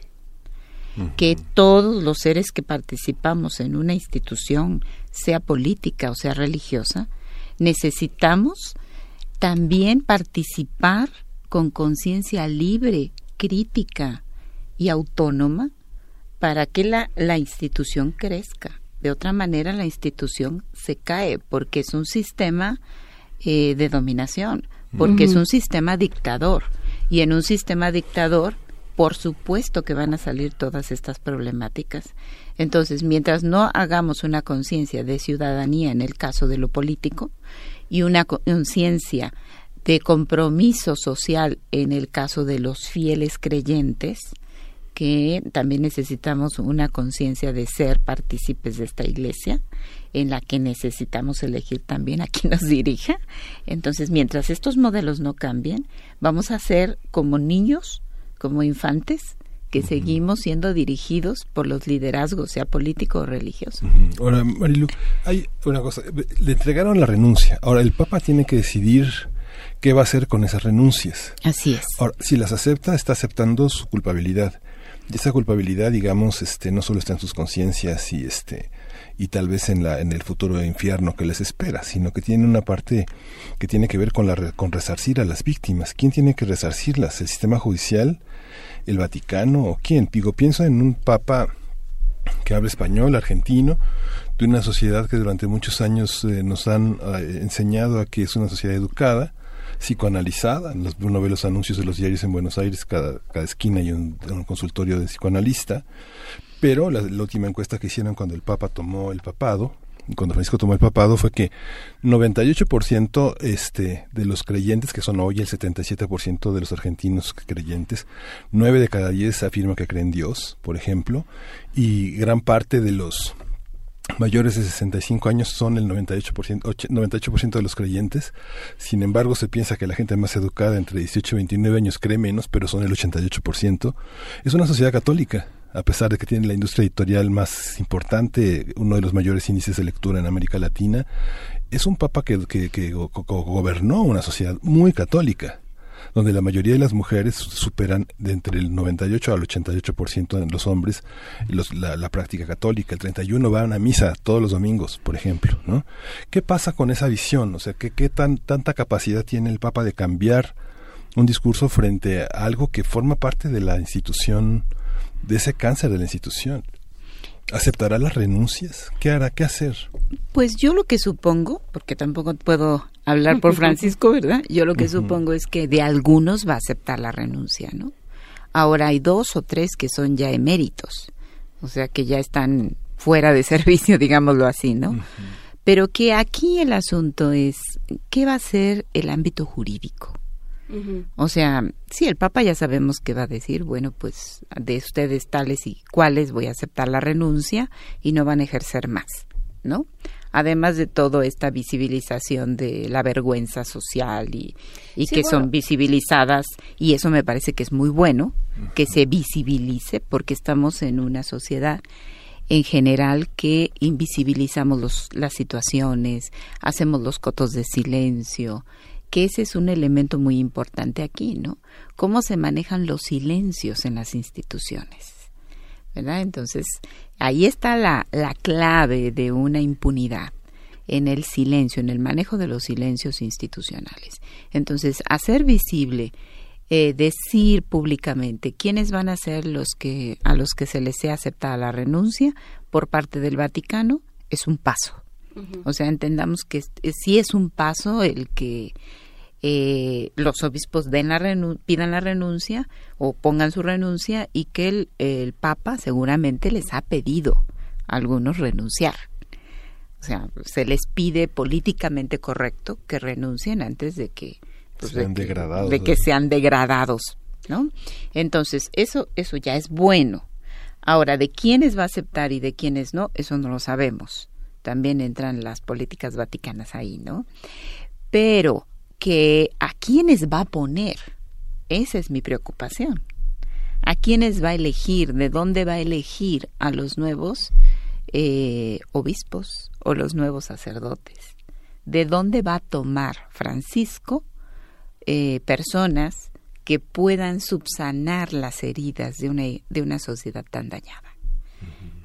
Que todos los seres que participamos en una institución, sea política o sea religiosa, necesitamos también participar con conciencia libre, crítica y autónoma para que la, la institución crezca. De otra manera, la institución se cae porque es un sistema eh, de dominación, porque es un sistema dictador. Y en un sistema dictador, por supuesto que van a salir todas estas problemáticas. Entonces, mientras no hagamos una conciencia de ciudadanía en el caso de lo político y una conciencia de compromiso social en el caso de los fieles creyentes, que también necesitamos una conciencia de ser partícipes de esta iglesia, en la que necesitamos elegir también a quien nos dirija. Entonces, mientras estos modelos no cambien, vamos a ser como niños, como infantes, que seguimos siendo dirigidos por los liderazgos, sea político o religioso. Ahora, Marilu, hay una cosa, le entregaron la renuncia. Ahora, el Papa tiene que decidir qué va a hacer con esas renuncias. Así es. Ahora, si las acepta, está aceptando su culpabilidad. Y esa culpabilidad, digamos, este, no solo está en sus conciencias y este y tal vez en la en el futuro infierno que les espera, sino que tiene una parte que tiene que ver con la con resarcir a las víctimas. ¿Quién tiene que resarcirlas? ¿El sistema judicial? ¿El Vaticano? ¿O quién? Digo, pienso en un papa que habla español, argentino, de una sociedad que durante muchos años eh, nos han eh, enseñado a que es una sociedad educada, psicoanalizada. Uno ve los anuncios de los diarios en Buenos Aires, cada, cada esquina hay un, consultorio de psicoanalista, pero la, la, última encuesta que hicieron cuando el Papa tomó el papado, cuando Francisco tomó el papado, fue que 98% este, de los creyentes, que son hoy el 77% de los argentinos creyentes, 9 de cada 10 afirman que creen en Dios, por ejemplo, y gran parte de los mayores de 65 años son el 98%, 98% de los creyentes. Sin embargo, se piensa que la gente más educada entre 18 y 29 años cree menos, pero son el 88%. Es una sociedad católica a pesar de que tiene la industria editorial más importante, uno de los mayores índices de lectura en América Latina, es un papa que, que, que go gobernó una sociedad muy católica donde la mayoría de las mujeres superan de entre el 98 al 88% de los hombres los, la, la, práctica católica. El 31 van a misa todos los domingos, por ejemplo. ¿no? ¿Qué pasa con esa visión? O sea, ¿qué, qué tan, tanta capacidad tiene el Papa de cambiar un discurso frente a algo que forma parte de la institución de ese cáncer de la institución. ¿Aceptará las renuncias? ¿Qué hará? ¿Qué hacer? Pues yo lo que supongo, porque tampoco puedo hablar por Francisco, ¿verdad? Yo lo que uh -huh. supongo es que de algunos va a aceptar la renuncia, ¿no? Ahora hay dos o tres que son ya eméritos, o sea que ya están fuera de servicio, digámoslo así, ¿no? Uh -huh. Pero que aquí el asunto es, ¿qué va a ser el ámbito jurídico? Uh -huh. O sea, sí, el Papa ya sabemos que va a decir, bueno, pues de ustedes tales y cuales voy a aceptar la renuncia y no van a ejercer más, ¿no? Además de toda esta visibilización de la vergüenza social y, y sí, que bueno. son visibilizadas, y eso me parece que es muy bueno, uh -huh. que se visibilice, porque estamos en una sociedad en general que invisibilizamos los, las situaciones, hacemos los cotos de silencio, que ese es un elemento muy importante aquí, ¿no? Cómo se manejan los silencios en las instituciones, ¿verdad? Entonces, ahí está la, la clave de una impunidad en el silencio, en el manejo de los silencios institucionales. Entonces, hacer visible, eh, decir públicamente quiénes van a ser los que a los que se les sea aceptada la renuncia por parte del Vaticano es un paso. O sea, entendamos que sí es un paso el que eh, los obispos den la pidan la renuncia o pongan su renuncia y que el, el Papa seguramente les ha pedido a algunos renunciar. O sea, se les pide políticamente correcto que renuncien antes de que pues, sean de, degradados, de que sean degradados, ¿no? Entonces, eso eso ya es bueno. Ahora, de quiénes va a aceptar y de quiénes no, eso no lo sabemos. También entran las políticas vaticanas ahí, ¿no? Pero que a quiénes va a poner, esa es mi preocupación. ¿A quiénes va a elegir? ¿De dónde va a elegir a los nuevos eh, obispos o los nuevos sacerdotes? ¿De dónde va a tomar Francisco eh, personas que puedan subsanar las heridas de una, de una sociedad tan dañada?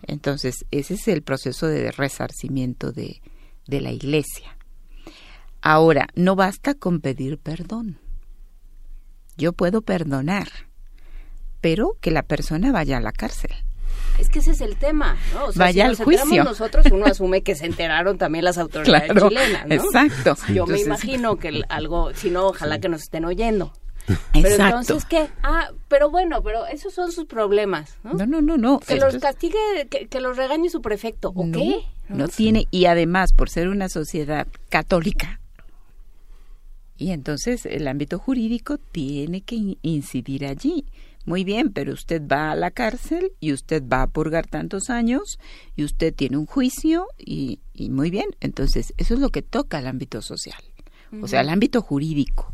Entonces, ese es el proceso de resarcimiento de, de la Iglesia. Ahora, no basta con pedir perdón. Yo puedo perdonar, pero que la persona vaya a la cárcel. Es que ese es el tema, ¿no? O sea, Vaya si al nos juicio. enteramos nosotros, uno asume que se enteraron también las autoridades Claro, chilenas, ¿no? exacto. Yo me imagino que algo, si no, ojalá que nos estén oyendo. Pero Exacto. entonces, ¿qué? Ah, pero bueno, pero esos son sus problemas, ¿no? No, no, no, no. Que los castigue, que, que los regañe su prefecto, ¿o no, qué? no tiene, y además por ser una sociedad católica, y entonces el ámbito jurídico tiene que in- incidir allí. Muy bien, pero usted va a la cárcel y usted va a purgar tantos años y usted tiene un juicio y, y muy bien. Entonces, eso es lo que toca al ámbito social, o sea, al ámbito jurídico.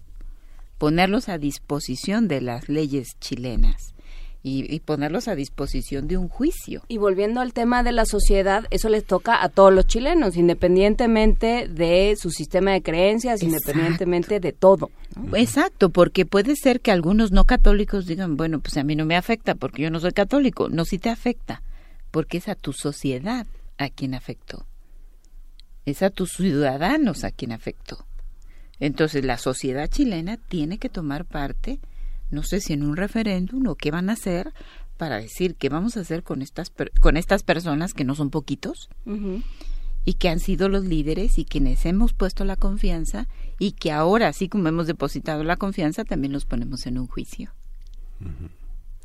Ponerlos a disposición de las leyes chilenas y, y ponerlos a disposición de un juicio. Y volviendo al tema de la sociedad, eso les toca a todos los chilenos, independientemente de su sistema de creencias, independientemente de todo. ¿no? Exacto, porque puede ser que algunos no católicos digan, bueno, pues a mí no me afecta porque yo no soy católico. No, sí te afecta, porque es a tu sociedad a quien afectó. Es a tus ciudadanos a quien afectó. Entonces la sociedad chilena tiene que tomar parte, no sé si en un referéndum o qué van a hacer para decir qué vamos a hacer con estas per- con estas personas que no son poquitos y que han sido los líderes y quienes hemos puesto la confianza y que ahora, así como hemos depositado la confianza, también los ponemos en un juicio.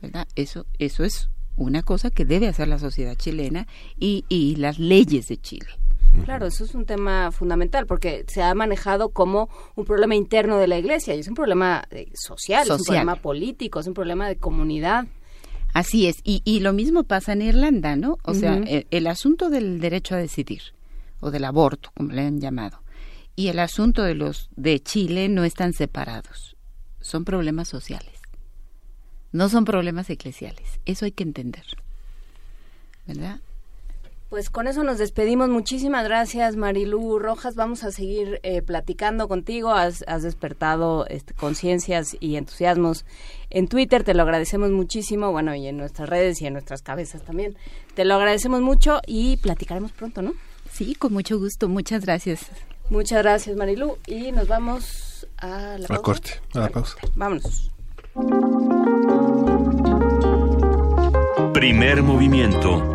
¿Verdad? Eso, eso es una cosa que debe hacer la sociedad chilena y, y las leyes de Chile. Claro, eso es un tema fundamental porque se ha manejado como un problema interno de la iglesia y es un problema eh, social, es un Social. problema político, es un problema de comunidad. Así es, y, y lo mismo pasa en Irlanda, ¿no? O sea, el, el asunto del derecho a decidir, o del aborto, como le han llamado, y el asunto de los de Chile no están separados, son problemas sociales, no son problemas eclesiales, eso hay que entender, ¿verdad? Pues con eso nos despedimos. Muchísimas gracias, Marilú Rojas. Vamos a seguir eh, platicando contigo. Has, has despertado este, conciencias y entusiasmos en Twitter. Te lo agradecemos muchísimo. Bueno, y en nuestras redes y en nuestras cabezas también. Te lo agradecemos mucho y platicaremos pronto, ¿no? Sí, con mucho gusto. Muchas gracias. Muchas gracias, Marilú. Y nos vamos a la Al pausa. corte, a la pausa. Vámonos. Primer movimiento.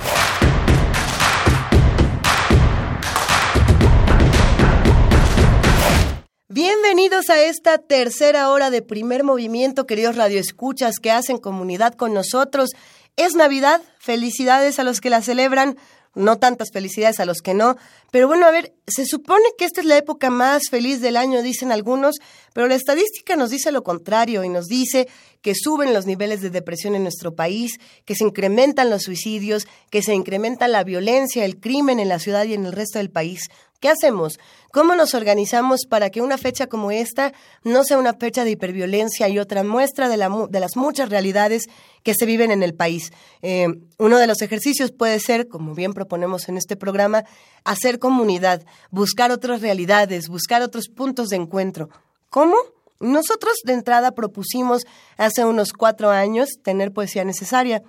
Bienvenidos a esta tercera hora de primer movimiento, queridos radioescuchas que hacen comunidad con nosotros. Es Navidad, felicidades a los que la celebran, no tantas felicidades a los que no. Pero bueno, a ver, se supone que esta es la época más feliz del año, dicen algunos, pero la estadística nos dice lo contrario y nos dice que suben los niveles de depresión en nuestro país, que se incrementan los suicidios, que se incrementa la violencia, el crimen en la ciudad y en el resto del país. ¿Qué hacemos? ¿Cómo nos organizamos para que una fecha como esta no sea una fecha de hiperviolencia y otra muestra de, las muchas realidades que se viven en el país? Eh, uno de los ejercicios puede ser, como bien proponemos en este programa, hacer comunidad, buscar otras realidades, buscar otros puntos de encuentro. ¿Cómo? Nosotros de entrada propusimos hace unos cuatro años tener poesía necesaria.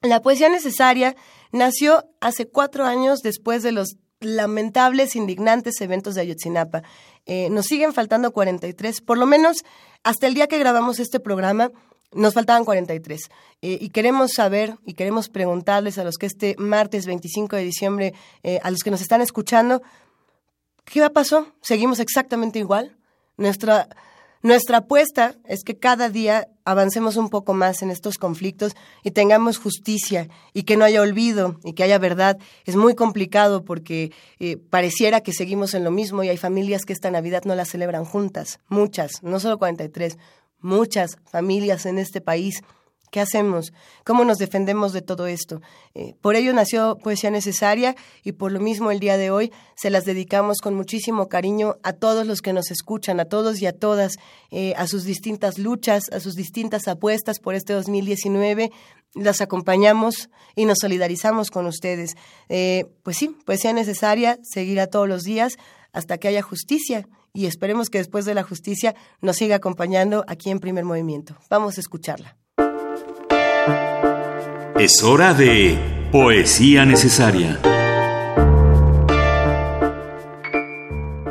La poesía necesaria nació hace cuatro años después de los lamentables, indignantes eventos de Ayotzinapa. Eh, nos siguen faltando 43, por lo menos hasta el día que grabamos este programa, nos faltaban 43. Eh, y queremos saber y queremos preguntarles a los que este martes 25 de diciembre, eh, a los que nos están escuchando, ¿qué pasó? ¿Seguimos exactamente igual? Nuestra nuestra apuesta es que cada día avancemos un poco más en estos conflictos y tengamos justicia y que no haya olvido y que haya verdad. Es muy complicado porque eh, pareciera que seguimos en lo mismo y hay familias que esta Navidad no la celebran juntas, muchas, no solo 43, muchas familias en este país ¿Qué hacemos? ¿Cómo nos defendemos de todo esto? Eh, por ello nació Poesía Necesaria y por lo mismo el día de hoy se las dedicamos con muchísimo cariño a todos los que nos escuchan, a todos y a todas, eh, a sus distintas luchas, a sus distintas apuestas por este 2019. Las acompañamos y nos solidarizamos con ustedes. Eh, pues sí, Poesía Necesaria seguirá todos los días hasta que haya justicia y esperemos que después de la justicia nos siga acompañando aquí en Primer Movimiento. Vamos a escucharla. Es hora de Poesía Necesaria.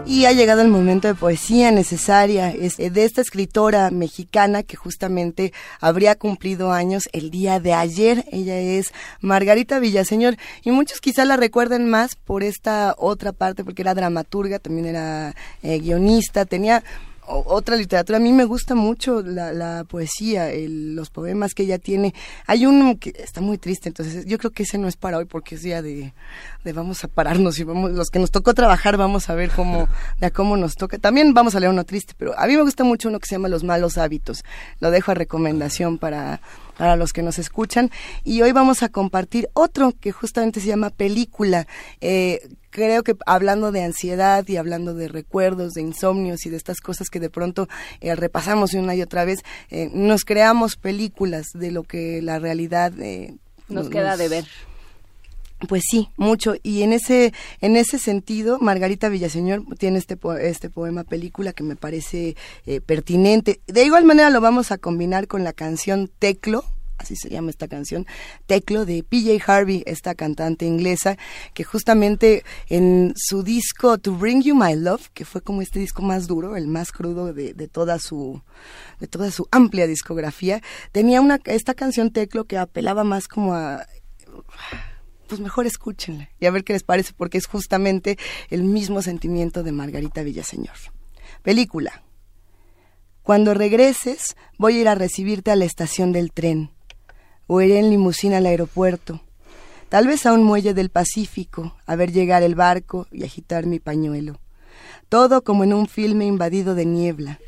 Y ha llegado el momento de poesía necesaria eh, de esta escritora mexicana que justamente habría cumplido años el día de ayer. Ella es Margarita Villaseñor y muchos quizá la recuerden más por esta otra parte porque era dramaturga, también era eh, guionista, tenía otra literatura. A mí me gusta mucho la, poesía, los poemas que ella tiene. Hay uno que está muy triste, entonces yo creo que ese no es para hoy porque es día de, de vamos a pararnos y vamos, los que nos tocó trabajar vamos a ver cómo, de cómo nos toca. También vamos a leer uno triste, pero a mí me gusta mucho uno que se llama Los malos hábitos. Lo dejo a recomendación para, para los que nos escuchan. Y hoy vamos a compartir otro que justamente se llama Película. Eh, creo que hablando de ansiedad y hablando de recuerdos, de insomnios y de estas cosas que de pronto eh, repasamos una y otra vez, eh, nos creamos películas de lo que la realidad eh, nos, queda de ver. Pues sí, mucho. Y en ese, en ese sentido, Margarita Villaseñor tiene este, este poema película que me parece pertinente. De igual manera lo vamos a combinar con la canción Teclo así se llama esta canción, Teclo de PJ Harvey, esta cantante inglesa, que justamente en su disco To Bring You My Love, que fue como este disco más duro, el más crudo de, toda su de toda su amplia discografía, tenía una esta canción Teclo que apelaba más como a pues mejor escúchenla y a ver qué les parece porque es justamente el mismo sentimiento de Margarita Villaseñor. Película. Cuando regreses, voy a ir a recibirte a la estación del tren o iré en limusina al aeropuerto, tal vez a un muelle del Pacífico, a ver llegar el barco y agitar mi pañuelo. Todo como en un filme invadido de niebla.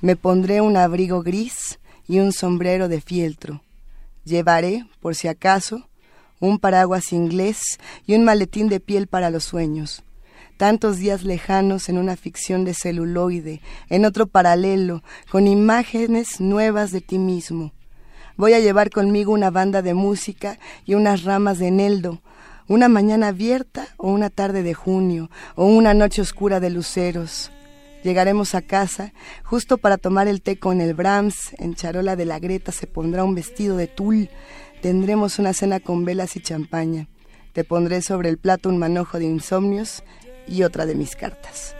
Me pondré un abrigo gris y un sombrero de fieltro. Llevaré, por si acaso, un paraguas inglés y un maletín de piel para los sueños. Tantos días lejanos en una ficción de celuloide, en otro paralelo, con imágenes nuevas de ti mismo, Voy a llevar conmigo una banda de música y unas ramas de eneldo, una mañana abierta o una tarde de junio o una noche oscura de luceros. Llegaremos a casa justo para tomar el té con el Brahms. En charola de la Greta se pondrá un vestido de tul. Tendremos una cena con velas y champaña. Te pondré sobre el plato un manojo de insomnios y otra de mis cartas.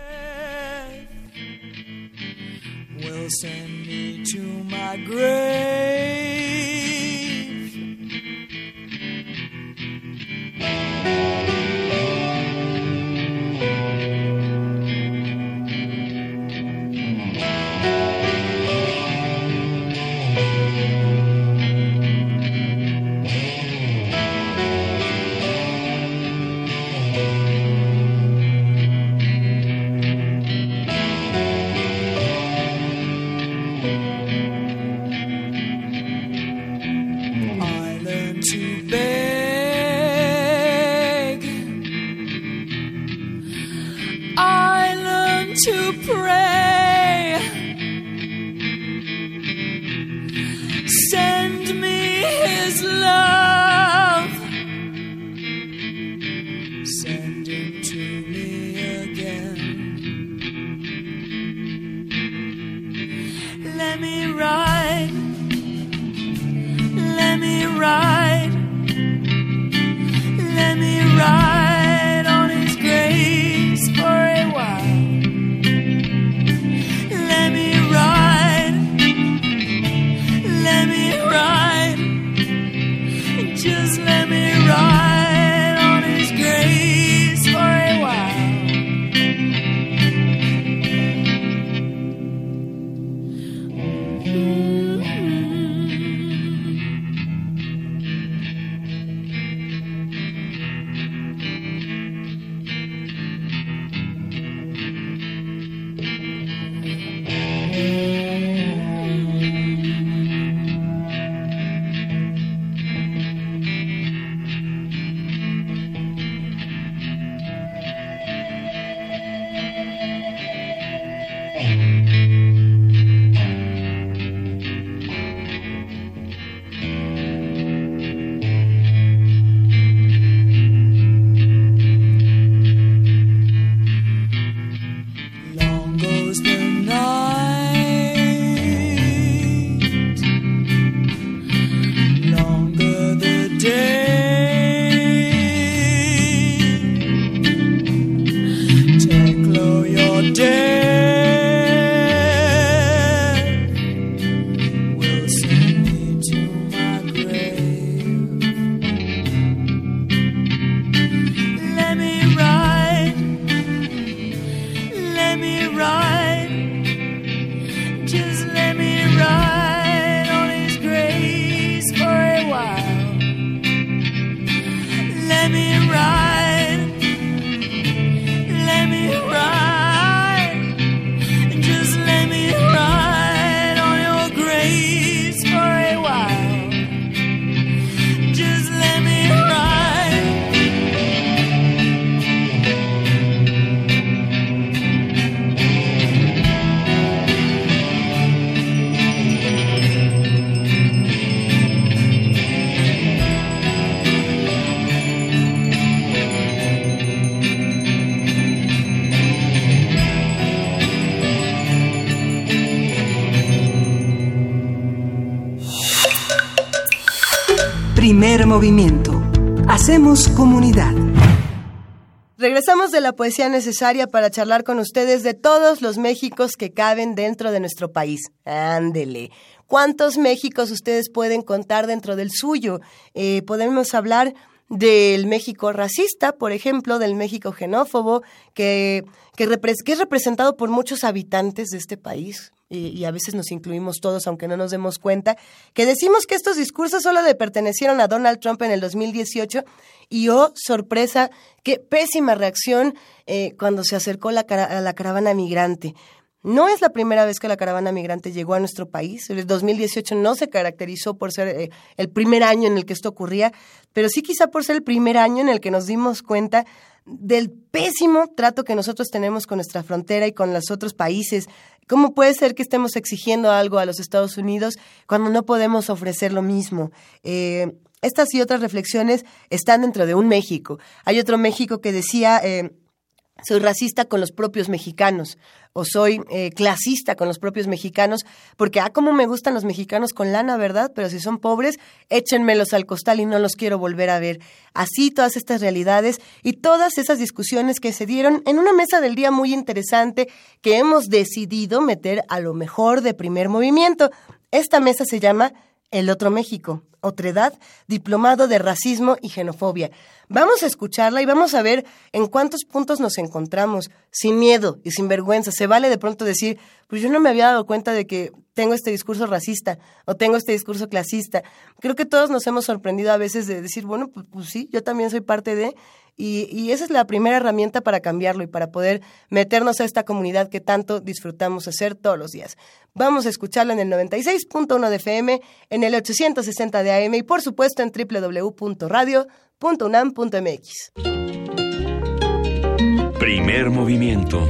Movimiento. Hacemos comunidad. Regresamos de la poesía necesaria para charlar con ustedes de todos los Méxicos que caben dentro de nuestro país. Ándele. ¿Cuántos Méxicos ustedes pueden contar dentro del suyo? Eh, podemos hablar del México racista, por ejemplo, del México xenófobo, que, que, es representado por muchos habitantes de este país. Y, y a veces nos incluimos todos, aunque no nos demos cuenta, que decimos que estos discursos solo le pertenecieron a Donald Trump en el 2018 y, oh, sorpresa, qué pésima reacción eh, cuando se acercó la a la caravana migrante. No es la primera vez que la caravana migrante llegó a nuestro país. El 2018 no se caracterizó por ser eh, el primer año en el que esto ocurría, pero sí quizá por ser el primer año en el que nos dimos cuenta del pésimo trato que nosotros tenemos con nuestra frontera y con los otros países. ¿Cómo puede ser que estemos exigiendo algo a los Estados Unidos cuando no podemos ofrecer lo mismo? Eh, estas y otras reflexiones están dentro de un México. Hay otro México que decía... eh, soy racista con los propios mexicanos o soy eh, clasista con los propios mexicanos, porque, ah, como me gustan los mexicanos con lana, ¿verdad? Pero si son pobres, échenmelos al costal y no los quiero volver a ver. Así todas estas realidades y todas esas discusiones que se dieron en una mesa del día muy interesante que hemos decidido meter a lo mejor de primer movimiento. Esta mesa se llama El Otro México, Otredad, Diplomado de Racismo y Xenofobia. Vamos a escucharla y vamos a ver en cuántos puntos nos encontramos, sin miedo y sin vergüenza. Se vale de pronto decir, pues yo no me había dado cuenta de que tengo este discurso racista o tengo este discurso clasista. Creo que todos nos hemos sorprendido a veces de decir, bueno, pues, pues sí, yo también soy parte de... Y, esa es la primera herramienta para cambiarlo y para poder meternos a esta comunidad que tanto disfrutamos hacer todos los días. Vamos a escucharla en el 96.1 de FM, en el 860 de AM y por supuesto en www.radio.unam.mx. Primer movimiento.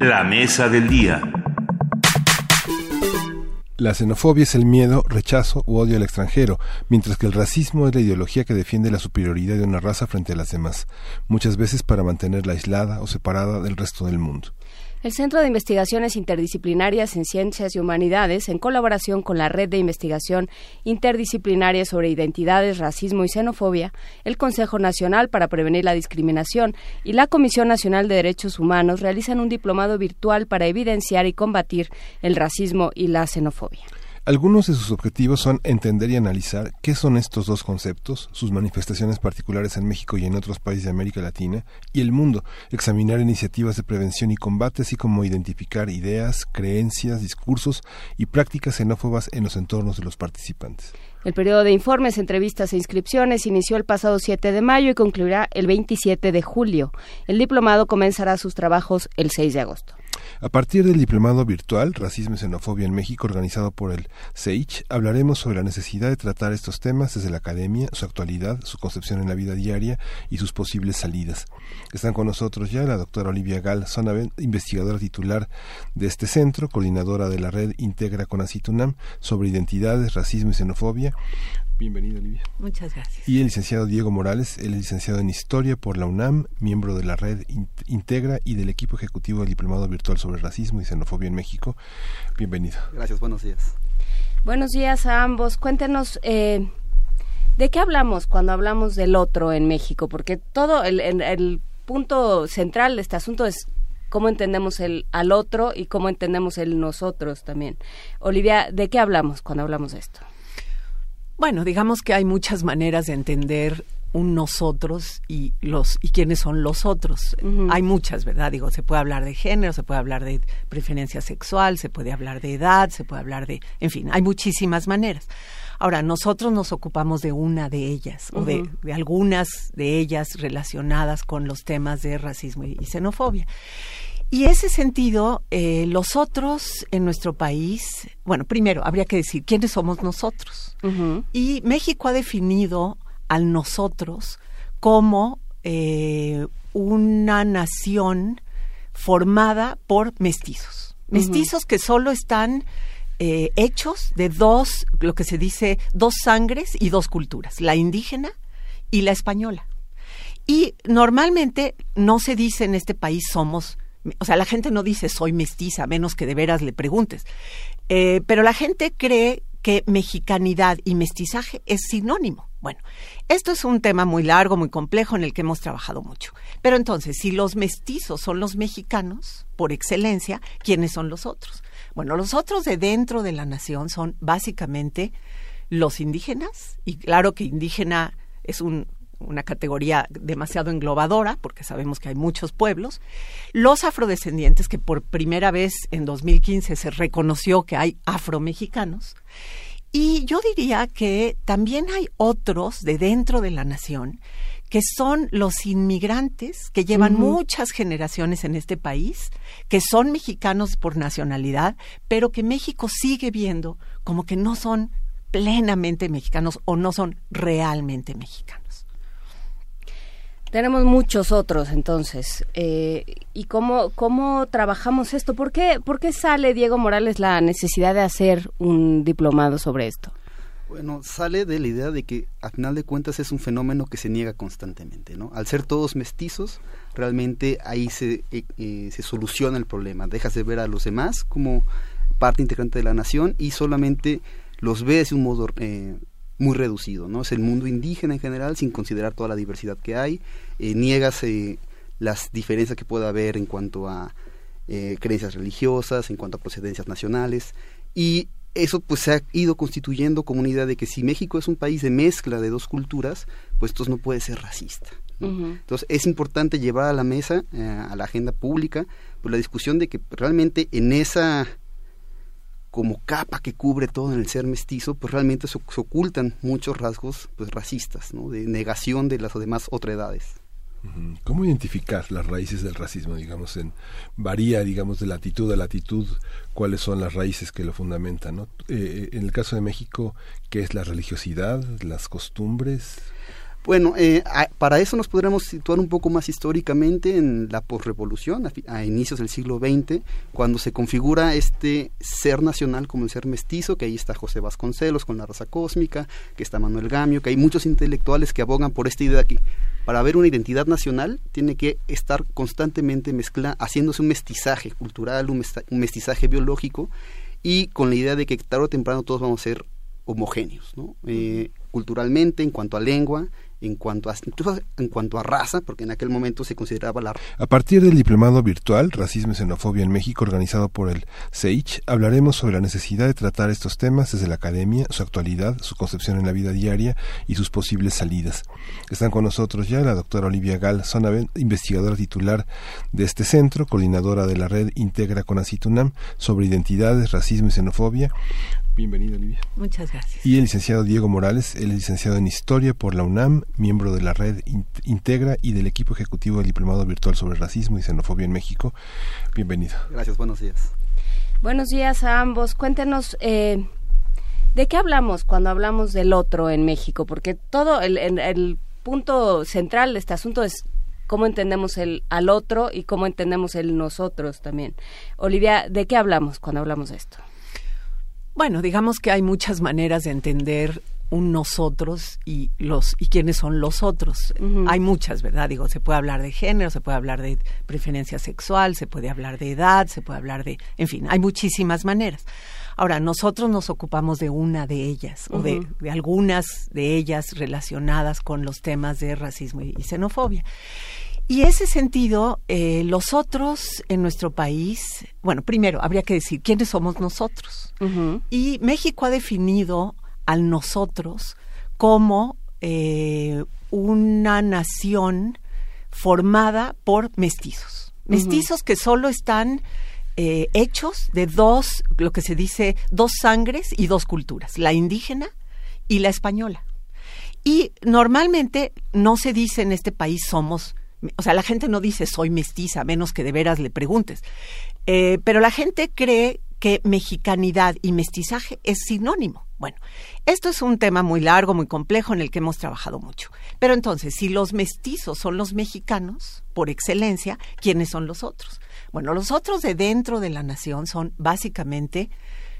La mesa del día. La xenofobia es el miedo, rechazo u odio al extranjero, mientras que el racismo es la ideología que defiende la superioridad de una raza frente a las demás, muchas veces para mantenerla aislada o separada del resto del mundo. El Centro de Investigaciones Interdisciplinarias en Ciencias y Humanidades, en colaboración con la Red de Investigación Interdisciplinaria sobre Identidades, Racismo y Xenofobia, el Consejo Nacional para Prevenir la Discriminación y la Comisión Nacional de Derechos Humanos realizan un diplomado virtual para evidenciar y combatir el racismo y la xenofobia. Algunos de sus objetivos son entender y analizar qué son estos dos conceptos, sus manifestaciones particulares en México y en otros países de América Latina y el mundo, examinar iniciativas de prevención y combate, así como identificar ideas, creencias, discursos y prácticas xenófobas en los entornos de los participantes. El periodo de informes, entrevistas e inscripciones inició el pasado 7 de mayo y concluirá el 27 de julio. El diplomado comenzará sus trabajos el 6 de agosto. A partir del diplomado virtual Racismo y Xenofobia en México, organizado por el SEICH, hablaremos sobre la necesidad de tratar estos temas desde la academia, su actualidad, su concepción en la vida diaria y sus posibles salidas. Están con nosotros ya la doctora Olivia Gal Sonaven, investigadora titular de este centro, coordinadora de la red Integra con Acitunam sobre identidades, racismo y xenofobia. Bienvenida, Olivia. Muchas gracias. Y el licenciado Diego Morales, él es licenciado en Historia por la UNAM, miembro de la red In- Integra y del equipo ejecutivo del Diplomado Virtual sobre Racismo y Xenofobia en México. Bienvenido. Gracias, buenos días. Buenos días a ambos. Cuéntenos, eh, ¿de qué hablamos cuando hablamos del otro en México? Porque todo el, el- el punto central de este asunto es cómo entendemos el al otro y cómo entendemos el nosotros también. Olivia, ¿de qué hablamos cuando hablamos de esto? Bueno, digamos que hay muchas maneras de entender un nosotros y los y quiénes son los otros. Hay muchas, ¿verdad? Digo, se puede hablar de género, se puede hablar de preferencia sexual, se puede hablar de edad, se puede hablar de, en fin, hay muchísimas maneras. Ahora, nosotros nos ocupamos de una de ellas o de, de algunas de ellas relacionadas con los temas de racismo y, y xenofobia. Y ese sentido, eh, los otros en nuestro país, bueno, primero habría que decir quiénes somos nosotros. Y México ha definido al nosotros como eh, una nación formada por mestizos. Mestizos que solo están eh, hechos de dos, lo que se dice, dos sangres y dos culturas, la indígena y la española. Y normalmente no se dice en este país somos, o sea, la gente no dice soy mestiza, a menos que de veras le preguntes. Eh, pero la gente cree que mexicanidad y mestizaje es sinónimo. Bueno, esto es un tema muy largo, muy complejo, en el que hemos trabajado mucho. Pero entonces, si los mestizos son los mexicanos, por excelencia, ¿quiénes son los otros? Bueno, los otros de dentro de la nación son básicamente los indígenas, y claro que indígena es un, una categoría demasiado englobadora, porque sabemos que hay muchos pueblos, los afrodescendientes, que por primera vez en 2015 se reconoció que hay afromexicanos, y yo diría que también hay otros de dentro de la nación que son los inmigrantes que llevan muchas generaciones en este país, que son mexicanos por nacionalidad, pero que México sigue viendo como que no son plenamente mexicanos o no son realmente mexicanos. Tenemos muchos otros, entonces. Eh, ¿Y cómo, cómo trabajamos esto? ¿Por qué, ¿Por qué sale, Diego Morales, la necesidad de hacer un diplomado sobre esto? Bueno, sale de la idea de que a final de cuentas es un fenómeno que se niega constantemente, ¿no? Al ser todos mestizos, realmente ahí se, eh, eh, se soluciona el problema. Dejas de ver a los demás como parte integrante de la nación y solamente los ves de un modo eh, muy reducido, ¿no? Es el mundo indígena en general, sin considerar toda la diversidad que hay. Eh, niegas eh, las diferencias que pueda haber en cuanto a eh, creencias religiosas, en cuanto a procedencias nacionales. Y eso pues se ha ido constituyendo como una idea de que si México es un país de mezcla de dos culturas, pues entonces no puede ser racista. Entonces es importante llevar a la mesa, eh, a la agenda pública, pues la discusión de que realmente en esa como capa que cubre todo en el ser mestizo, pues realmente se, ocultan muchos rasgos pues racistas, ¿no? de negación de las demás otredades. ¿Cómo identificar las raíces del racismo? Digamos, en, varía, digamos, de latitud a latitud, cuáles son las raíces que lo fundamentan. ¿no? Eh, en el caso de México, ¿qué es la religiosidad, las costumbres? Bueno, eh, a- para eso nos podremos situar un poco más históricamente en la posrevolución, a, a inicios del siglo XX, cuando se configura este ser nacional como el ser mestizo, que ahí está José Vasconcelos con la raza cósmica, que está Manuel Gamio, que hay muchos intelectuales que abogan por esta idea que para haber una identidad nacional tiene que estar constantemente mezcla, haciéndose un mestizaje cultural, un, mesta- un mestizaje biológico, y con la idea de que tarde o temprano todos vamos a ser homogéneos, ¿no? Eh, culturalmente, en cuanto a lengua, en cuanto a, en cuanto a raza, porque en aquel momento se consideraba la A partir del diplomado virtual Racismo y Xenofobia en México organizado por el SEICH, hablaremos sobre la necesidad de tratar estos temas desde la academia, su actualidad, su concepción en la vida diaria y sus posibles salidas. Están con nosotros ya la doctora Olivia Gal investigadora titular de este centro, coordinadora de la red Integra con Acitunam sobre identidades, racismo y xenofobia. Bienvenida, Olivia. Muchas gracias. Y el licenciado Diego Morales, es licenciado en Historia por la UNAM, miembro de la red In- Integra y del equipo ejecutivo del Diplomado Virtual sobre Racismo y Xenofobia en México. Bienvenido. Gracias, buenos días. Buenos días a ambos. Cuéntenos, eh, ¿de qué hablamos cuando hablamos del otro en México? Porque todo el, el- el punto central de este asunto es cómo entendemos el al otro y cómo entendemos el nosotros también. Olivia, ¿de qué hablamos cuando hablamos de esto? Bueno, digamos que hay muchas maneras de entender un nosotros y los y quiénes son los otros. Hay muchas, ¿verdad? Digo, se puede hablar de género, se puede hablar de preferencia sexual, se puede hablar de edad, se puede hablar de, en fin, hay muchísimas maneras. Ahora, nosotros nos ocupamos de una de ellas o de, de algunas de ellas relacionadas con los temas de racismo y, y xenofobia. Y ese sentido, eh, los otros en nuestro país, bueno, primero habría que decir quiénes somos nosotros. Y México ha definido al nosotros como eh, una nación formada por mestizos. Mestizos que solo están eh, hechos de dos, lo que se dice, dos sangres y dos culturas, la indígena y la española. Y normalmente no se dice en este país somos, o sea, la gente no dice soy mestiza, menos que de veras le preguntes. Eh, pero la gente cree que mexicanidad y mestizaje es sinónimo. Bueno, esto es un tema muy largo, muy complejo, en el que hemos trabajado mucho. Pero entonces, si los mestizos son los mexicanos, por excelencia, ¿quiénes son los otros? Bueno, los otros de dentro de la nación son básicamente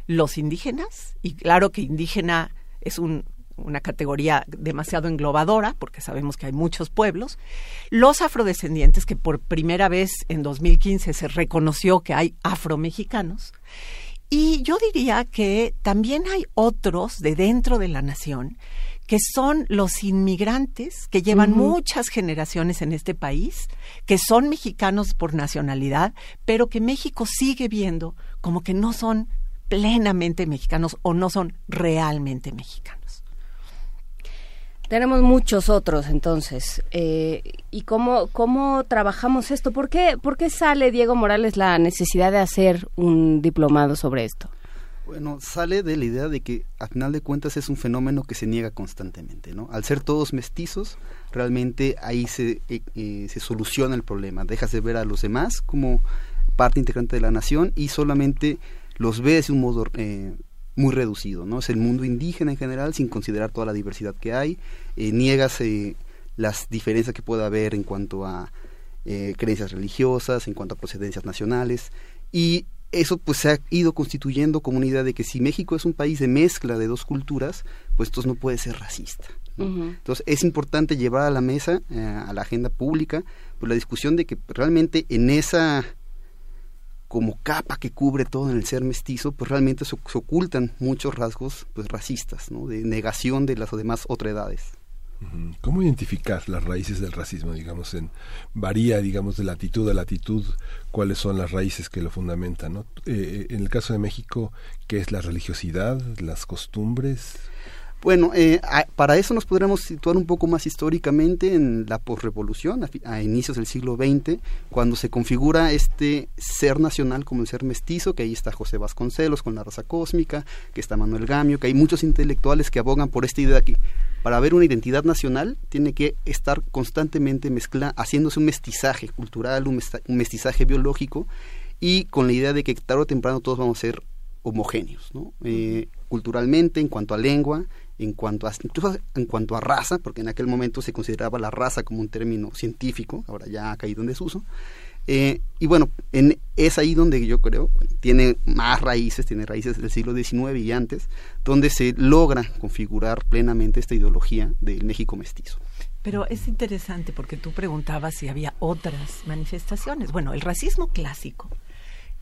los indígenas, y claro que indígena es un, una categoría demasiado englobadora, porque sabemos que hay muchos pueblos, los afrodescendientes, que por primera vez en 2015 se reconoció que hay afromexicanos, y yo diría que también hay otros de dentro de la nación que son los inmigrantes que llevan muchas generaciones en este país, que son mexicanos por nacionalidad, pero que México sigue viendo como que no son plenamente mexicanos o no son realmente mexicanos. Tenemos muchos otros, entonces. Eh, ¿Y cómo, cómo trabajamos esto? ¿Por qué, ¿Por qué sale, Diego Morales, la necesidad de hacer un diplomado sobre esto? Bueno, sale de la idea de que a final de cuentas es un fenómeno que se niega constantemente, ¿no? Al ser todos mestizos, realmente ahí se, eh, eh, se soluciona el problema. Dejas de ver a los demás como parte integrante de la nación y solamente los ves de un modo eh, muy reducido, ¿no? Es el mundo indígena en general sin considerar toda la diversidad que hay. Eh, niegas eh, las diferencias que pueda haber en cuanto a eh, creencias religiosas, en cuanto a procedencias nacionales y eso pues se ha ido constituyendo como una idea de que si México es un país de mezcla de dos culturas, pues entonces no puede ser racista. ¿no? Entonces es importante llevar a la mesa, eh, a la agenda pública, pues la discusión de que realmente en esa como capa que cubre todo en el ser mestizo, pues realmente se, ocultan muchos rasgos pues racistas, ¿no? de negación de las demás otredades. ¿Cómo identificar las raíces del racismo? Digamos, en varía, digamos, de latitud a latitud, cuáles son las raíces que lo fundamentan, ¿no? Eh, en el caso de México, ¿qué es la religiosidad, las costumbres? Bueno, eh, a- para eso nos podremos situar un poco más históricamente en la posrevolución, a, a inicios del siglo XX, cuando se configura este ser nacional como el ser mestizo, que ahí está José Vasconcelos con la raza cósmica, que está Manuel Gamio, que hay muchos intelectuales que abogan por esta idea de que para haber una identidad nacional tiene que estar constantemente mezcla, haciéndose un mestizaje cultural, un, mesta- un mestizaje biológico, y con la idea de que tarde o temprano todos vamos a ser homogéneos, ¿no? Eh, culturalmente, en cuanto a lengua, en cuanto a, en cuanto a raza, porque en aquel momento se consideraba la raza como un término científico, ahora ya ha caído en desuso. Eh, y bueno, en, es ahí donde yo creo, tiene más raíces, tiene raíces del siglo XIX y antes, donde se logra configurar plenamente esta ideología del México mestizo. Pero es interesante porque tú preguntabas si había otras manifestaciones. Bueno, el racismo clásico,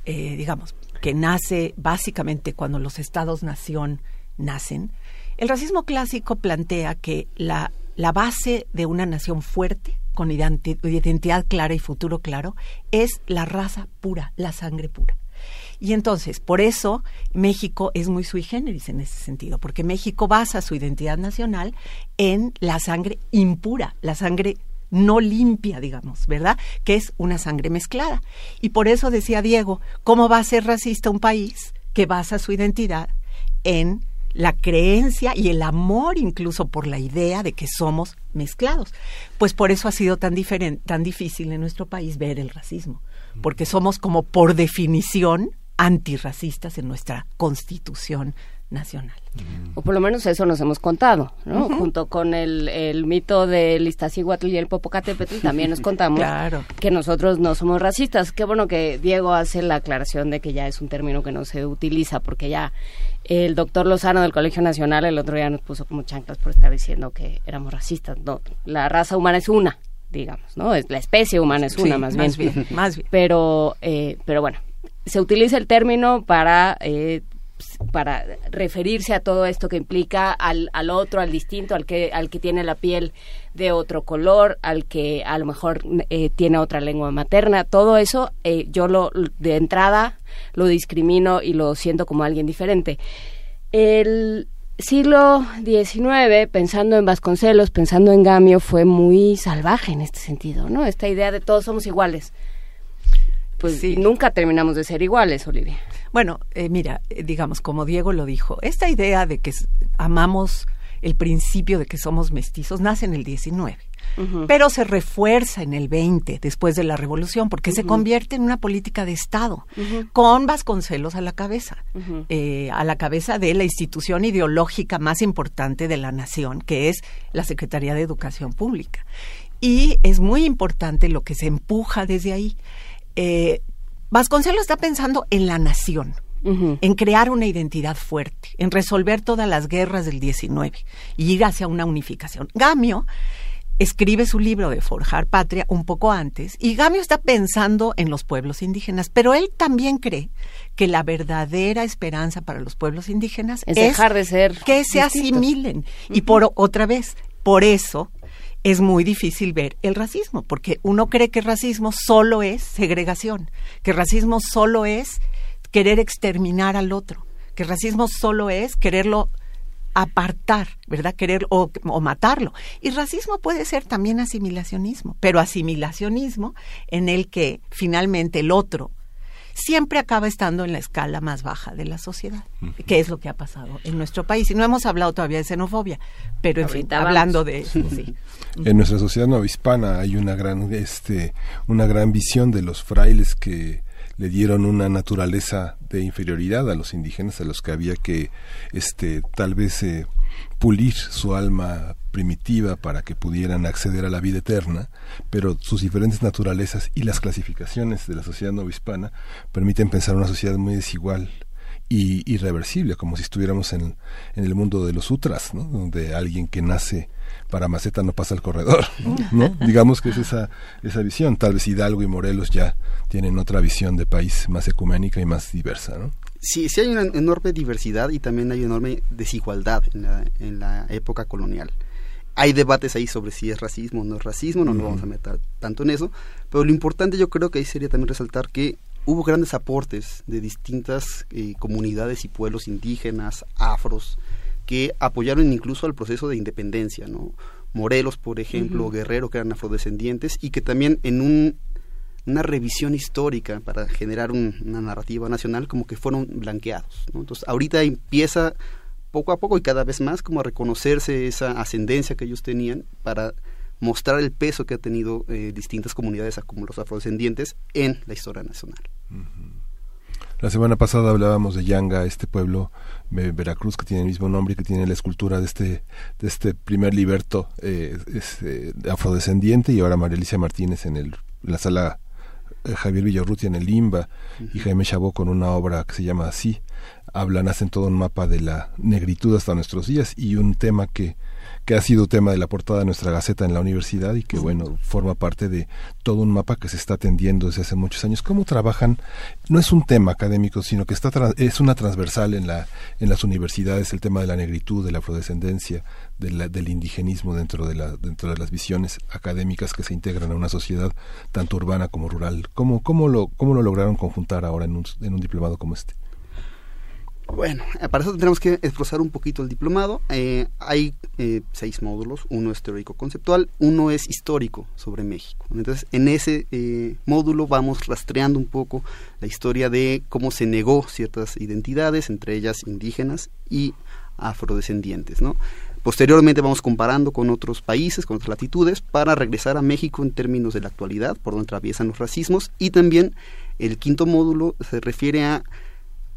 eh, digamos, que nace básicamente cuando los estados-nación nacen, el racismo clásico plantea que la, la base de una nación fuerte, con identi- identidad clara y futuro claro, es la raza pura, la sangre pura. Y entonces, por eso México es muy sui generis en ese sentido, porque México basa su identidad nacional en la sangre impura, la sangre no limpia, digamos, ¿verdad? Que es una sangre mezclada. Y por eso decía Diego, ¿cómo va a ser racista un país que basa su identidad en la creencia y el amor incluso por la idea de que somos mezclados? Pues por eso ha sido tan diferente, tan difícil en nuestro país ver el racismo, porque somos como por definición antirracistas en nuestra constitución nacional. O por lo menos eso nos hemos contado, ¿no? Junto con el, el mito del Iztaccíhuatl y el Popocatépetl también nos contamos Claro. que nosotros no somos racistas. Qué bueno que Diego hace la aclaración de que ya es un término que no se utiliza porque ya el doctor Lozano del Colegio Nacional el otro día nos puso como chanclas por estar diciendo que éramos racistas. No, la raza humana es una, digamos, ¿no? Es, la especie humana es Sí, una, más, más bien. bien, más bien. Pero, eh, pero bueno, se utiliza el término para eh, para referirse a todo esto que implica al, al otro, al distinto, al que, al que tiene la piel de otro color, al que a lo mejor eh, tiene otra lengua materna, todo eso eh, yo lo de entrada lo discrimino y lo siento como alguien diferente. El siglo XIX, pensando en Vasconcelos, pensando en Gamio, fue muy salvaje en este sentido, ¿no? Esta idea de todos somos iguales. Pues nunca terminamos de ser iguales, Olivia. Bueno, eh, mira, eh, digamos, como Diego lo dijo, esta idea de que amamos el principio de que somos mestizos nace en el 19, pero se refuerza en el 20, después de la revolución, porque se convierte en una política de Estado, con Vasconcelos a la cabeza, eh, a la cabeza de la institución ideológica más importante de la nación, que es la Secretaría de Educación Pública. Y es muy importante lo que se empuja desde ahí. Eh, Vasconcelos está pensando en la nación, en crear una identidad fuerte, en resolver todas las guerras del 19 y ir hacia una unificación. Gamio escribe su libro de Forjar Patria un poco antes y Gamio está pensando en los pueblos indígenas, pero él también cree que la verdadera esperanza para los pueblos indígenas Es dejar de ser que se asimilen. Y por otra vez, por eso es muy difícil ver el racismo, porque uno cree que racismo solo es segregación, que racismo solo es querer exterminar al otro, que racismo solo es quererlo apartar, ¿verdad? Querer o, o matarlo. Y racismo puede ser también asimilacionismo, pero asimilacionismo en el que finalmente el otro siempre acaba estando en la escala más baja de la sociedad, que es lo que ha pasado en nuestro país. Y no hemos hablado todavía de xenofobia, pero en fin, vamos. hablando de eso, sí. En nuestra sociedad novohispana hay una gran, este, una gran visión de los frailes que le dieron una naturaleza de inferioridad a los indígenas a los que había que, este, tal vez eh, pulir su alma primitiva para que pudieran acceder a la vida eterna, pero sus diferentes naturalezas y las clasificaciones de la sociedad novohispana permiten pensar una sociedad muy desigual y irreversible, como si estuviéramos en, el mundo de los sutras, donde alguien que nace para maceta no pasa al corredor, ¿no? Digamos que es esa, esa visión. Tal vez Hidalgo y Morelos ya tienen otra visión de país más ecuménica y más diversa, ¿no? Sí, sí hay una enorme diversidad y también hay enorme desigualdad en la, en la época colonial. Hay debates ahí sobre si es racismo o no es racismo, no nos vamos a meter tanto en eso, pero lo importante yo creo que ahí sería también resaltar que hubo grandes aportes de distintas eh, comunidades y pueblos indígenas, afros, que apoyaron incluso al proceso de independencia, ¿no? Morelos, por ejemplo. Guerrero, que eran afrodescendientes, y que también en un, una revisión histórica para generar un- una narrativa nacional, como que fueron blanqueados. Entonces, ahorita empieza poco a poco y cada vez más como a reconocerse esa ascendencia que ellos tenían para mostrar el peso que ha tenido eh, distintas comunidades como los afrodescendientes en la historia nacional. La semana pasada hablábamos de Yanga, este pueblo de Veracruz que tiene el mismo nombre y que tiene la escultura de este, de este primer liberto eh, este, afrodescendiente y ahora María Alicia Martínez en, el, la sala eh, Javier Villarrutia en el Limba y Jaime Chabot con una obra que se llama así. Hablan, hacen todo un mapa de la negritud hasta nuestros días y un tema que que ha sido tema de la portada de nuestra Gaceta en la universidad y que, bueno, forma parte de todo un mapa que se está atendiendo desde hace muchos años. ¿Cómo trabajan? No es un tema académico, sino que está es una transversal en, la, en las universidades, el tema de la negritud, de la afrodescendencia, de la- del indigenismo dentro de, la, dentro de las visiones académicas que se integran a una sociedad tanto urbana como rural. ¿Cómo, cómo, lo, cómo lo lograron conjuntar ahora en un, en un diplomado como este? Bueno, eh, para eso tenemos que esforzar un poquito el diplomado. Eh, hay eh, seis módulos, uno es teórico-conceptual, uno es histórico sobre México. Entonces, en ese eh, módulo vamos rastreando un poco la historia de cómo se negó ciertas identidades, entre ellas indígenas y afrodescendientes. Posteriormente vamos comparando con otros países, con otras latitudes, para regresar a México en términos de la actualidad, por donde atraviesan los racismos, y también el quinto módulo se refiere a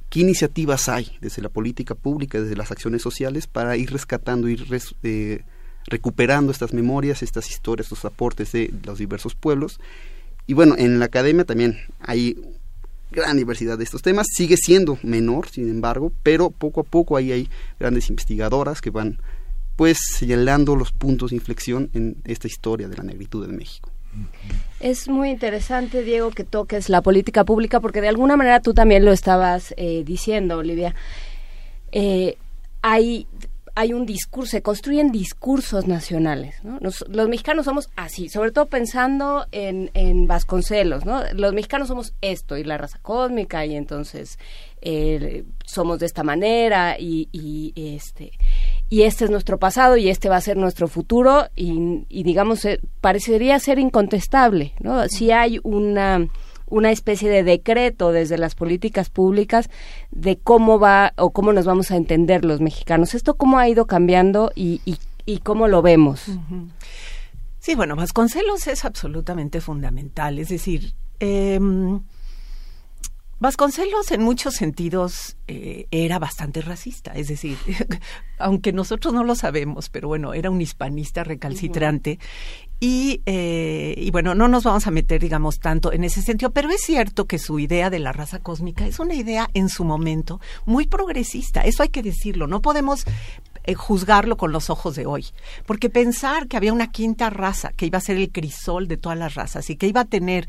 qué iniciativas hay desde la política pública, desde las acciones sociales, para ir rescatando, ir eh, recuperando estas memorias, estas historias, estos aportes de los diversos pueblos. Y bueno, en la academia también hay gran diversidad de estos temas, sigue siendo menor, sin embargo, pero poco a poco ahí hay grandes investigadoras que van pues señalando los puntos de inflexión en esta historia de la negritud en México. Es muy interesante, Diego, que toques la política pública, porque de alguna manera tú también lo estabas eh, diciendo, Olivia. Eh, hay, hay un discurso, se construyen discursos nacionales. ¿no? Nos- los mexicanos somos así, sobre todo pensando en, Vasconcelos. ¿no? Los mexicanos somos esto y la raza cósmica, y entonces eh, somos de esta manera, y este y este es nuestro pasado y este va a ser nuestro futuro y, y digamos eh, parecería ser incontestable no si hay una una especie de decreto desde las políticas públicas de cómo va o cómo nos vamos a entender los mexicanos esto cómo ha ido cambiando y, y, y cómo lo vemos. Sí, bueno, Vasconcelos es absolutamente fundamental. Es decir, em, Vasconcelos en muchos sentidos eh, era bastante racista. Es decir, aunque nosotros no lo sabemos, pero bueno, era un hispanista recalcitrante. Y, eh, y bueno, no nos vamos a meter, digamos, tanto en ese sentido, pero es cierto que su idea de la raza cósmica es una idea en su momento muy progresista. Eso hay que decirlo. No podemos eh, juzgarlo con los ojos de hoy. Porque pensar que había una quinta raza que iba a ser el crisol de todas las razas y que iba a tener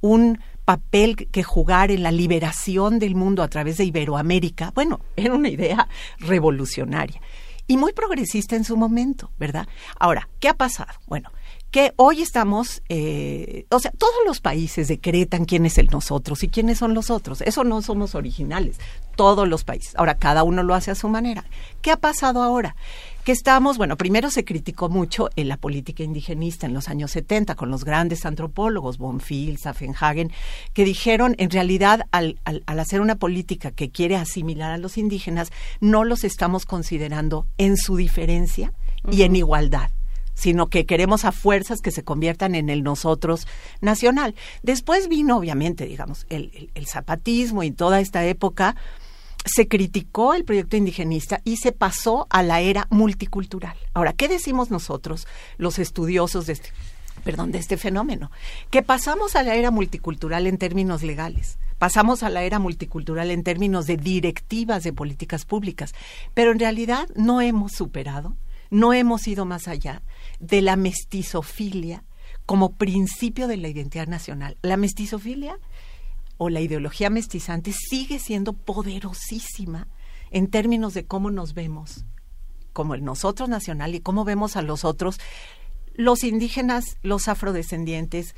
un papel que jugar en la liberación del mundo a través de Iberoamérica, bueno, era una idea revolucionaria y muy progresista en su momento, ¿verdad? Ahora, ¿qué ha pasado? Bueno, que hoy estamos, eh, o sea, todos los países decretan quién es el nosotros y quiénes son los otros. Eso no somos originales, todos los países. Ahora, cada uno lo hace a su manera. ¿Qué ha pasado ahora? Que estamos, bueno, primero se criticó mucho en la política indigenista en los años 70 con los grandes antropólogos, Bonfil, Safenhagen, que dijeron, en realidad, al, al, al hacer una política que quiere asimilar a los indígenas, no los estamos considerando en su diferencia y en igualdad sino que queremos a fuerzas que se conviertan en el nosotros nacional. Después vino, obviamente, digamos, el, el, el zapatismo y toda esta época se criticó el proyecto indigenista y se pasó a la era multicultural. Ahora, ¿qué decimos nosotros, los estudiosos de este, perdón, de este fenómeno? Que pasamos a la era multicultural en términos legales, pasamos a la era multicultural en términos de directivas de políticas públicas, pero en realidad no hemos superado, no hemos ido más allá de la mestizofilia como principio de la identidad nacional. La mestizofilia o la ideología mestizante sigue siendo poderosísima en términos de cómo nos vemos como el nosotros nacional y cómo vemos a los otros, los indígenas, los afrodescendientes,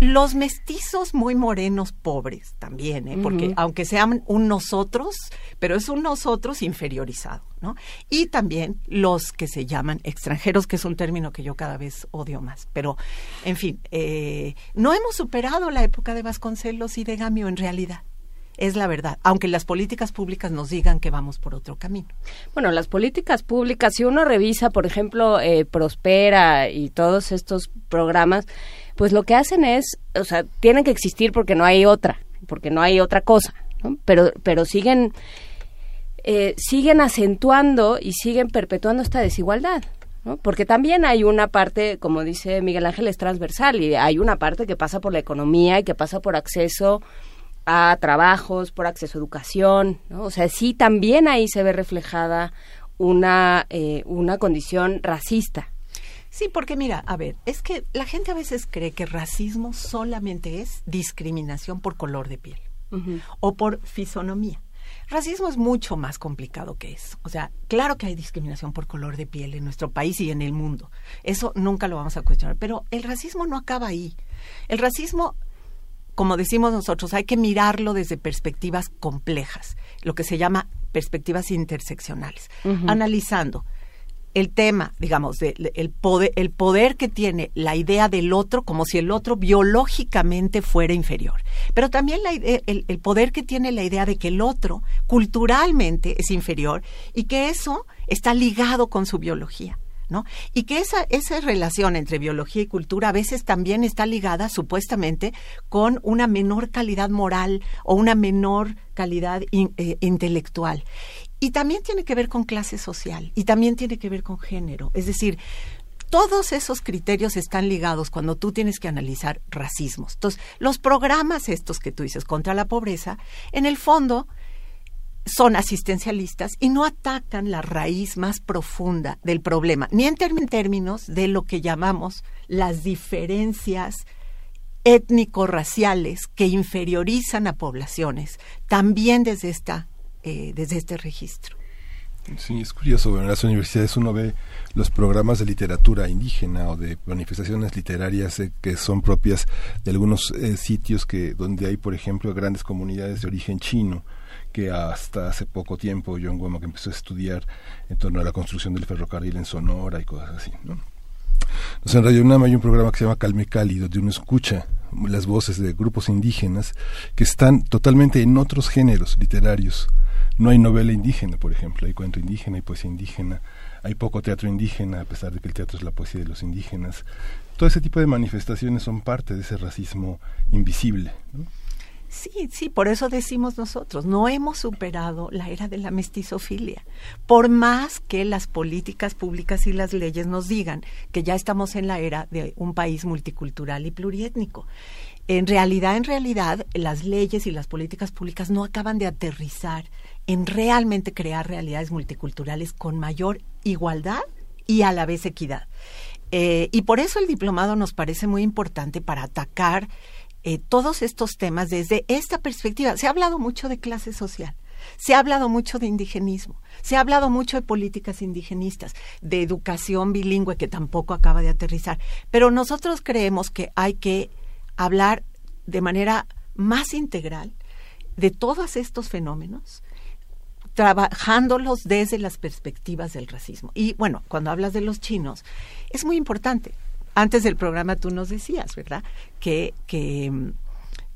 los mestizos muy morenos pobres también, ¿eh? porque aunque sean un nosotros, pero es un nosotros inferiorizado, ¿no? Y también los que se llaman extranjeros, que es un término que yo cada vez odio más. Pero, en fin, eh, no hemos superado la época de Vasconcelos y de Gamio en realidad. Es la verdad, aunque las políticas públicas nos digan que vamos por otro camino. Bueno, las políticas públicas, si uno revisa, por ejemplo, eh, Prospera y todos estos programas, pues lo que hacen es, o sea, tienen que existir porque no hay otra, porque no hay otra cosa, ¿no? pero, pero siguen, eh, siguen acentuando y siguen perpetuando esta desigualdad. ¿no? Porque también hay una parte, como dice Miguel Ángel, es transversal y hay una parte que pasa por la economía y que pasa por acceso a trabajos, por acceso a educación, ¿no? O sea, sí, también ahí se ve reflejada una, eh, una condición racista. Sí, porque mira, a ver, es que la gente a veces cree que racismo solamente es discriminación por color de piel o por fisonomía. Racismo es mucho más complicado que eso. O sea, claro que hay discriminación por color de piel en nuestro país y en el mundo. Eso nunca lo vamos a cuestionar. Pero el racismo no acaba ahí. El racismo, como decimos nosotros, hay que mirarlo desde perspectivas complejas, lo que se llama perspectivas interseccionales, analizando el tema, digamos, de, el, poder, el poder que tiene la idea del otro como si el otro biológicamente fuera inferior. Pero también la el, el poder que tiene la idea de que el otro culturalmente es inferior y que eso está ligado con su biología. ¿No? Y que esa, esa relación entre biología y cultura a veces también está ligada supuestamente con una menor calidad moral o una menor calidad eh, intelectual. Y también tiene que ver con clase social y también tiene que ver con género. Es decir, todos esos criterios están ligados cuando tú tienes que analizar racismos. Entonces, los programas estos que tú dices contra la pobreza, en el fondo son asistencialistas y no atacan la raíz más profunda del problema, ni en términos de lo que llamamos las diferencias étnico-raciales que inferiorizan a poblaciones, también desde, esta, eh, desde este registro. Sí, es curioso, en las universidades uno ve los programas de literatura indígena o de manifestaciones literarias eh, que son propias de algunos eh, sitios que donde hay, por ejemplo, grandes comunidades de origen chino que hasta hace poco tiempo John Woma que empezó a estudiar en torno a la construcción del ferrocarril en Sonora y cosas así, ¿no? En Radio UNAM hay un programa que se llama Calme Cali, donde uno escucha las voces de grupos indígenas que están totalmente en otros géneros literarios. No hay novela indígena, por ejemplo, hay cuento indígena, hay poesía indígena, hay poco teatro indígena, a pesar de que el teatro es la poesía de los indígenas. Todo ese tipo de manifestaciones son parte de ese racismo invisible. ¿no? Sí, sí, por eso decimos nosotros, no hemos superado la era de la mestizofilia. Por más que las políticas públicas y las leyes nos digan que ya estamos en la era de un país multicultural y pluriétnico. En realidad, en realidad, las leyes y las políticas públicas no acaban de aterrizar en realmente crear realidades multiculturales con mayor igualdad y a la vez equidad. Eh, y por eso el diplomado nos parece muy importante para atacar eh, todos estos temas desde esta perspectiva. Se ha hablado mucho de clase social. Se ha hablado mucho de indigenismo, se ha hablado mucho de políticas indigenistas, de educación bilingüe que tampoco acaba de aterrizar, pero nosotros creemos que hay que hablar de manera más integral de todos estos fenómenos, trabajándolos desde las perspectivas del racismo. Y bueno, cuando hablas de los chinos, es muy importante. Antes del programa tú nos decías, ¿verdad? Que, que,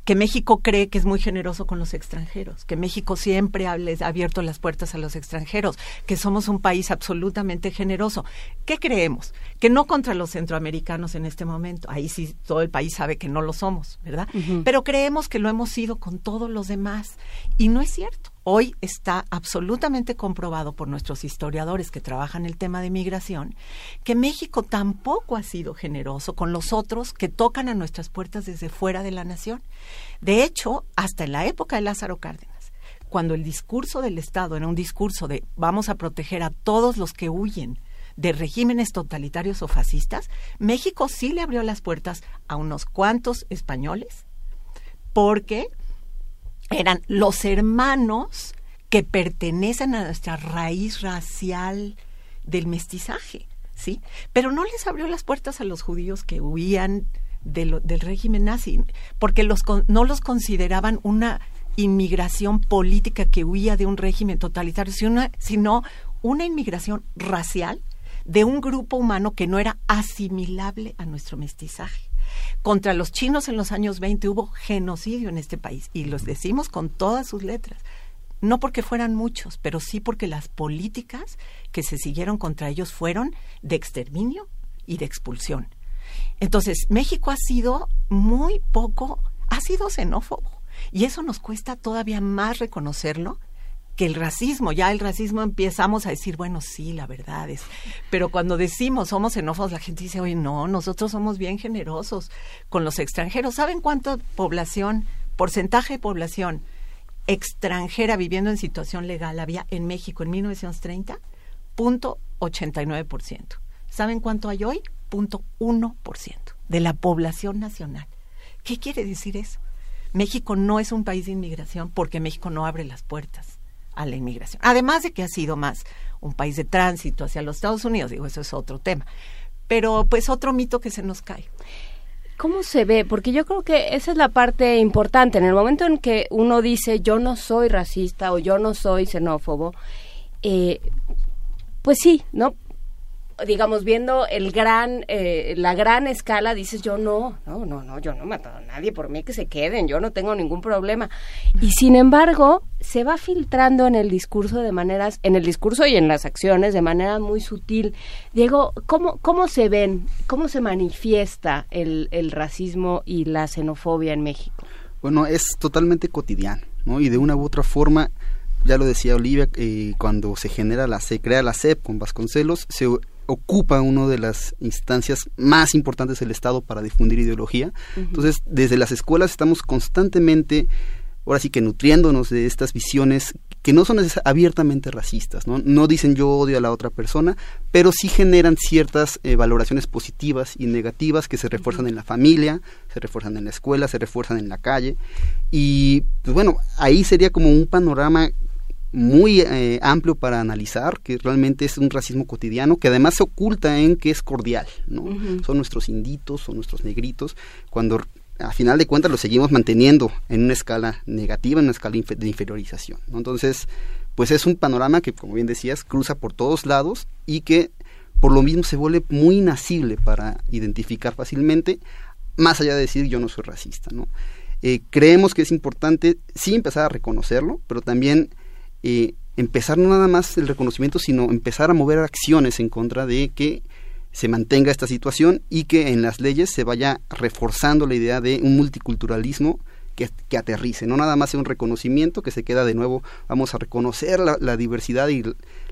que México cree que es muy generoso con los extranjeros, que México siempre ha les ha abierto las puertas a los extranjeros, que somos un país absolutamente generoso. ¿Qué creemos? Que no contra los centroamericanos en este momento, ahí sí todo el país sabe que no lo somos, ¿verdad? Pero creemos que lo hemos sido con todos los demás y no es cierto. Hoy está absolutamente comprobado por nuestros historiadores que trabajan el tema de migración que México tampoco ha sido generoso con los otros que tocan a nuestras puertas desde fuera de la nación. De hecho, hasta en la época de Lázaro Cárdenas, cuando el discurso del Estado era un discurso de vamos a proteger a todos los que huyen de regímenes totalitarios o fascistas, México sí le abrió las puertas a unos cuantos españoles porque eran los hermanos que pertenecen a nuestra raíz racial del mestizaje, ¿sí? Pero no les abrió las puertas a los judíos que huían del régimen nazi, porque los no los consideraban una inmigración política que huía de un régimen totalitario, sino sino una inmigración racial de un grupo humano que no era asimilable a nuestro mestizaje. Contra los chinos en los años 20 hubo genocidio en este país y los decimos con todas sus letras. No porque fueran muchos, pero sí porque las políticas que se siguieron contra ellos fueron de exterminio y de expulsión. Entonces, México ha sido muy poco, ha sido xenófobo. Y eso nos cuesta todavía más reconocerlo que el racismo. Ya el racismo empezamos a decir, bueno, sí, la verdad es. Pero cuando decimos somos xenófobos, la gente dice, oye, no, nosotros somos bien generosos con los extranjeros. ¿Saben cuánta población, porcentaje de población extranjera viviendo en situación legal había en México en 1930? Punto 89%. ¿Saben cuánto hay hoy? Punto 1% de la población nacional. ¿Qué quiere decir eso? México no es un país de inmigración porque México no abre las puertas a la inmigración. Además de que ha sido más un país de tránsito hacia los Estados Unidos, digo, eso es otro tema. Pero pues otro mito que se nos cae. ¿Cómo se ve? Porque yo creo que esa es la parte importante. En el momento en que uno dice yo no soy racista o yo no soy xenófobo, eh, pues sí, ¿no? Digamos, viendo el gran, eh, la gran escala, dices yo no, no, no, no, yo no mato a nadie, por mí que se queden, yo no tengo ningún problema. Y sin embargo, se va filtrando en el discurso de maneras, en el discurso y en las acciones de manera muy sutil. Diego, ¿cómo, cómo se ven, cómo se manifiesta el, el racismo y la xenofobia en México? Bueno, es totalmente cotidiano, ¿no? Y de una u otra forma, ya lo decía Olivia, eh, cuando se genera la, se crea la CEP con Vasconcelos, se ocupa una de las instancias más importantes del Estado para difundir ideología. Entonces, desde las escuelas estamos constantemente, ahora sí que nutriéndonos de estas visiones que no son abiertamente racistas, ¿no? No dicen yo odio a la otra persona, pero sí generan ciertas eh, valoraciones positivas y negativas que se refuerzan en la familia, se refuerzan en la escuela, se refuerzan en la calle. Y, pues bueno, ahí sería como un panorama muy eh, amplio para analizar, que realmente es un racismo cotidiano, que además se oculta en que es cordial, ¿no? Son nuestros inditos, son nuestros negritos, cuando a final de cuentas lo seguimos manteniendo en una escala negativa, en una escala de inferiorización. Entonces, pues es un panorama que, como bien decías, cruza por todos lados y que por lo mismo se vuelve muy inasible para identificar fácilmente, más allá de decir yo no soy racista, ¿no? Eh, creemos que es importante sí empezar a reconocerlo, pero también eh, empezar no nada más el reconocimiento, sino empezar a mover acciones en contra de que se mantenga esta situación y que en las leyes se vaya reforzando la idea de un multiculturalismo que, que aterrice, no nada más sea un reconocimiento que se queda de nuevo, vamos a reconocer la, diversidad y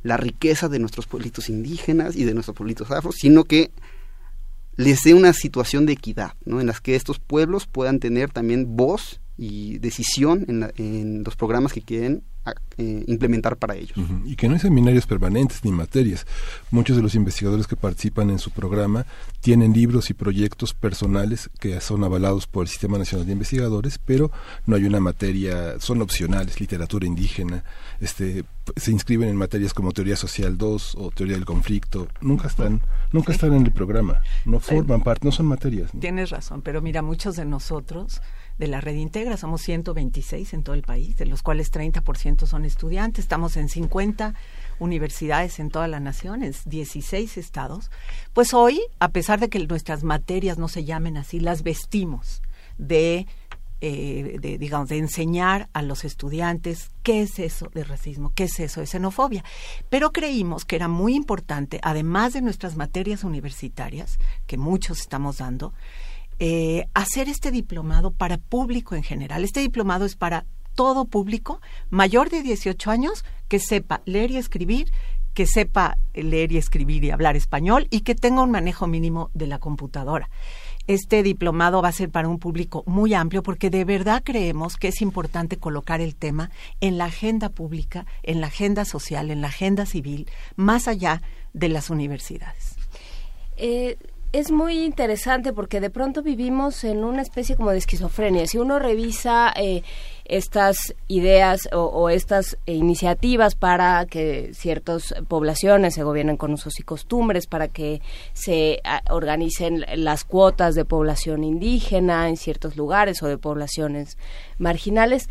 la riqueza de nuestros pueblitos indígenas y de nuestros pueblitos afros, sino que les dé una situación de equidad, ¿no? en las que estos pueblos puedan tener también voz y decisión en, la- en los programas que quieren a- eh, implementar para ellos. Y que no hay seminarios permanentes ni materias. Muchos de los investigadores que participan en su programa tienen libros y proyectos personales que son avalados por el Sistema Nacional de Investigadores, pero no hay una materia, son opcionales, literatura indígena, este, se inscriben en materias como teoría social 2 o teoría del conflicto, nunca están, nunca están en el programa, no forman parte, no son materias. ¿no? Tienes razón, pero mira, muchos de nosotros de la red Integra somos 126 en todo el país, de los cuales 30% son estudiantes, estamos en 50 universidades en toda la nación, en 16 estados. Pues hoy, a pesar de que nuestras materias no se llamen así, las vestimos de eh, de, digamos, de enseñar a los estudiantes qué es eso de racismo, qué es eso de xenofobia. Pero creímos que era muy importante, además de nuestras materias universitarias, que muchos estamos dando, eh, hacer este diplomado para público en general. Este diplomado es para todo público mayor de 18 años que sepa leer y escribir, que sepa leer y escribir y hablar español y que tenga un manejo mínimo de la computadora. Este diplomado va a ser para un público muy amplio porque de verdad creemos que es importante colocar el tema en la agenda pública, en la agenda social, en la agenda civil, más allá de las universidades. Eh, es muy interesante porque de pronto vivimos en una especie como de esquizofrenia. Si uno revisa eh, estas ideas o, estas iniciativas para que ciertas poblaciones se gobiernen con usos y costumbres, para que se organicen las cuotas de población indígena en ciertos lugares o de poblaciones marginales,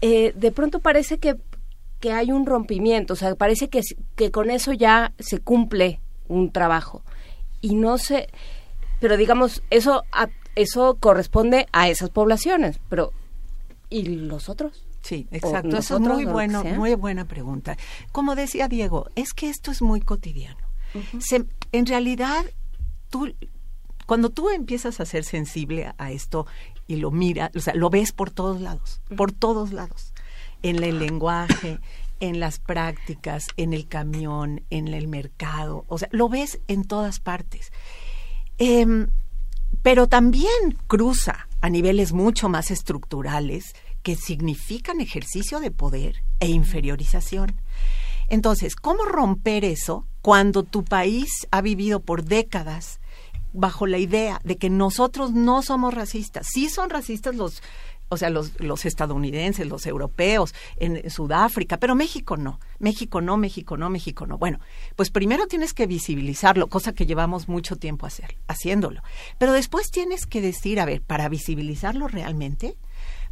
eh, de pronto parece que, que hay un rompimiento, o sea, parece que, que con eso ya se cumple un trabajo y no sé, pero digamos, eso, a- eso corresponde a esas poblaciones, pero ¿y los otros? Sí, ¿O exacto. Eso es muy bueno, muy buena pregunta. Como decía Diego, es que esto es muy cotidiano. Se- en realidad, tú, cuando tú empiezas a ser sensible a esto y lo mira, o sea, lo ves por todos lados, por todos lados, en el lenguaje, en las prácticas, en el camión, en el mercado, o sea, lo ves en todas partes. Em, pero también cruza a niveles mucho más estructurales que significan ejercicio de poder e inferiorización. Entonces, ¿cómo romper eso cuando tu país ha vivido por décadas bajo la idea de que nosotros no somos racistas? Sí son racistas los, o sea, los, los estadounidenses, los europeos, en Sudáfrica, pero México no. México no, México no, México no. Bueno, pues primero tienes que visibilizarlo, cosa que llevamos mucho tiempo hacer, haciéndolo. Pero después tienes que decir, a ver, para visibilizarlo realmente,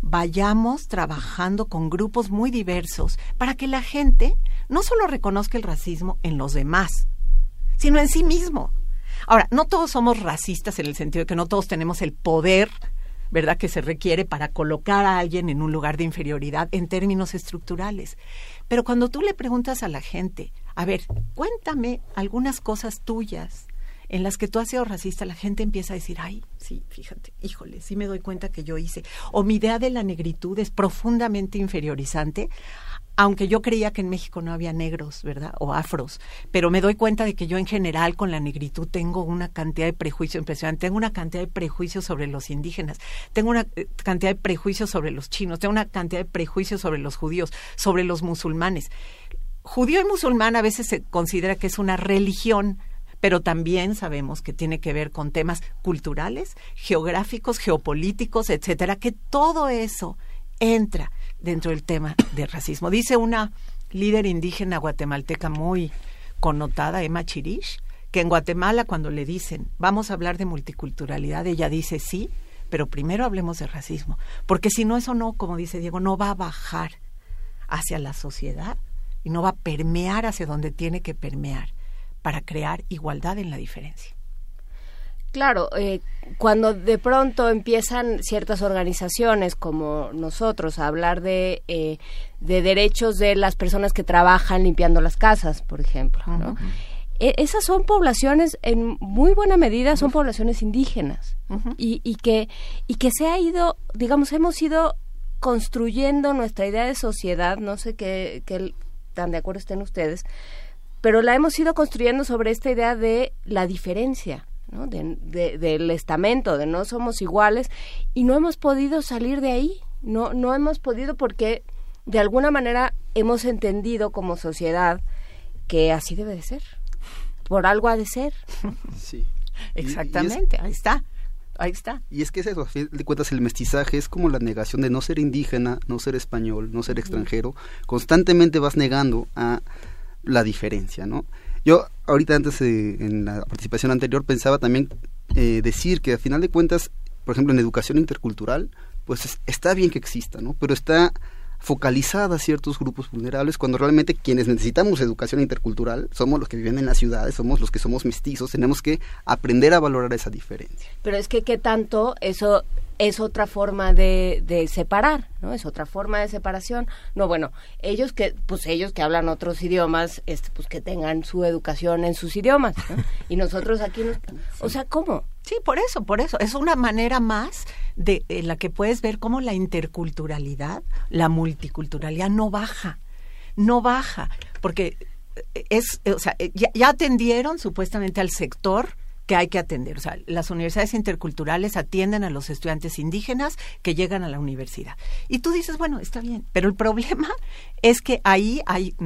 vayamos trabajando con grupos muy diversos para que la gente no solo reconozca el racismo en los demás, sino en sí mismo. Ahora, no todos somos racistas en el sentido de que no todos tenemos el poder, ¿verdad?, que se requiere para colocar a alguien en un lugar de inferioridad en términos estructurales. Pero cuando tú le preguntas a la gente, a ver, cuéntame algunas cosas tuyas en las que tú has sido racista, la gente empieza a decir, ay, sí, fíjate, híjole, sí me doy cuenta que yo hice. O mi idea de la negritud es profundamente inferiorizante, aunque yo creía que en México no había negros, ¿verdad? O afros, pero me doy cuenta de que yo en general con la negritud tengo una cantidad de prejuicios impresionante, tengo una cantidad de prejuicios sobre los indígenas, tengo una eh, cantidad de prejuicios sobre los chinos, tengo una cantidad de prejuicios sobre los judíos, sobre los musulmanes. Judío y musulmán a veces se considera que es una religión, pero también sabemos que tiene que ver con temas culturales, geográficos, geopolíticos, etcétera, que todo eso entra dentro del tema del racismo. Dice una líder indígena guatemalteca muy connotada, Emma Chirish, que en Guatemala cuando le dicen, vamos a hablar de multiculturalidad, ella dice sí, pero primero hablemos de racismo, porque si no eso no, como dice Diego, no va a bajar hacia la sociedad y no va a permear hacia donde tiene que permear para crear igualdad en la diferencia. Claro, eh, cuando de pronto empiezan ciertas organizaciones como nosotros a hablar de, eh, de derechos de las personas que trabajan limpiando las casas, por ejemplo, ¿no? E- esas son poblaciones, en muy buena medida, son poblaciones indígenas y, y, que, y que se ha ido, digamos, hemos ido construyendo nuestra idea de sociedad, no sé qué, qué tan de acuerdo estén ustedes, pero la hemos ido construyendo sobre esta idea de la diferencia. ¿No? De, de- del estamento, de no somos iguales, y no hemos podido salir de ahí, no, no hemos podido porque de alguna manera hemos entendido como sociedad que así debe de ser, por algo ha de ser. Sí. Exactamente, ahí está, ahí está. Y es que es eso, a fin de cuentas el mestizaje es como la negación de no ser indígena, no ser español, no ser extranjero. Constantemente vas negando a la diferencia, ¿no? Yo ahorita antes eh, en la participación anterior pensaba también eh, decir que a final de cuentas, por ejemplo en educación intercultural, pues es- está bien que exista, ¿no? Pero está focalizada a ciertos grupos vulnerables cuando realmente quienes necesitamos educación intercultural somos los que viven en las ciudades, somos los que somos mestizos, tenemos que aprender a valorar esa diferencia. Pero es que qué tanto eso es otra forma de, de separar, ¿no? Es otra forma de separación. No, bueno, ellos que, pues ellos que hablan otros idiomas, este, pues que tengan su educación en sus idiomas, ¿no? Y nosotros aquí, nos, o sea, ¿cómo? Sí, por eso, por eso. Es una manera más de en la que puedes ver cómo la interculturalidad, la multiculturalidad no baja, no baja, porque es, o sea, ya, ya atendieron supuestamente al sector que hay que atender. O sea, las universidades interculturales atienden a los estudiantes indígenas que llegan a la universidad. Y tú dices, bueno, está bien, pero el problema es que ahí hay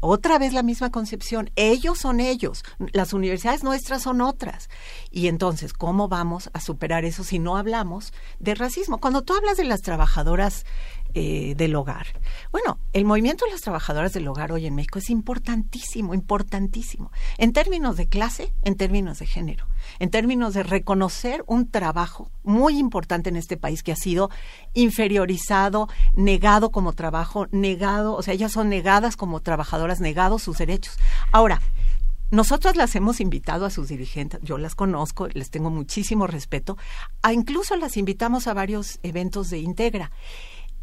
otra vez la misma concepción. Ellos son ellos, las universidades nuestras son otras. Y entonces, ¿cómo vamos a superar eso si no hablamos de racismo? Cuando tú hablas de las trabajadoras eh, del hogar, bueno, el movimiento de las trabajadoras del hogar hoy en México es importantísimo, importantísimo, en términos de clase, en términos de género, en términos de reconocer un trabajo muy importante en este país que ha sido inferiorizado, negado como trabajo, negado, o sea, ellas son negadas como trabajadoras, negados sus derechos. Ahora, nosotros las hemos invitado a sus dirigentes, yo las conozco, les tengo muchísimo respeto, incluso las invitamos a varios eventos de Integra.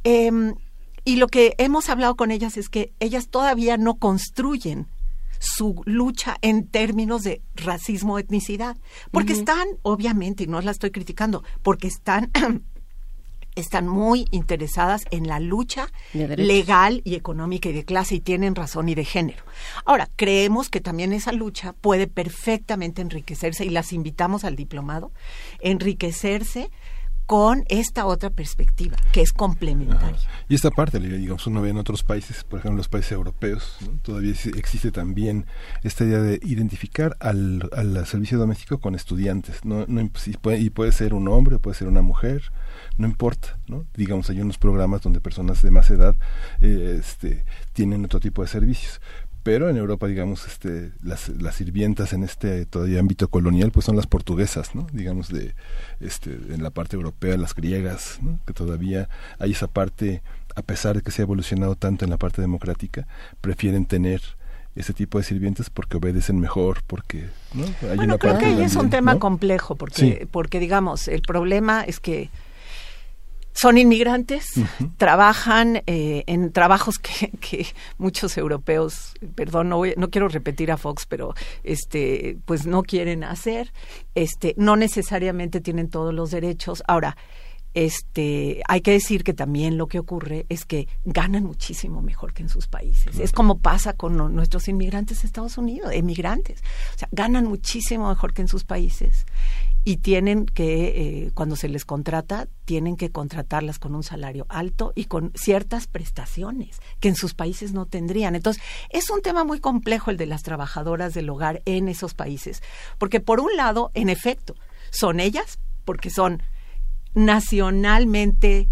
Em, y lo que hemos hablado con ellas es que ellas todavía no construyen su lucha en términos de racismo etnicidad, porque están, obviamente, y no la estoy criticando, porque están están muy interesadas en la lucha De legal y económica y de clase y tienen razón y de género. Ahora, creemos que también esa lucha puede perfectamente enriquecerse y las invitamos al diplomado, enriquecerse con esta otra perspectiva, que es complementaria. Y esta parte, digamos, uno ve en otros países, por ejemplo, en los países europeos, todavía ex- existe también esta idea de identificar al, al servicio doméstico con estudiantes, no, no y puede ser un hombre, puede ser una mujer, no importa, ¿no? Digamos, hay unos programas donde personas de más edad eh, este, tienen otro tipo de servicios. Pero en Europa, digamos, este, las, las sirvientas en este todavía ámbito colonial, pues son las portuguesas, ¿no? Digamos, de, este, en la parte europea, las griegas, ¿no? Que todavía hay esa parte, a pesar de que se ha evolucionado tanto en la parte democrática, prefieren tener ese tipo de sirvientes porque obedecen mejor, porque, ¿no? Hay Bueno, una creo parte que ahí es un tema ¿no? complejo, porque, Sí. porque digamos, el problema es que son inmigrantes, trabajan eh, en trabajos que, que muchos europeos, perdón, no, voy- no quiero repetir a Fox, pero este, pues no quieren hacer, este, no necesariamente tienen todos los derechos. Ahora, este, hay que decir que también lo que ocurre es que ganan muchísimo mejor que en sus países. Es como pasa con no- nuestros inmigrantes de Estados Unidos, emigrantes. O sea, ganan muchísimo mejor que en sus países y tienen que, eh, cuando se les contrata, tienen que contratarlas con un salario alto y con ciertas prestaciones que en sus países no tendrían. Entonces, es un tema muy complejo el de las trabajadoras del hogar en esos países, porque por un lado, en efecto, son ellas, porque son nacionalmente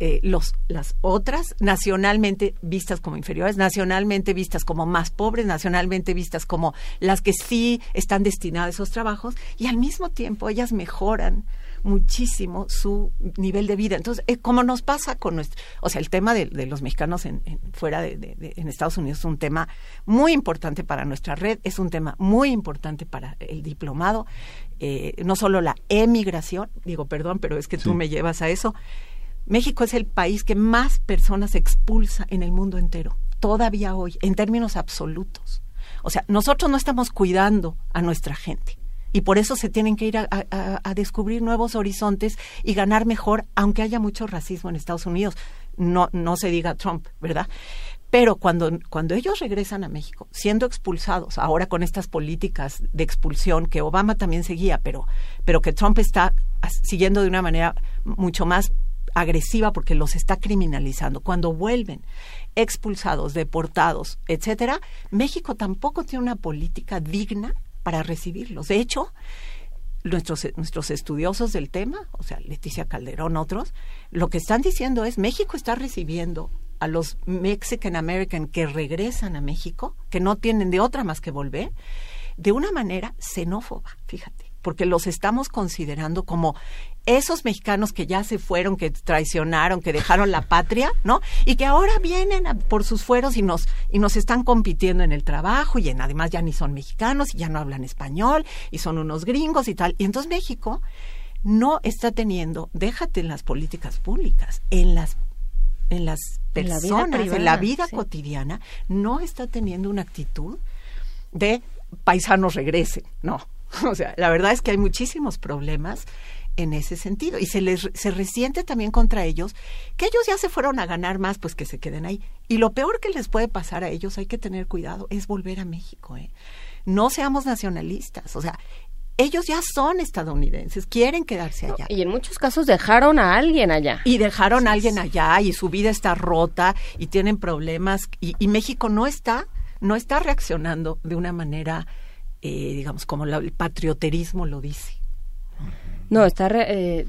eh, los, las otras, nacionalmente vistas como inferiores, nacionalmente vistas como más pobres, nacionalmente vistas como las que sí están destinadas a esos trabajos, y al mismo tiempo ellas mejoran muchísimo su nivel de vida. Entonces, eh, como nos pasa con nuestro, o sea, el tema de, de los mexicanos en, en- fuera de, de- en Estados Unidos es un tema muy importante para nuestra red, es un tema muy importante para el diplomado, eh, no solo la emigración, digo, perdón, pero es que tú Sí. me llevas a eso. México es el país que más personas expulsa en el mundo entero, todavía hoy, en términos absolutos. O sea, nosotros no estamos cuidando a nuestra gente. Y por eso se tienen que ir a, a- a descubrir nuevos horizontes y ganar mejor, aunque haya mucho racismo en Estados Unidos. No, no se diga Trump, ¿verdad? Pero cuando, cuando ellos regresan a México, siendo expulsados, ahora con estas políticas de expulsión que Obama también seguía, pero, pero que Trump está siguiendo de una manera mucho más agresiva porque los está criminalizando. Cuando vuelven expulsados, deportados, etcétera, México tampoco tiene una política digna para recibirlos. De hecho, nuestros, nuestros estudiosos del tema, o sea, Leticia Calderón, otros, lo que están diciendo es México está recibiendo a los Mexican American que regresan a México, que no tienen de otra más que volver, de una manera xenófoba, fíjate, porque los estamos considerando como esos mexicanos que ya se fueron, que traicionaron, que dejaron la patria, ¿no? Y que ahora vienen a- por sus fueros y nos y nos están compitiendo en el trabajo y en, además ya ni son mexicanos y ya no hablan español y son unos gringos y tal. Y entonces México no está teniendo, déjate en las políticas públicas, en las en las En la vida personas, en la vida sí. cotidiana, no está teniendo una actitud de paisanos regresen, no. O sea, la verdad es que hay muchísimos problemas en ese sentido. Y se les se resiente también contra ellos que ellos ya se fueron a ganar más pues que se queden ahí. Y lo peor que les puede pasar a ellos hay que tener cuidado es volver a México ¿eh? no seamos nacionalistas o sea ellos ya son estadounidenses quieren quedarse allá. Y en muchos casos dejaron a alguien allá. y dejaron a alguien allá y su vida está rota y tienen problemas y, y México no está no está reaccionando de una manera eh, digamos como la- el patrioterismo lo dice No, está re- eh,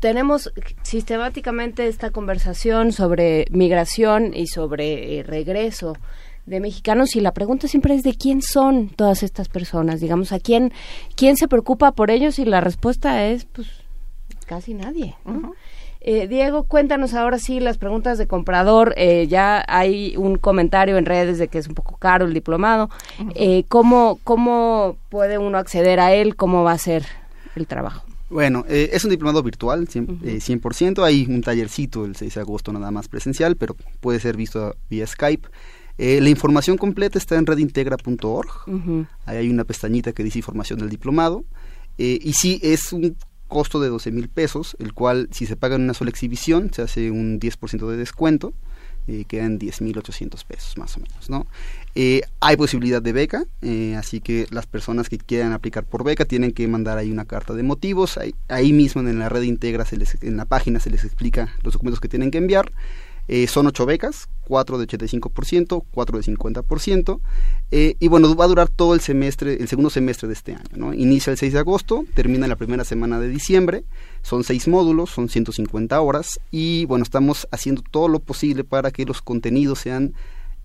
tenemos sistemáticamente esta conversación sobre migración y sobre eh, regreso de mexicanos y la pregunta siempre es de quién son todas estas personas, digamos, a quién quién se preocupa por ellos y la respuesta es pues casi nadie. ¿no? Eh, Diego, cuéntanos ahora sí las preguntas de comprador. Eh, ya hay un comentario en redes de que es un poco caro el diplomado. Eh, ¿cómo, ¿Cómo puede uno acceder a él? ¿Cómo va a ser el trabajo? Bueno, eh, es un diplomado virtual, 100%, eh, 100%. Hay un tallercito el 6 de agosto nada más presencial, pero puede ser visto vía Skype. Eh, la información completa está en redintegra.org. Ujú. Ahí hay una pestañita que dice información del diplomado. Eh, y sí, es un costo de 12 mil pesos, el cual si se paga en una sola exhibición se hace un 10% de descuento, eh, quedan 10.800 pesos más o menos, ¿no? Eh, hay posibilidad de beca, eh, así que las personas que quieran aplicar por beca tienen que mandar ahí una carta de motivos, ahí, ahí mismo en la red integra, se les, en la página se les explica los documentos que tienen que enviar. Eh, son ocho becas, cuatro de 85%, cuatro de 50%, eh, y bueno, va a durar todo el semestre, el segundo semestre de este año, ¿no? Inicia el 6 de agosto, termina la primera semana de diciembre, son seis módulos, son 150 horas, y bueno, estamos haciendo todo lo posible para que los contenidos sean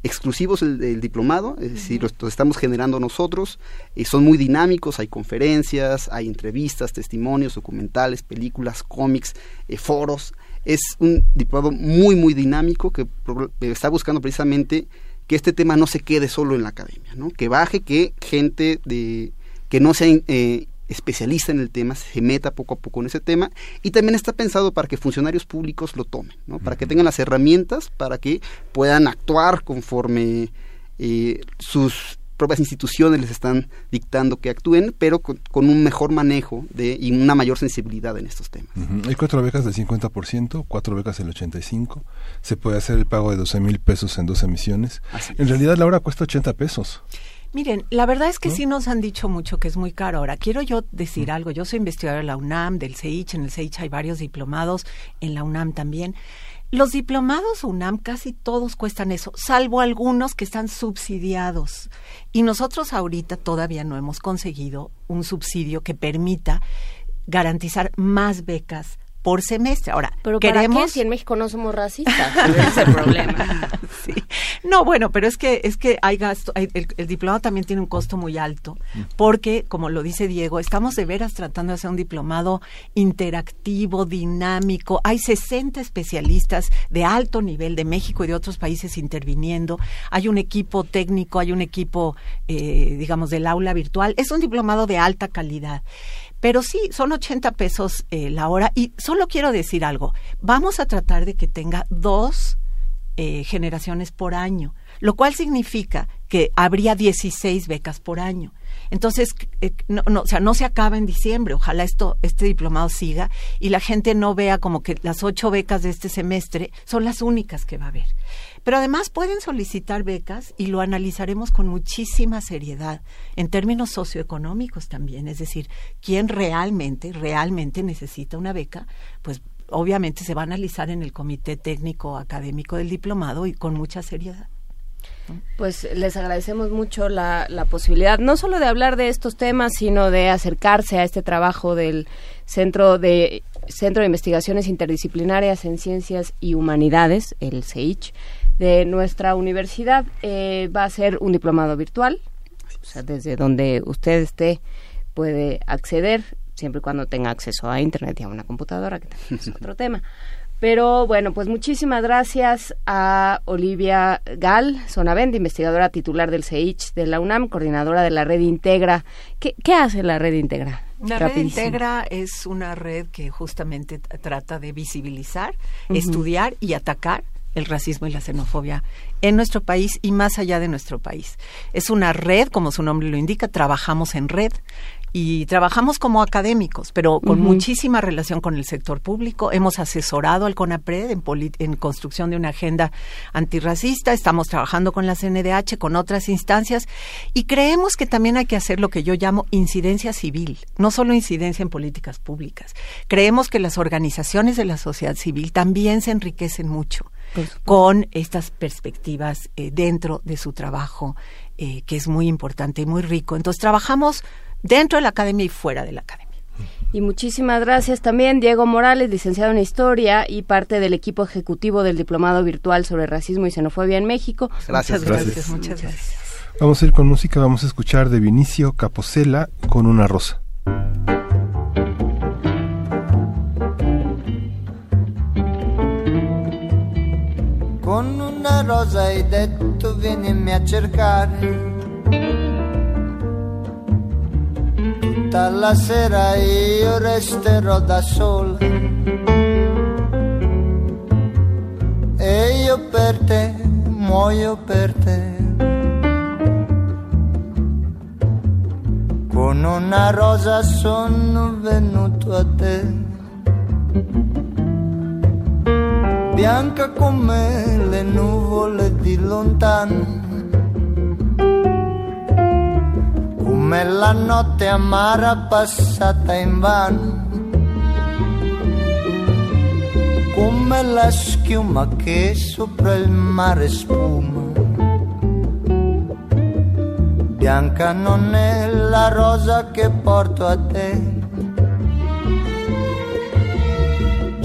exclusivos del diplomado, es decir, los, los estamos generando nosotros, y son muy dinámicos, hay conferencias, hay entrevistas, testimonios, documentales, películas, cómics, eh, foros, es un diplomado muy, muy dinámico que pro- eh, está buscando precisamente que este tema no se quede solo en la academia, ¿no? que baje, que gente de que no sea eh, especialista en el tema se meta poco a poco en ese tema y también está pensado para que funcionarios públicos lo tomen, ¿no? para que tengan las herramientas para que puedan actuar conforme eh, sus propias instituciones les están dictando que actúen, pero con, con un mejor manejo de, y una mayor sensibilidad en estos temas. Hay cuatro becas del 50%, cuatro becas del 85%. Se puede hacer el pago de 12 mil pesos en dos emisiones. En realidad la hora cuesta 80 pesos. Miren, la verdad es que sí nos han dicho mucho que es muy caro. Ahora, quiero yo decir algo. Yo soy investigadora de la UNAM, del CEICH. En el CEICH hay varios diplomados, en la UNAM también. Los diplomados UNAM casi todos cuestan eso, salvo algunos que están subsidiados. Y nosotros ahorita todavía no hemos conseguido un subsidio que permita garantizar más becas por semestre. Ahora, Pero ¿para queremos qué si en México no somos racistas? Ese es el problema. Sí. No, bueno, pero es que es que hay gasto, hay- el, el diplomado también tiene un costo muy alto, porque como lo dice Diego, estamos de veras tratando de hacer un diplomado interactivo, dinámico. Hay 60 especialistas de alto nivel de México y de otros países interviniendo. Hay un equipo técnico, hay un equipo, eh, digamos, del aula virtual. Es un diplomado de alta calidad. Pero sí, son 80 pesos eh, la hora. Y solo quiero decir algo. Vamos a tratar de que tenga dos eh, generaciones por año, lo cual significa que habría 16 becas por año. Entonces, eh, no, no, o sea, no se acaba en diciembre. Ojalá esto, este diplomado siga y la gente no vea como que las ocho becas de este semestre son las únicas que va a haber. Pero además pueden solicitar becas y lo analizaremos con muchísima seriedad en términos socioeconómicos también. Es decir, quién realmente, realmente necesita una beca, pues obviamente se va a analizar en el comité técnico académico del diplomado y con mucha seriedad. Pues les agradecemos mucho la, posibilidad, no solo de hablar de estos temas, sino de acercarse a este trabajo del Centro de Centro de Investigaciones Interdisciplinarias en Ciencias y Humanidades, el CEICH, de nuestra universidad. Eh, va a ser un diplomado virtual, o sea, desde donde usted esté puede acceder, siempre y cuando tenga acceso a Internet y a una computadora, que también es otro tema. Pero bueno, pues muchísimas gracias a Olivia Gal, Sonavent, investigadora titular del CEICH de la UNAM, coordinadora de la red Integra. ¿Qué, qué hace la red Integra? La red. Integra es una red que justamente trata de visibilizar, estudiar y atacar el racismo y la xenofobia en nuestro país y más allá de nuestro país. Es una red, como su nombre lo indica, trabajamos en red y trabajamos como académicos, pero con muchísima relación con el sector público. Hemos asesorado al CONAPRED en, en construcción de una agenda antirracista, estamos trabajando con la CNDH, con otras instancias y creemos que también hay que hacer lo que yo llamo incidencia civil, no solo incidencia en políticas públicas. Creemos que las organizaciones de la sociedad civil también se enriquecen mucho con estas perspectivas eh, dentro de su trabajo, eh, que es muy importante y muy rico. Entonces trabajamos dentro de la academia y fuera de la academia. Y muchísimas gracias también Diego Morales, licenciado en Historia y parte del equipo ejecutivo del Diplomado Virtual sobre Racismo y Xenofobia en México. Gracias. Muchas gracias, Gracias. muchas gracias. Vamos a ir con música, vamos a escuchar de Vinicio Capocela con una rosa. Con una rosa hai detto vienimi a cercare. Tutta la sera io resterò da sola. E io per te muoio per te. Con una rosa sono venuto a te. Bianca come le nuvole di lontano, come la notte amara passata in vano, come la schiuma che sopra il mare spuma. Bianca non è la rosa che porto a te.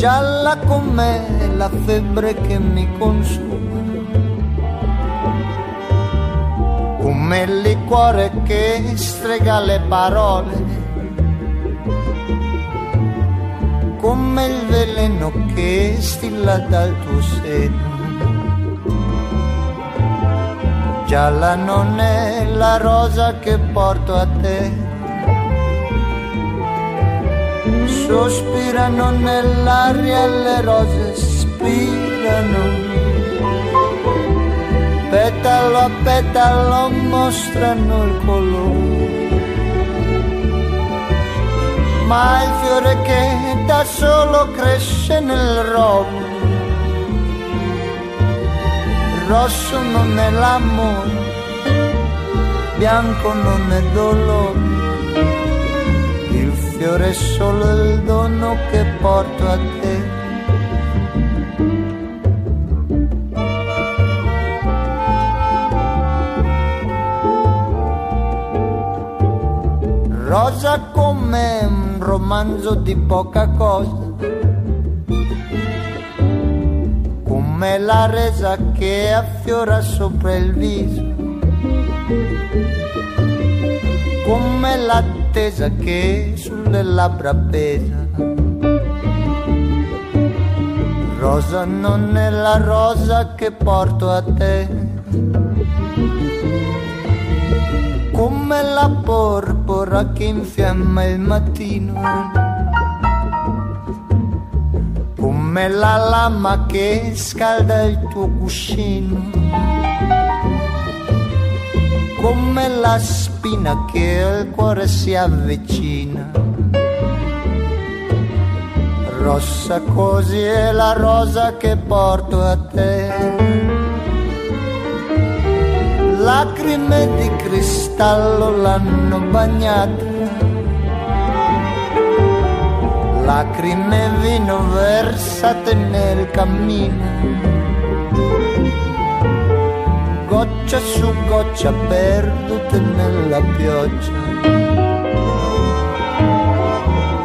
Gialla come la febbre che mi consuma. Come il liquore che strega le parole. Come il veleno che stilla dal tuo seno. Gialla non è la rosa che porto a te. Sospirano nell'aria le rose, spirano. Petalo a petalo mostrano il colore. Ma il fiore che da solo cresce nel rovo rosso non è l'amore, bianco non è dolore, fiore è solo il dono che porto a te. Rosa come un romanzo di poca cosa come la resa che affiora sopra il viso, come l'attesa che sulle labbra pesa. Rosa non è la rosa che porto a te, come la porpora che infiamma il mattino. Come la lama che scalda il tuo cuscino, come la spina che al cuore si avvicina. Rossa così è la rosa che porto a te. Lacrime di cristallo l'hanno bagnata lacrime vino versate nel cammino, goccia su goccia perdute nella pioggia,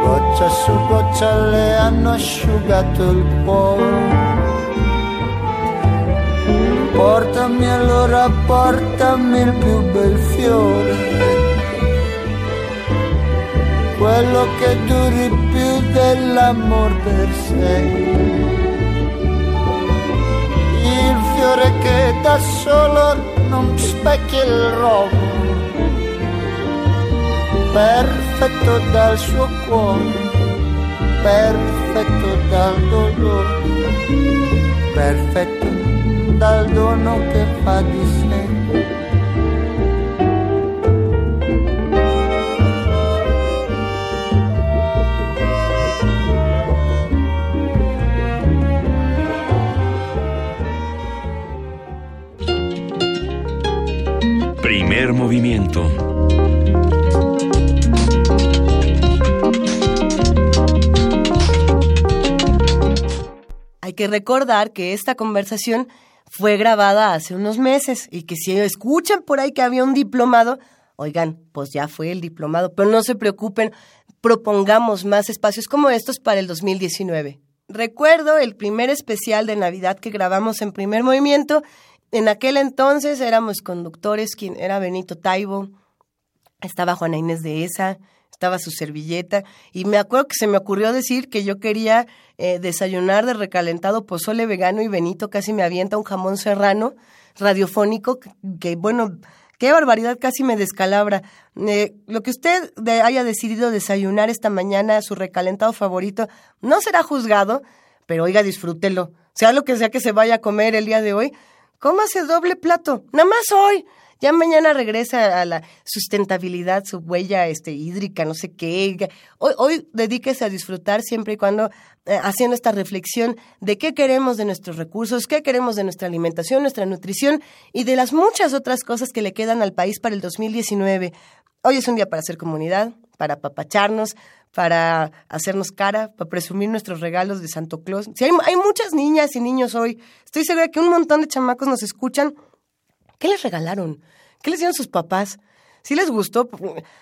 goccia su goccia le hanno asciugato il cuore. Portami allora, portami il più bel fiore quello che duri più dell'amor per sé. Fiore che da solo non specchia il rovo, perfetto dal suo cuore, perfetto dal dolore, perfetto dal dono che fa di sé. Recordar que esta conversación fue grabada hace unos meses y que si escuchan por ahí que había un diplomado, oigan, pues ya fue el diplomado, pero no se preocupen, propongamos más espacios como estos para el 2019. Recuerdo el primer especial de Navidad que grabamos en primer movimiento en aquel entonces éramos conductores, quien era Benito Taibo, estaba Juana Inés de Esa, estaba su servilleta, y me acuerdo que se me ocurrió decir que yo quería eh, desayunar de recalentado pozole vegano y Benito casi me avienta un jamón serrano radiofónico que, bueno, qué barbaridad, casi me descalabra. Eh, lo que usted haya decidido desayunar esta mañana, su recalentado favorito, no será juzgado, pero oiga, disfrútelo. Sea lo que sea que se vaya a comer el día de hoy, cómase doble plato, nada más hoy. Ya mañana regresa a la sustentabilidad, su huella este, hídrica, no sé qué. Hoy, hoy dedíquese a disfrutar siempre y cuando eh, haciendo esta reflexión de qué queremos de nuestros recursos, qué queremos de nuestra alimentación, nuestra nutrición y de las muchas otras cosas que le quedan al país para el 2019. Hoy es un día para hacer comunidad, para apapacharnos, para hacernos cara, para presumir nuestros regalos de Santo Claus. Si hay, hay muchas niñas y niños hoy, estoy segura que un montón de chamacos nos escuchan. ¿Qué les regalaron? ¿Qué les dieron sus papás? Si les gustó,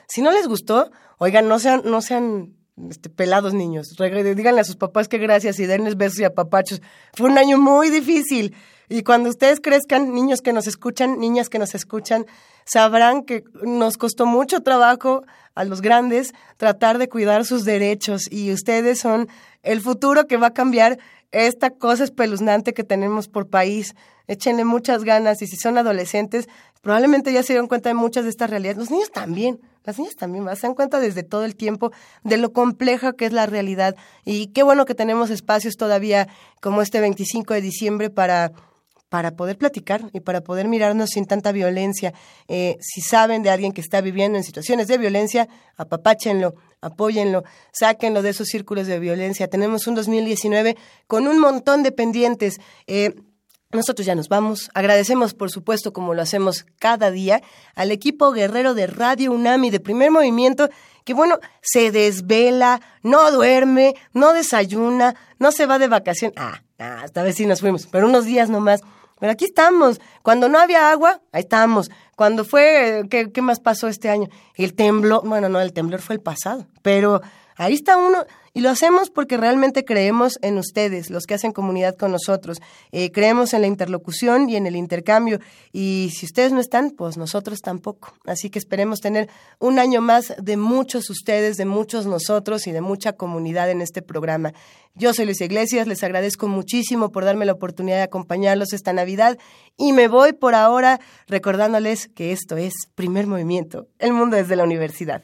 si no les gustó, oigan, no sean, no sean este, pelados niños. Díganle a sus papás que gracias y denles besos y apapachos. Fue un año muy difícil. Y cuando ustedes crezcan, niños que nos escuchan, niñas que nos escuchan, sabrán que nos costó mucho trabajo a los grandes tratar de cuidar sus derechos y ustedes son el futuro que va a cambiar esta cosa espeluznante que tenemos por país. Échenle muchas ganas y si son adolescentes, probablemente ya se dieron cuenta de muchas de estas realidades. Los niños también, las niñas también se dan cuenta desde todo el tiempo de lo compleja que es la realidad. Y qué bueno que tenemos espacios todavía como este 25 de diciembre para para poder platicar y para poder mirarnos sin tanta violencia. Eh, si saben de alguien que está viviendo en situaciones de violencia, apapáchenlo, apóyenlo, sáquenlo de esos círculos de violencia. Tenemos un 2019 con un montón de pendientes. Eh, nosotros ya nos vamos. Agradecemos, por supuesto, como lo hacemos cada día, al equipo guerrero de Radio UNAMI de primer movimiento, que bueno, se desvela, no duerme, no desayuna, no se va de vacación. Ah, ah, esta vez sí nos fuimos, pero unos días nomás. Pero aquí estamos. Cuando no había agua, ahí estamos. Cuando fue, eh, ¿qué, qué más pasó este año? El temblor, bueno, no, el temblor fue el pasado, pero ahí está uno. Y lo hacemos porque realmente creemos en ustedes, los que hacen comunidad con nosotros. Eh, creemos en la interlocución y en el intercambio. Y si ustedes no están, pues nosotros tampoco. Así que esperemos tener un año más de muchos ustedes, de muchos nosotros y de mucha comunidad en este programa. Yo soy Luis Iglesias, les agradezco muchísimo por darme la oportunidad de acompañarlos esta Navidad y me voy por ahora recordándoles que esto es Primer Movimiento, el mundo desde la universidad.